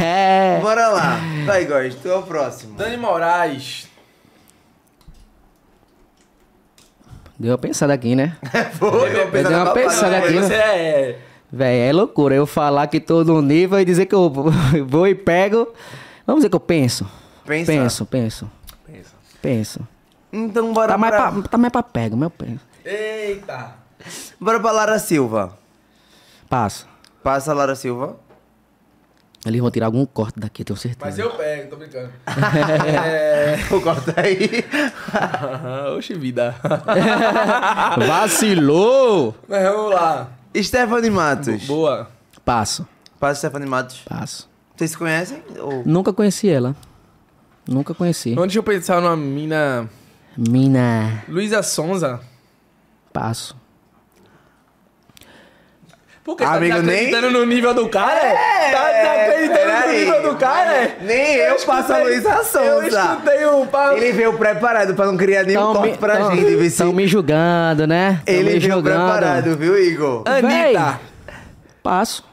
É. Bora lá. Vai, Góis, tu é o próximo. Dani Moraes. Deu uma pensada aqui, né? [LAUGHS] Foi, eu dei uma pensada aqui, né? Você é... Véi, é loucura eu falar que tô no nível e dizer que eu [LAUGHS] vou e pego. Vamos dizer que eu penso. Pensa. Penso, penso, Pensa. penso. Então bora Tá mais pra... pra, tá mais pra pego, meu penso. Eita. Bora pra Lara Silva. Passo. Passa Lara Silva. Eles vão tirar algum corte daqui, eu tenho certeza. Mas eu pego, tô brincando. [LAUGHS] é... Pô, corta aí. [LAUGHS] Oxe, vida. [LAUGHS] Vacilou! Mas vamos lá. Stephanie Matos. Boa. Passo, Passa Stephanie Matos. passo. Vocês se conhecem? Ou... Nunca conheci ela. Nunca conheci. Deixa eu pensar numa mina... Mina, Luísa Sonza. passo. Por que Amigo, tá nem- desacreditando no nível do cara? É, tá desacreditando no nível do cara? É? Nem eu, passo a Luísa Eu Sonza. escutei um papo. Ele veio preparado pra não criar nenhum corte pra tão, gente, Vici. Estão me julgando, né? Tão Ele me veio julgando. preparado, viu, Igor? Anitta. Véi, Passo.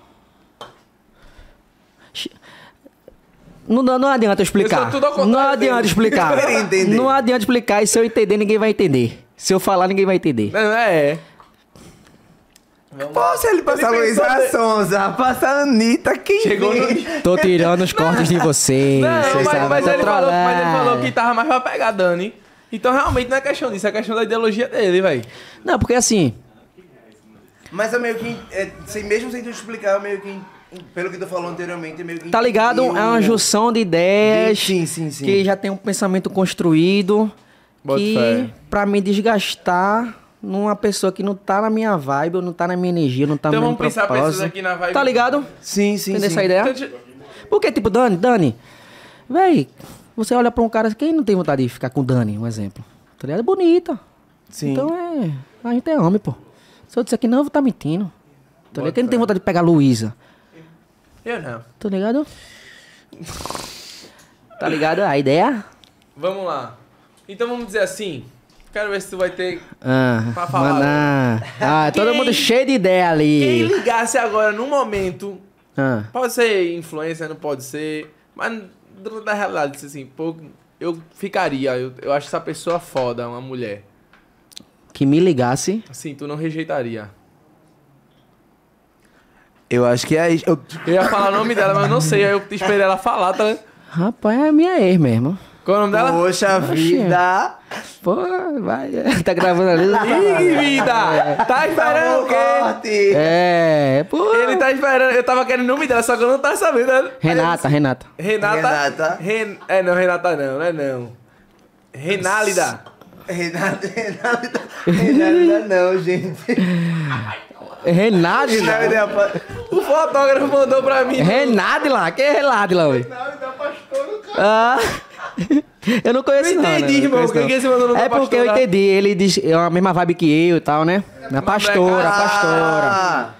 Não, não adianta eu explicar. Eu sou tudo ao contrário não dele. adianta explicar. [LAUGHS] Eu. Não adianta explicar. E se eu entender, ninguém vai entender. Se eu falar, ninguém vai entender. Não, é. Pô, se ele passar Ele Luísa pensou Sonza, passa a Anitta, quem Chegou no... Tô tirando os [LAUGHS] cortes de vocês. Não, vocês mas, sabem, mas ele falou, mas ele falou que tava mais pra pegar Dani. Então realmente não é questão disso, é questão da ideologia dele, velho. Não, porque assim, Mas é meio que, é, sem, mesmo sem tu explicar, é meio que, pelo que tu falou anteriormente, é meio que... tá ligado? É uma junção de ideias. Sim, sim, sim. Que já tem um pensamento construído. Bota que fé. pra me desgastar numa pessoa que não tá na minha vibe, ou não tá na minha energia, não tá Então no meu vamos pensar pessoas aqui na vibe. Tá ligado? Sim, sim, Entendeu sim. essa ideia? Então, Porque, tipo, Dani, Dani, véi, você olha pra um cara, quem não tem vontade de ficar com Dani, um exemplo? Tá ligado? É bonita. Sim. Então é. A gente é homem, pô. Se eu disser que não, eu vou tá mentindo. Tá ligado? Quem não tem vontade de pegar Luísa? Eu não. Tá ligado? Tá ligado? A ideia? Vamos lá. Então vamos dizer assim. Quero ver se tu vai ter. Ah, Pra falar, mandar. Ah, todo Quem- mundo cheio de ideia Quem ali. ligasse agora no momento. Ah, Pode ser influência, não pode ser. Mas da realidade, assim, pô, eu ficaria. Eu, eu acho essa pessoa foda, uma mulher. que me ligasse. Assim, tu não rejeitaria. Eu acho que é isso. Eu... Eu ia falar o nome dela, mas eu não sei. Aí eu esperei ela falar, tá? Rapaz, é minha ex mesmo. Qual é o nome dela? Poxa vida! Pô, vai. Tá gravando ali. Ih, vida! Tá esperando o quê? corte! É, pô. Ele tá esperando. Eu tava querendo o nome dela, só que eu não tava sabendo. né? Renata, Renata. Renata. Renata. Ren... É, não, Renata não, não é não. Renálida. Renata, Renata, Renata não, gente. Renata é O fotógrafo mandou pra mim. Renate lá, quem é Renate lá, ué? Ah, eu não conheço Não não, entendi, né? Não irmão, conheço, quem não. que esse mandou no É porque eu pastora? entendi, ele diz, é a mesma vibe que eu e tal, né? Na pastora, Ah, pastora.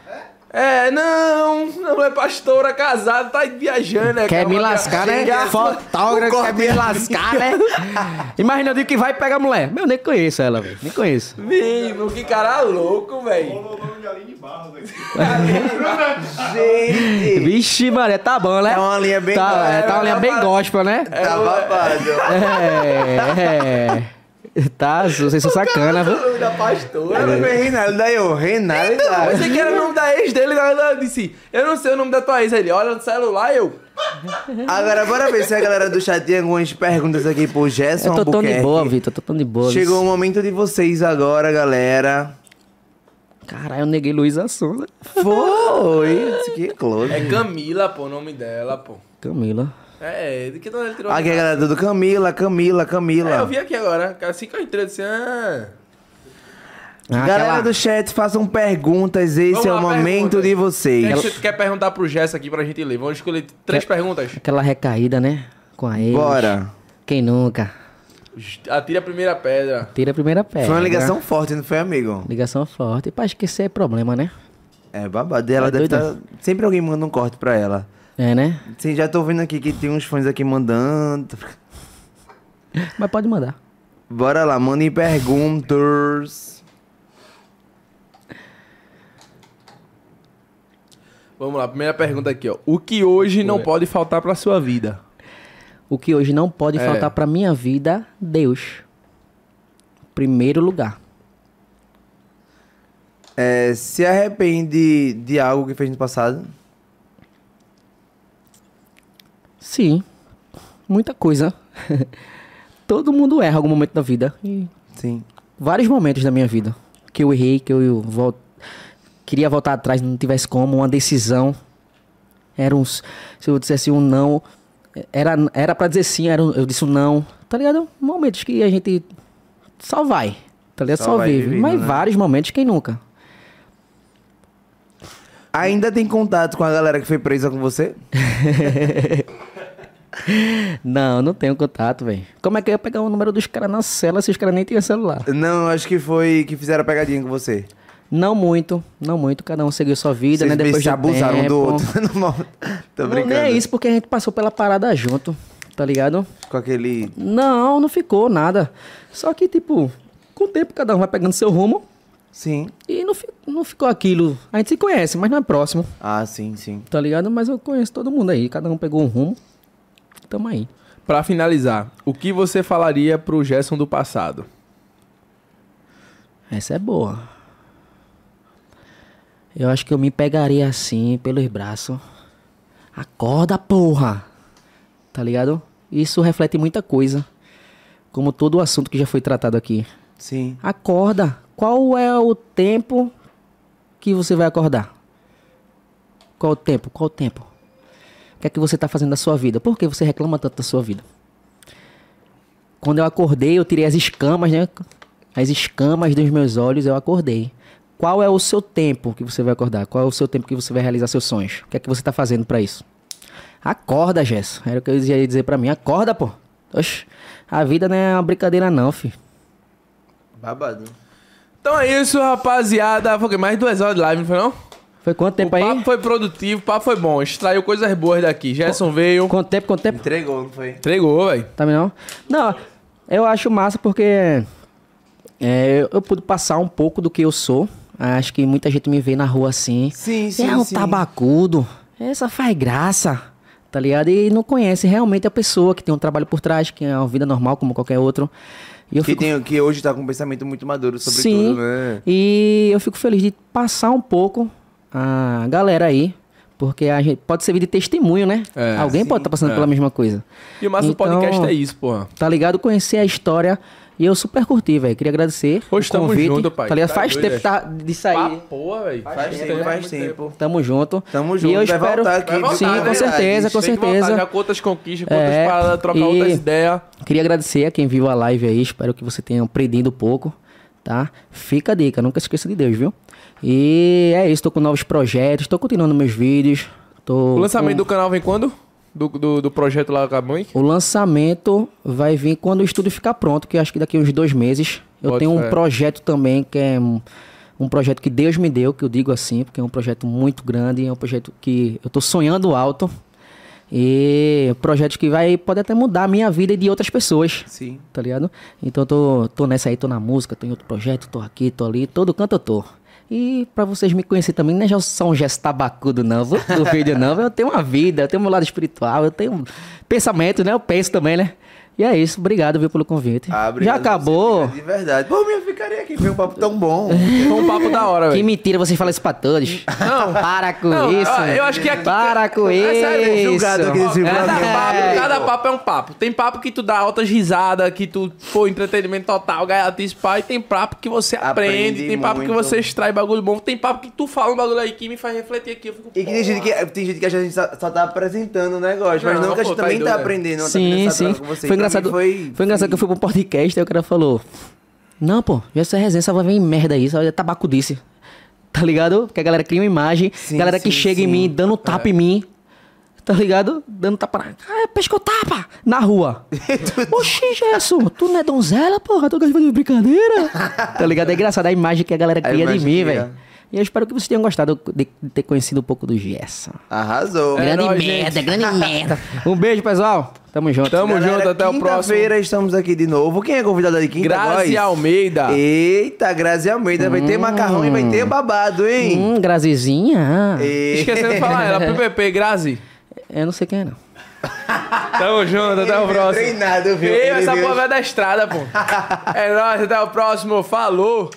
É, não, não é pastora, casada, tá viajando. É Quer me lascar, né? Fotógrafo, quer me lascar, né? [LAUGHS] Imagina eu digo que vai pegar a mulher. Meu, eu nem conheço ela, velho. Nem conheço. Vivo, que cara louco, velho. Falou o nome de Aline Barros aqui. gente! [LAUGHS] Vixe, Maria, tá bom, né? É uma linha bem Tá, é, tá uma linha bem gospel, né? Tá babado. É, é. [LAUGHS] Tá, vocês são sacana, viu? O nome da pastora. Ela foi Reinaldo, daí eu, Reinaldo. Eu pensei que era o nome da ex dele, na verdade disse, eu não sei o nome da tua ex. Ele olha no celular eu. Agora, bora ver se a galera do chat tem algumas perguntas aqui pro Gerson Eu tô tão de boa, Vitor, tô tão de boa. Chegou o momento de vocês agora, galera. Caralho, eu neguei Luísa Sonza. Foi! Que close. É Camila, pô, o nome dela, pô. Camila. É, de que ele tirou? Aqui a galera do Camila, Camila, Camila. É, eu vi aqui agora. Assim que eu entrei, eu disse, ah... Ah, Galera aquela- do chat, façam perguntas. Esse Vamos é o momento perguntas. de vocês. Quem quer perguntar pro Jess aqui pra gente ler? Vamos escolher três perguntas. Aquela recaída, né? Com a ex. Bora. Quem nunca? Atira a primeira pedra. Tira a primeira pedra. Foi uma ligação forte, não foi, amigo? Ligação forte. Pra esquecer é problema, né? É babado. Ela É deve estar. Sempre alguém manda um corte pra ela. É, né? Sim, já tô vendo aqui que tem uns fãs aqui mandando. Mas pode mandar. Bora lá, mandem perguntas. Vamos lá, primeira pergunta aqui, ó. O que hoje não pode faltar pra sua vida? O que hoje não pode É. faltar pra minha vida, Deus. Primeiro lugar. É, se arrepende de algo que fez no passado? Sim. Muita coisa. [LAUGHS] Todo mundo erra em algum momento da vida. E Sim. vários momentos da minha vida que eu errei, que eu volto. queria voltar atrás, não tivesse como, uma decisão. Era uns. Se eu dissesse um não, era, era pra dizer sim, era, um- eu disse um não. Tá ligado? Momentos que a gente só vai. Tá ligado? Só Só, vai vive. vivendo, Mas né? vários momentos, quem nunca? Ainda tem contato com a galera que foi presa com você? [LAUGHS] Não, não tenho contato, velho. Como é que eu ia pegar o número dos caras na cela se os caras nem tinham celular? Não, acho que foi que fizeram a pegadinha com você. Não muito, não muito. Cada um seguiu sua vida, Vocês né? Depois se de abusaram um tempo. do outro. [LAUGHS] Não, Tô Não, brincando. nem é isso, porque a gente passou pela parada junto, tá ligado? Com aquele... Não, não ficou nada. Só que, tipo, com o tempo cada um vai pegando seu rumo Sim. e não, não ficou aquilo. A gente se conhece, mas não é próximo, Ah, sim, sim. tá ligado? Mas eu conheço todo mundo aí, cada um pegou um rumo. Tamo aí. Pra finalizar, o que você falaria pro Gerson do passado? Essa é boa. Eu acho que eu me pegaria assim, pelos braços. Acorda, porra! Tá ligado? Isso reflete muita coisa. Como todo o assunto que já foi tratado aqui. Sim. Acorda. Qual é o tempo que você vai acordar? Qual o tempo? Qual o tempo? O que é que você tá fazendo da sua vida? Por que você reclama tanto da sua vida? Quando eu acordei, eu tirei as escamas, né? As escamas dos meus olhos, eu acordei. Qual é o seu tempo que você vai acordar? Qual é o seu tempo que você vai realizar seus sonhos? O que é que você tá fazendo pra isso? Acorda, Gesso. Era o que eu ia dizer pra mim. Acorda, pô. Oxe, a vida não é uma brincadeira não, filho. Babado. Então é isso, rapaziada. Foi mais duas horas de live, não foi não? Foi quanto tempo o aí? papo foi produtivo, o papo foi bom. Extraiu coisas boas daqui. Gerson veio. Quanto tempo, quanto tempo? Entregou, não foi? Entregou, velho. Tá vendo? Não, Não, eu acho massa porque é, eu, eu pude passar um pouco do que eu sou. Acho que muita gente me vê na rua assim. Sim, sim, É um sim. tabacudo. Essa faz graça. Tá ligado? E não conhece realmente a pessoa que tem um trabalho por trás, que é uma vida normal como qualquer outro. E eu Que, fico tem, que hoje tá com um pensamento muito maduro sobre Sim. tudo, né? E eu fico feliz de passar um pouco a galera aí. Porque a gente pode servir de testemunho, né? É, Alguém sim. pode estar passando É. pela mesma coisa. E o massa do Então- podcast é isso, porra. Tá ligado? Conhecer a história. E eu super curti, velho. Queria agradecer. Hoje o tamo convite. junto, pai. Tá ligado? Tá Faz doido, tempo é. tá, de sair. Pá, porra, velho. Faz tempo, faz tempo. Tamo junto. Tamo E junto, eu vai espero... voltar aqui, voltar, Sim, com certeza, com voltar certeza. já com outras conquistas, com outras É, paradas, trocar e- outras ideias. Queria agradecer a quem viu a live aí. Espero que você tenha aprendido um pouco, tá? Fica a dica, nunca esqueça de Deus, viu? E é isso, tô com novos projetos, tô continuando meus vídeos. Tô O lançamento com- do canal vem quando? Do, do, do projeto lá com a mãe? O lançamento vai vir quando o estúdio ficar pronto, que acho que daqui uns dois meses. Eu Boto tenho um projeto também, que é um, um projeto que Deus me deu, que eu digo assim, porque é um projeto muito grande, é um projeto que eu tô sonhando alto. E projeto que vai pode até mudar a minha vida e de outras pessoas. Sim. Tá ligado? Então eu tô, tô nessa aí, tô na música, tô em outro projeto, tô aqui, tô ali, todo canto eu tô. E pra vocês me conhecerem também, não é só um gesto tabacudo, não, do vídeo, não. Eu tenho uma vida, eu tenho meu lado espiritual, eu tenho pensamento, né? Eu penso também, né? E é isso, obrigado, viu, pelo convite. Ah, já acabou. você, De verdade. Pô, minha ficaria aqui, foi um papo tão bom. [LAUGHS] Foi um papo da hora, Que velho. mentira, vocês falam isso pra todos. Não. Para com Não, isso. ó, eu acho que aqui- Para com É isso. sério, julgado aqui nesse programa. papo, cada papo é um papo. Tem papo que tu dá altas risadas, que tu, pô, entretenimento total, gaiatice, pai. Tem papo que você aprende, Aprende tem papo que muito. você extrai bagulho bom. Tem papo que tu fala um bagulho aí que me faz refletir aqui. Eu fico, E que tem gente que, tem gente que acha que a gente só, só tá apresentando o negócio, mas Não, não que a gente tá também tá doido, é. aprendendo. tá Sim, sim. você. Foi E pra engraçado, foi, Foi, engraçado que eu fui pra um podcast e o cara falou: Não, pô, já essa resenha só vai vir merda aí, só é tabacudice. [LAUGHS] Tá ligado? Porque a galera cria uma imagem, Sim, galera que sim, chega em sim. mim, dando tapa em mim. Tá ligado? Dando tapa na. Ah, pescotapa! Na rua. [LAUGHS] Oxi, Gerson, tu não é donzela, porra? Tu gosta de fazer brincadeira? [LAUGHS] tá ligado? É engraçado a imagem que a galera A cria de imagem mim, velho. E eu espero que vocês tenham gostado de de ter conhecido um pouco do Gerson. Arrasou. É grande nóis, merda, gente. grande [LAUGHS] merda. Um beijo, pessoal. Tamo junto. Tamo Galera, junto, até o próximo. Quinta-feira estamos aqui de novo. Quem é convidado aí quinta? Grazi Nós? Almeida. Eita, Grazi Almeida. Vai ter macarrão e vai ter babado, hein? Hum, Grazizinha. E- Esquecendo de falar ela, PPP, Grazi. Eu não sei quem é, não. [LAUGHS] Tamo junto, até o próximo. Treinado, viu? Ei, essa porra é da estrada, pô. [LAUGHS] É nóis, até o próximo. Falou.